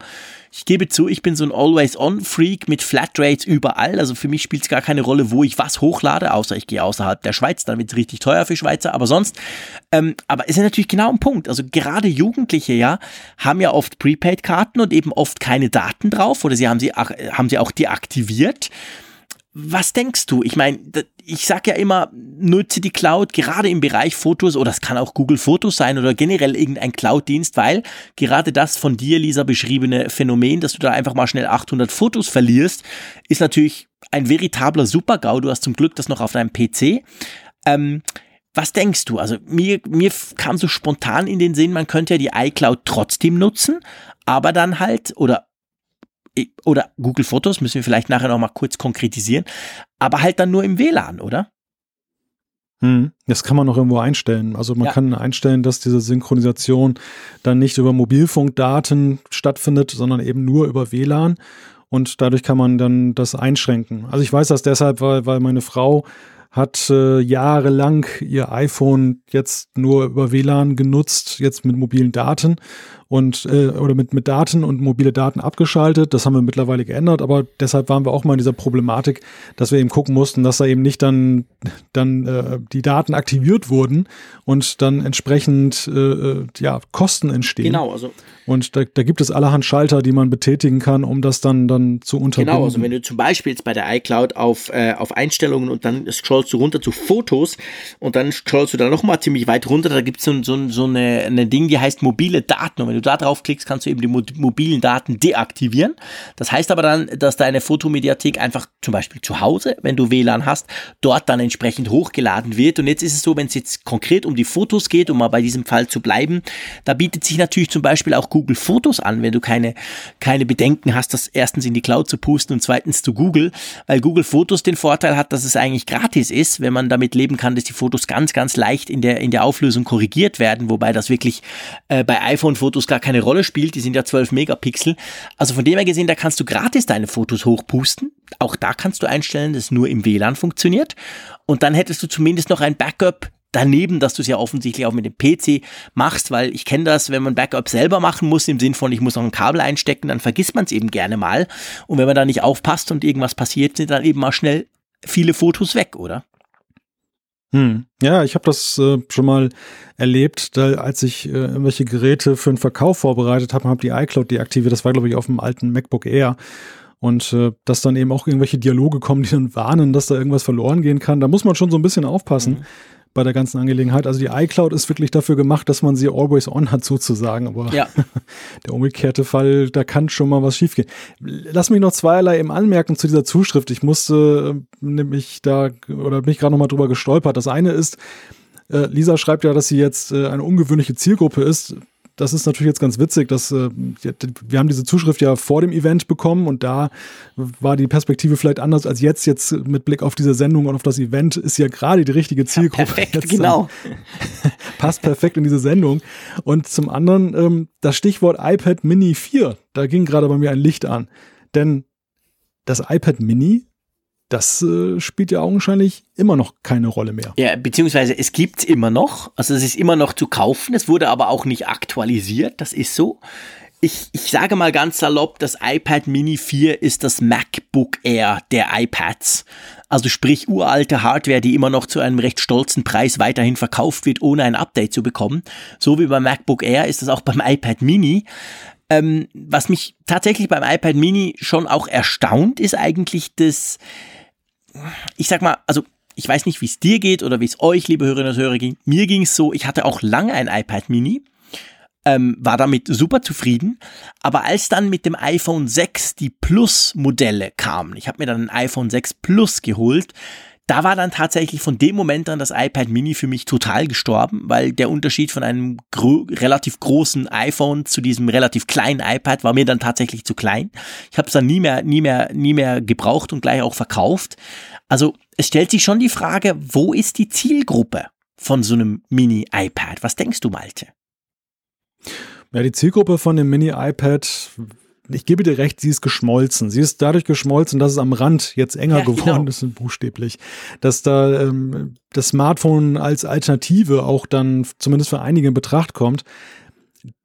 Ich gebe zu, ich bin so ein Always-On-Freak mit Flatrates überall. Also für mich spielt es gar keine Rolle, wo ich was hochlade, außer ich gehe außerhalb der Schweiz, dann wird es richtig teuer für Schweizer. Aber sonst, ähm, aber es ist natürlich genau ein Punkt. Also gerade Jugendliche, ja, haben ja oft Prepaid-Karten und eben oft keine Daten drauf oder sie haben sie, haben sie auch deaktiviert. Was denkst du? Ich meine, ich sage ja immer, nutze die Cloud gerade im Bereich Fotos oder es kann auch Google Fotos sein oder generell irgendein Cloud-Dienst, weil gerade das von dir, Lisa, beschriebene Phänomen, dass du da einfach mal schnell 800 Fotos verlierst, ist natürlich ein veritabler Super-GAU. Du hast zum Glück das noch auf deinem PC. Ähm, was denkst du? Also mir, mir kam so spontan in den Sinn, man könnte ja die iCloud trotzdem nutzen, aber dann halt, oder oder Google Fotos, müssen wir vielleicht nachher noch mal kurz konkretisieren, aber halt dann nur im WLAN, oder? Hm, das kann man noch irgendwo einstellen. Also man ja. kann einstellen, dass diese Synchronisation dann nicht über Mobilfunkdaten stattfindet, sondern eben nur über WLAN. Und dadurch kann man dann das einschränken. Also ich weiß das deshalb, weil, weil meine Frau hat äh, jahrelang ihr iPhone jetzt nur über WLAN genutzt, jetzt mit mobilen Daten und äh, oder mit, mit Daten und mobile Daten abgeschaltet. Das haben wir mittlerweile geändert, aber deshalb waren wir auch mal in dieser Problematik, dass wir eben gucken mussten, dass da eben nicht dann, dann äh, die Daten aktiviert wurden und dann entsprechend äh, äh ja, Kosten entstehen. Genau, also und da, da gibt es allerhand Schalter, die man betätigen kann, um das dann, dann zu unterbinden. Genau, also wenn du zum Beispiel jetzt bei der iCloud auf, äh, auf Einstellungen und dann scrollst du runter zu Fotos und dann scrollst du da nochmal ziemlich weit runter, da gibt es so, so, so eine, eine Ding, die heißt mobile Daten. Und wenn du da drauf klickst, kannst du eben die mobilen Daten deaktivieren. Das heißt aber dann, dass deine Fotomediathek einfach zum Beispiel zu Hause, wenn du WLAN hast, dort dann entsprechend hochgeladen wird. Und jetzt ist es so, wenn es jetzt konkret um die Fotos geht, um mal bei diesem Fall zu bleiben, da bietet sich natürlich zum Beispiel auch Google Fotos an, wenn du keine, keine Bedenken hast, das erstens in die Cloud zu pusten und zweitens zu Google, weil Google Fotos den Vorteil hat, dass es eigentlich gratis ist, wenn man damit leben kann, dass die Fotos ganz, ganz leicht in der, in der Auflösung korrigiert werden, wobei das wirklich äh, bei iPhone-Fotos gar keine Rolle spielt, die sind ja 12 Megapixel. Also von dem her gesehen, da kannst du gratis deine Fotos hochpusten. Auch da kannst du einstellen, dass nur im WLAN funktioniert. Und dann hättest du zumindest noch ein Backup daneben, dass du es ja offensichtlich auch mit dem PC machst, weil ich kenne das, wenn man Backup selber machen muss, im Sinn von, ich muss noch ein Kabel einstecken, dann vergisst man es eben gerne mal. Und wenn man da nicht aufpasst und irgendwas passiert, sind dann eben mal schnell viele Fotos weg, oder? Hm. Ja, ich habe das äh, schon mal erlebt, da, als ich äh, irgendwelche Geräte für den Verkauf vorbereitet habe, habe die iCloud deaktiviert. Das war, glaube ich, auf dem alten MacBook Air. Und äh, dass dann eben auch irgendwelche Dialoge kommen, die dann warnen, dass da irgendwas verloren gehen kann. Da muss man schon so ein bisschen aufpassen. Mhm bei der ganzen Angelegenheit. Also die iCloud ist wirklich dafür gemacht, dass man sie always on hat sozusagen. Aber ja. der umgekehrte Fall, da kann schon mal was schiefgehen. Lass mich noch zweierlei eben anmerken zu dieser Zuschrift. Ich musste äh, nämlich da oder bin ich gerade noch mal drüber gestolpert. Das eine ist, äh, Lisa schreibt ja, dass sie jetzt äh, eine ungewöhnliche Zielgruppe ist das ist natürlich jetzt ganz witzig, dass äh, wir haben diese Zuschrift ja vor dem Event bekommen und da war die Perspektive vielleicht anders als jetzt. Jetzt mit Blick auf diese Sendung und auf das Event ist ja gerade die richtige Zielgruppe. Ja, perfekt, jetzt, genau. passt perfekt in diese Sendung. Und zum anderen ähm, das Stichwort iPad Mini 4, da ging gerade bei mir ein Licht an. Denn das iPad Mini das äh, spielt ja augenscheinlich immer noch keine Rolle mehr. Ja, beziehungsweise es gibt's immer noch. Also es ist immer noch zu kaufen. Es wurde aber auch nicht aktualisiert. Das ist so. Ich, ich sage mal ganz salopp, das iPad Mini 4 ist das MacBook Air der iPads. Also sprich uralte Hardware, die immer noch zu einem recht stolzen Preis weiterhin verkauft wird, ohne ein Update zu bekommen. So wie beim MacBook Air ist das auch beim iPad Mini. Ähm, was mich tatsächlich beim iPad Mini schon auch erstaunt, ist eigentlich das, ich sag mal, also ich weiß nicht, wie es dir geht oder wie es euch, liebe Hörerinnen und Hörer, ging. Mir ging es so, ich hatte auch lange ein iPad Mini ähm, war damit super zufrieden. Aber als dann mit dem iPhone 6 die Plus-Modelle kamen, ich habe mir dann ein iPhone 6 Plus geholt, da war dann tatsächlich von dem Moment an das iPad Mini für mich total gestorben, weil der Unterschied von einem gro relativ großen iPhone zu diesem relativ kleinen iPad war mir dann tatsächlich zu klein. Ich habe es dann nie mehr, nie mehr, nie mehr gebraucht und gleich auch verkauft. Also es stellt sich schon die Frage, wo ist die Zielgruppe von so einem Mini-iPad? Was denkst du, Malte? Ja, die Zielgruppe von dem Mini-iPad, ich gebe dir recht, sie ist geschmolzen. Sie ist dadurch geschmolzen, dass es am Rand jetzt enger ja, geworden genau. ist, buchstäblich. Dass da ähm, das Smartphone als Alternative auch dann zumindest für einige in Betracht kommt.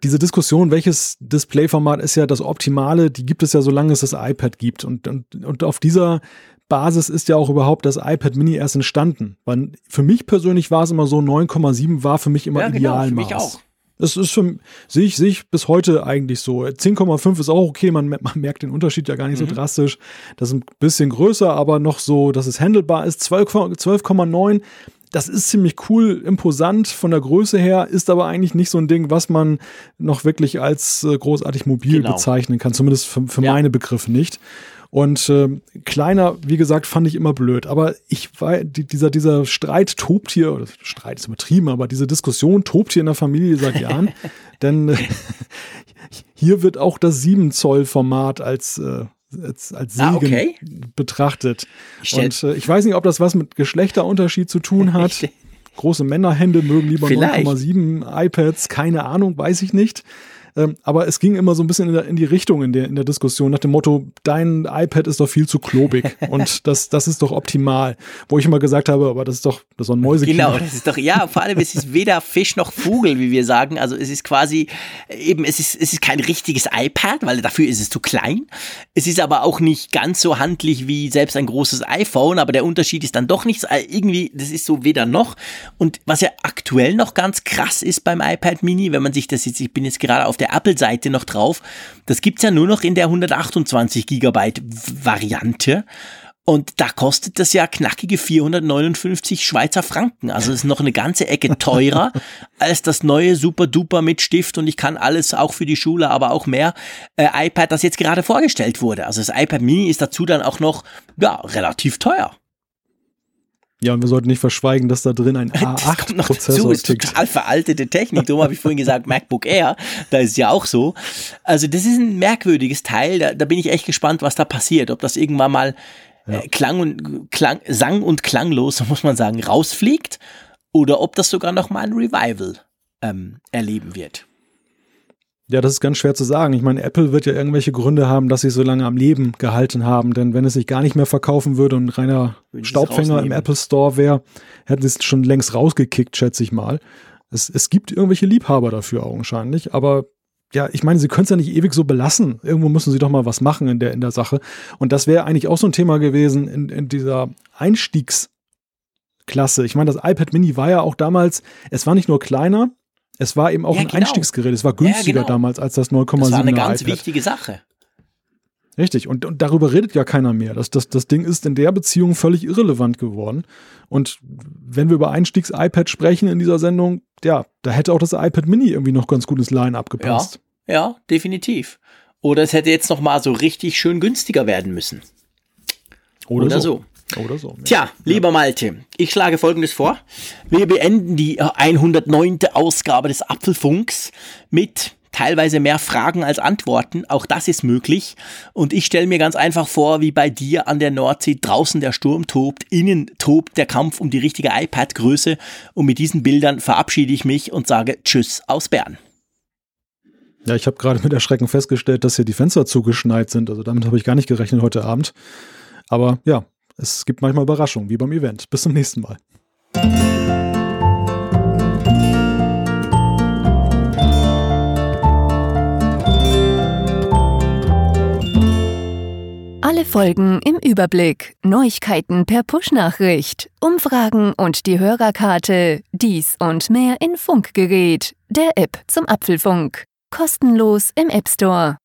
Diese Diskussion, welches Displayformat ist ja das Optimale, die gibt es ja, solange es das iPad gibt. Und, und, und auf dieser Basis ist ja auch überhaupt das iPad Mini erst entstanden. Weil für mich persönlich war es immer so, 9,7 war für mich immer ja, Idealmaß. Genau, für mich auch. Das ist für sehe ich, sehe ich bis heute eigentlich so. 10,5 ist auch okay, man, man, merkt den Unterschied ja gar nicht mhm. so drastisch. Das ist ein bisschen größer, aber noch so, dass es handelbar ist. 12,9, 12, das ist ziemlich cool, imposant von der Größe her, ist aber eigentlich nicht so ein Ding, was man noch wirklich als äh, großartig mobil genau. bezeichnen kann, zumindest für, für ja. meine Begriffe nicht. Und äh, kleiner, wie gesagt, fand ich immer blöd. Aber ich war, die, dieser, dieser Streit tobt hier, oder Streit ist übertrieben, aber diese Diskussion tobt hier in der Familie seit Jahren. denn äh, hier wird auch das 7 Zoll Format als, äh, als, als ah, Segen ah, okay. betrachtet. Und äh, ich weiß nicht, ob das was mit Geschlechterunterschied zu tun hat. Große Männerhände mögen lieber 9,7 iPads, keine Ahnung, weiß ich nicht. Ähm, aber es ging immer so ein bisschen in, der, in die Richtung in der, in der Diskussion nach dem Motto, dein iPad ist doch viel zu klobig und das, das ist doch optimal. Wo ich immer gesagt habe, aber das ist doch, das ist doch ein Mäusekino. Genau, das ist doch, ja, vor allem, es ist weder Fisch noch Vogel, wie wir sagen. Also es ist quasi, eben, es ist, es ist kein richtiges iPad, weil dafür ist es zu klein. Es ist aber auch nicht ganz so handlich wie selbst ein großes iPhone, aber der Unterschied ist dann doch nicht äh, irgendwie, das ist so weder noch. Und was ja aktuell noch ganz krass ist beim iPad Mini, wenn man sich das jetzt, ich bin jetzt gerade auf der der Apple-Seite noch drauf. Das gibt's ja nur noch in der 128 Gigabyte Variante. Und da kostet das ja knackige 459 Schweizer Franken. Also ist noch eine ganze Ecke teurer als das neue Super Duper mit Stift und ich kann alles auch für die Schule, aber auch mehr äh, iPad, das jetzt gerade vorgestellt wurde. Also das iPad Mini ist dazu dann auch noch ja relativ teuer. Ja, und wir sollten nicht verschweigen, dass da drin ein A8-Prozessor ist. Total veraltete Technik. Darum habe ich vorhin gesagt, MacBook Air, da ist es ja auch so. Also das ist ein merkwürdiges Teil. Da, da bin ich echt gespannt, was da passiert. Ob das irgendwann mal ja. äh, Klang und Klang, sang und klanglos, muss man sagen, rausfliegt oder ob das sogar noch mal ein Revival ähm, erleben wird. Ja, das ist ganz schwer zu sagen. Ich meine, Apple wird ja irgendwelche Gründe haben, dass sie so lange am Leben gehalten haben. Denn wenn es sich gar nicht mehr verkaufen würde und reiner Staubfänger im Apple Store wäre, hätten sie es schon längst rausgekickt, schätze ich mal. Es, es gibt irgendwelche Liebhaber dafür augenscheinlich, aber ja, ich meine, sie können es ja nicht ewig so belassen. Irgendwo müssen sie doch mal was machen in der, in der Sache. Und das wäre eigentlich auch so ein Thema gewesen in, in dieser Einstiegsklasse. Ich meine, das iPad Mini war ja auch damals, es war nicht nur kleiner, es war eben auch ja, ein genau. Einstiegsgerät. Es war günstiger ja, genau. damals als das 9,7 Das war eine ganz iPad. wichtige Sache. Richtig, und, und darüber redet ja keiner mehr. Das, das, das Ding ist in der Beziehung völlig irrelevant geworden. Und wenn wir über Einstiegs-iPad sprechen in dieser Sendung, ja, da hätte auch das iPad Mini irgendwie noch ganz gutes Line-up gepasst. Ja, ja, definitiv. Oder es hätte jetzt noch mal so richtig schön günstiger werden müssen. Oder, Oder so. so. Oder so. Tja, lieber Malte, ich schlage folgendes vor. Wir beenden die 109. Ausgabe des Apfelfunks mit teilweise mehr Fragen als Antworten. Auch das ist möglich. Und ich stelle mir ganz einfach vor, wie bei dir an der Nordsee draußen der Sturm tobt, innen tobt der Kampf um die richtige iPad-Größe. Und mit diesen Bildern verabschiede ich mich und sage Tschüss aus Bern. Ja, ich habe gerade mit Erschrecken festgestellt, dass hier die Fenster zugeschneit sind. Also damit habe ich gar nicht gerechnet heute Abend. Aber ja, es gibt manchmal Überraschungen, wie beim Event. Bis zum nächsten Mal. Alle Folgen im Überblick, Neuigkeiten per Push-Nachricht, Umfragen und die Hörerkarte, dies und mehr in Funkgerät, der App zum Apfelfunk. Kostenlos im App Store.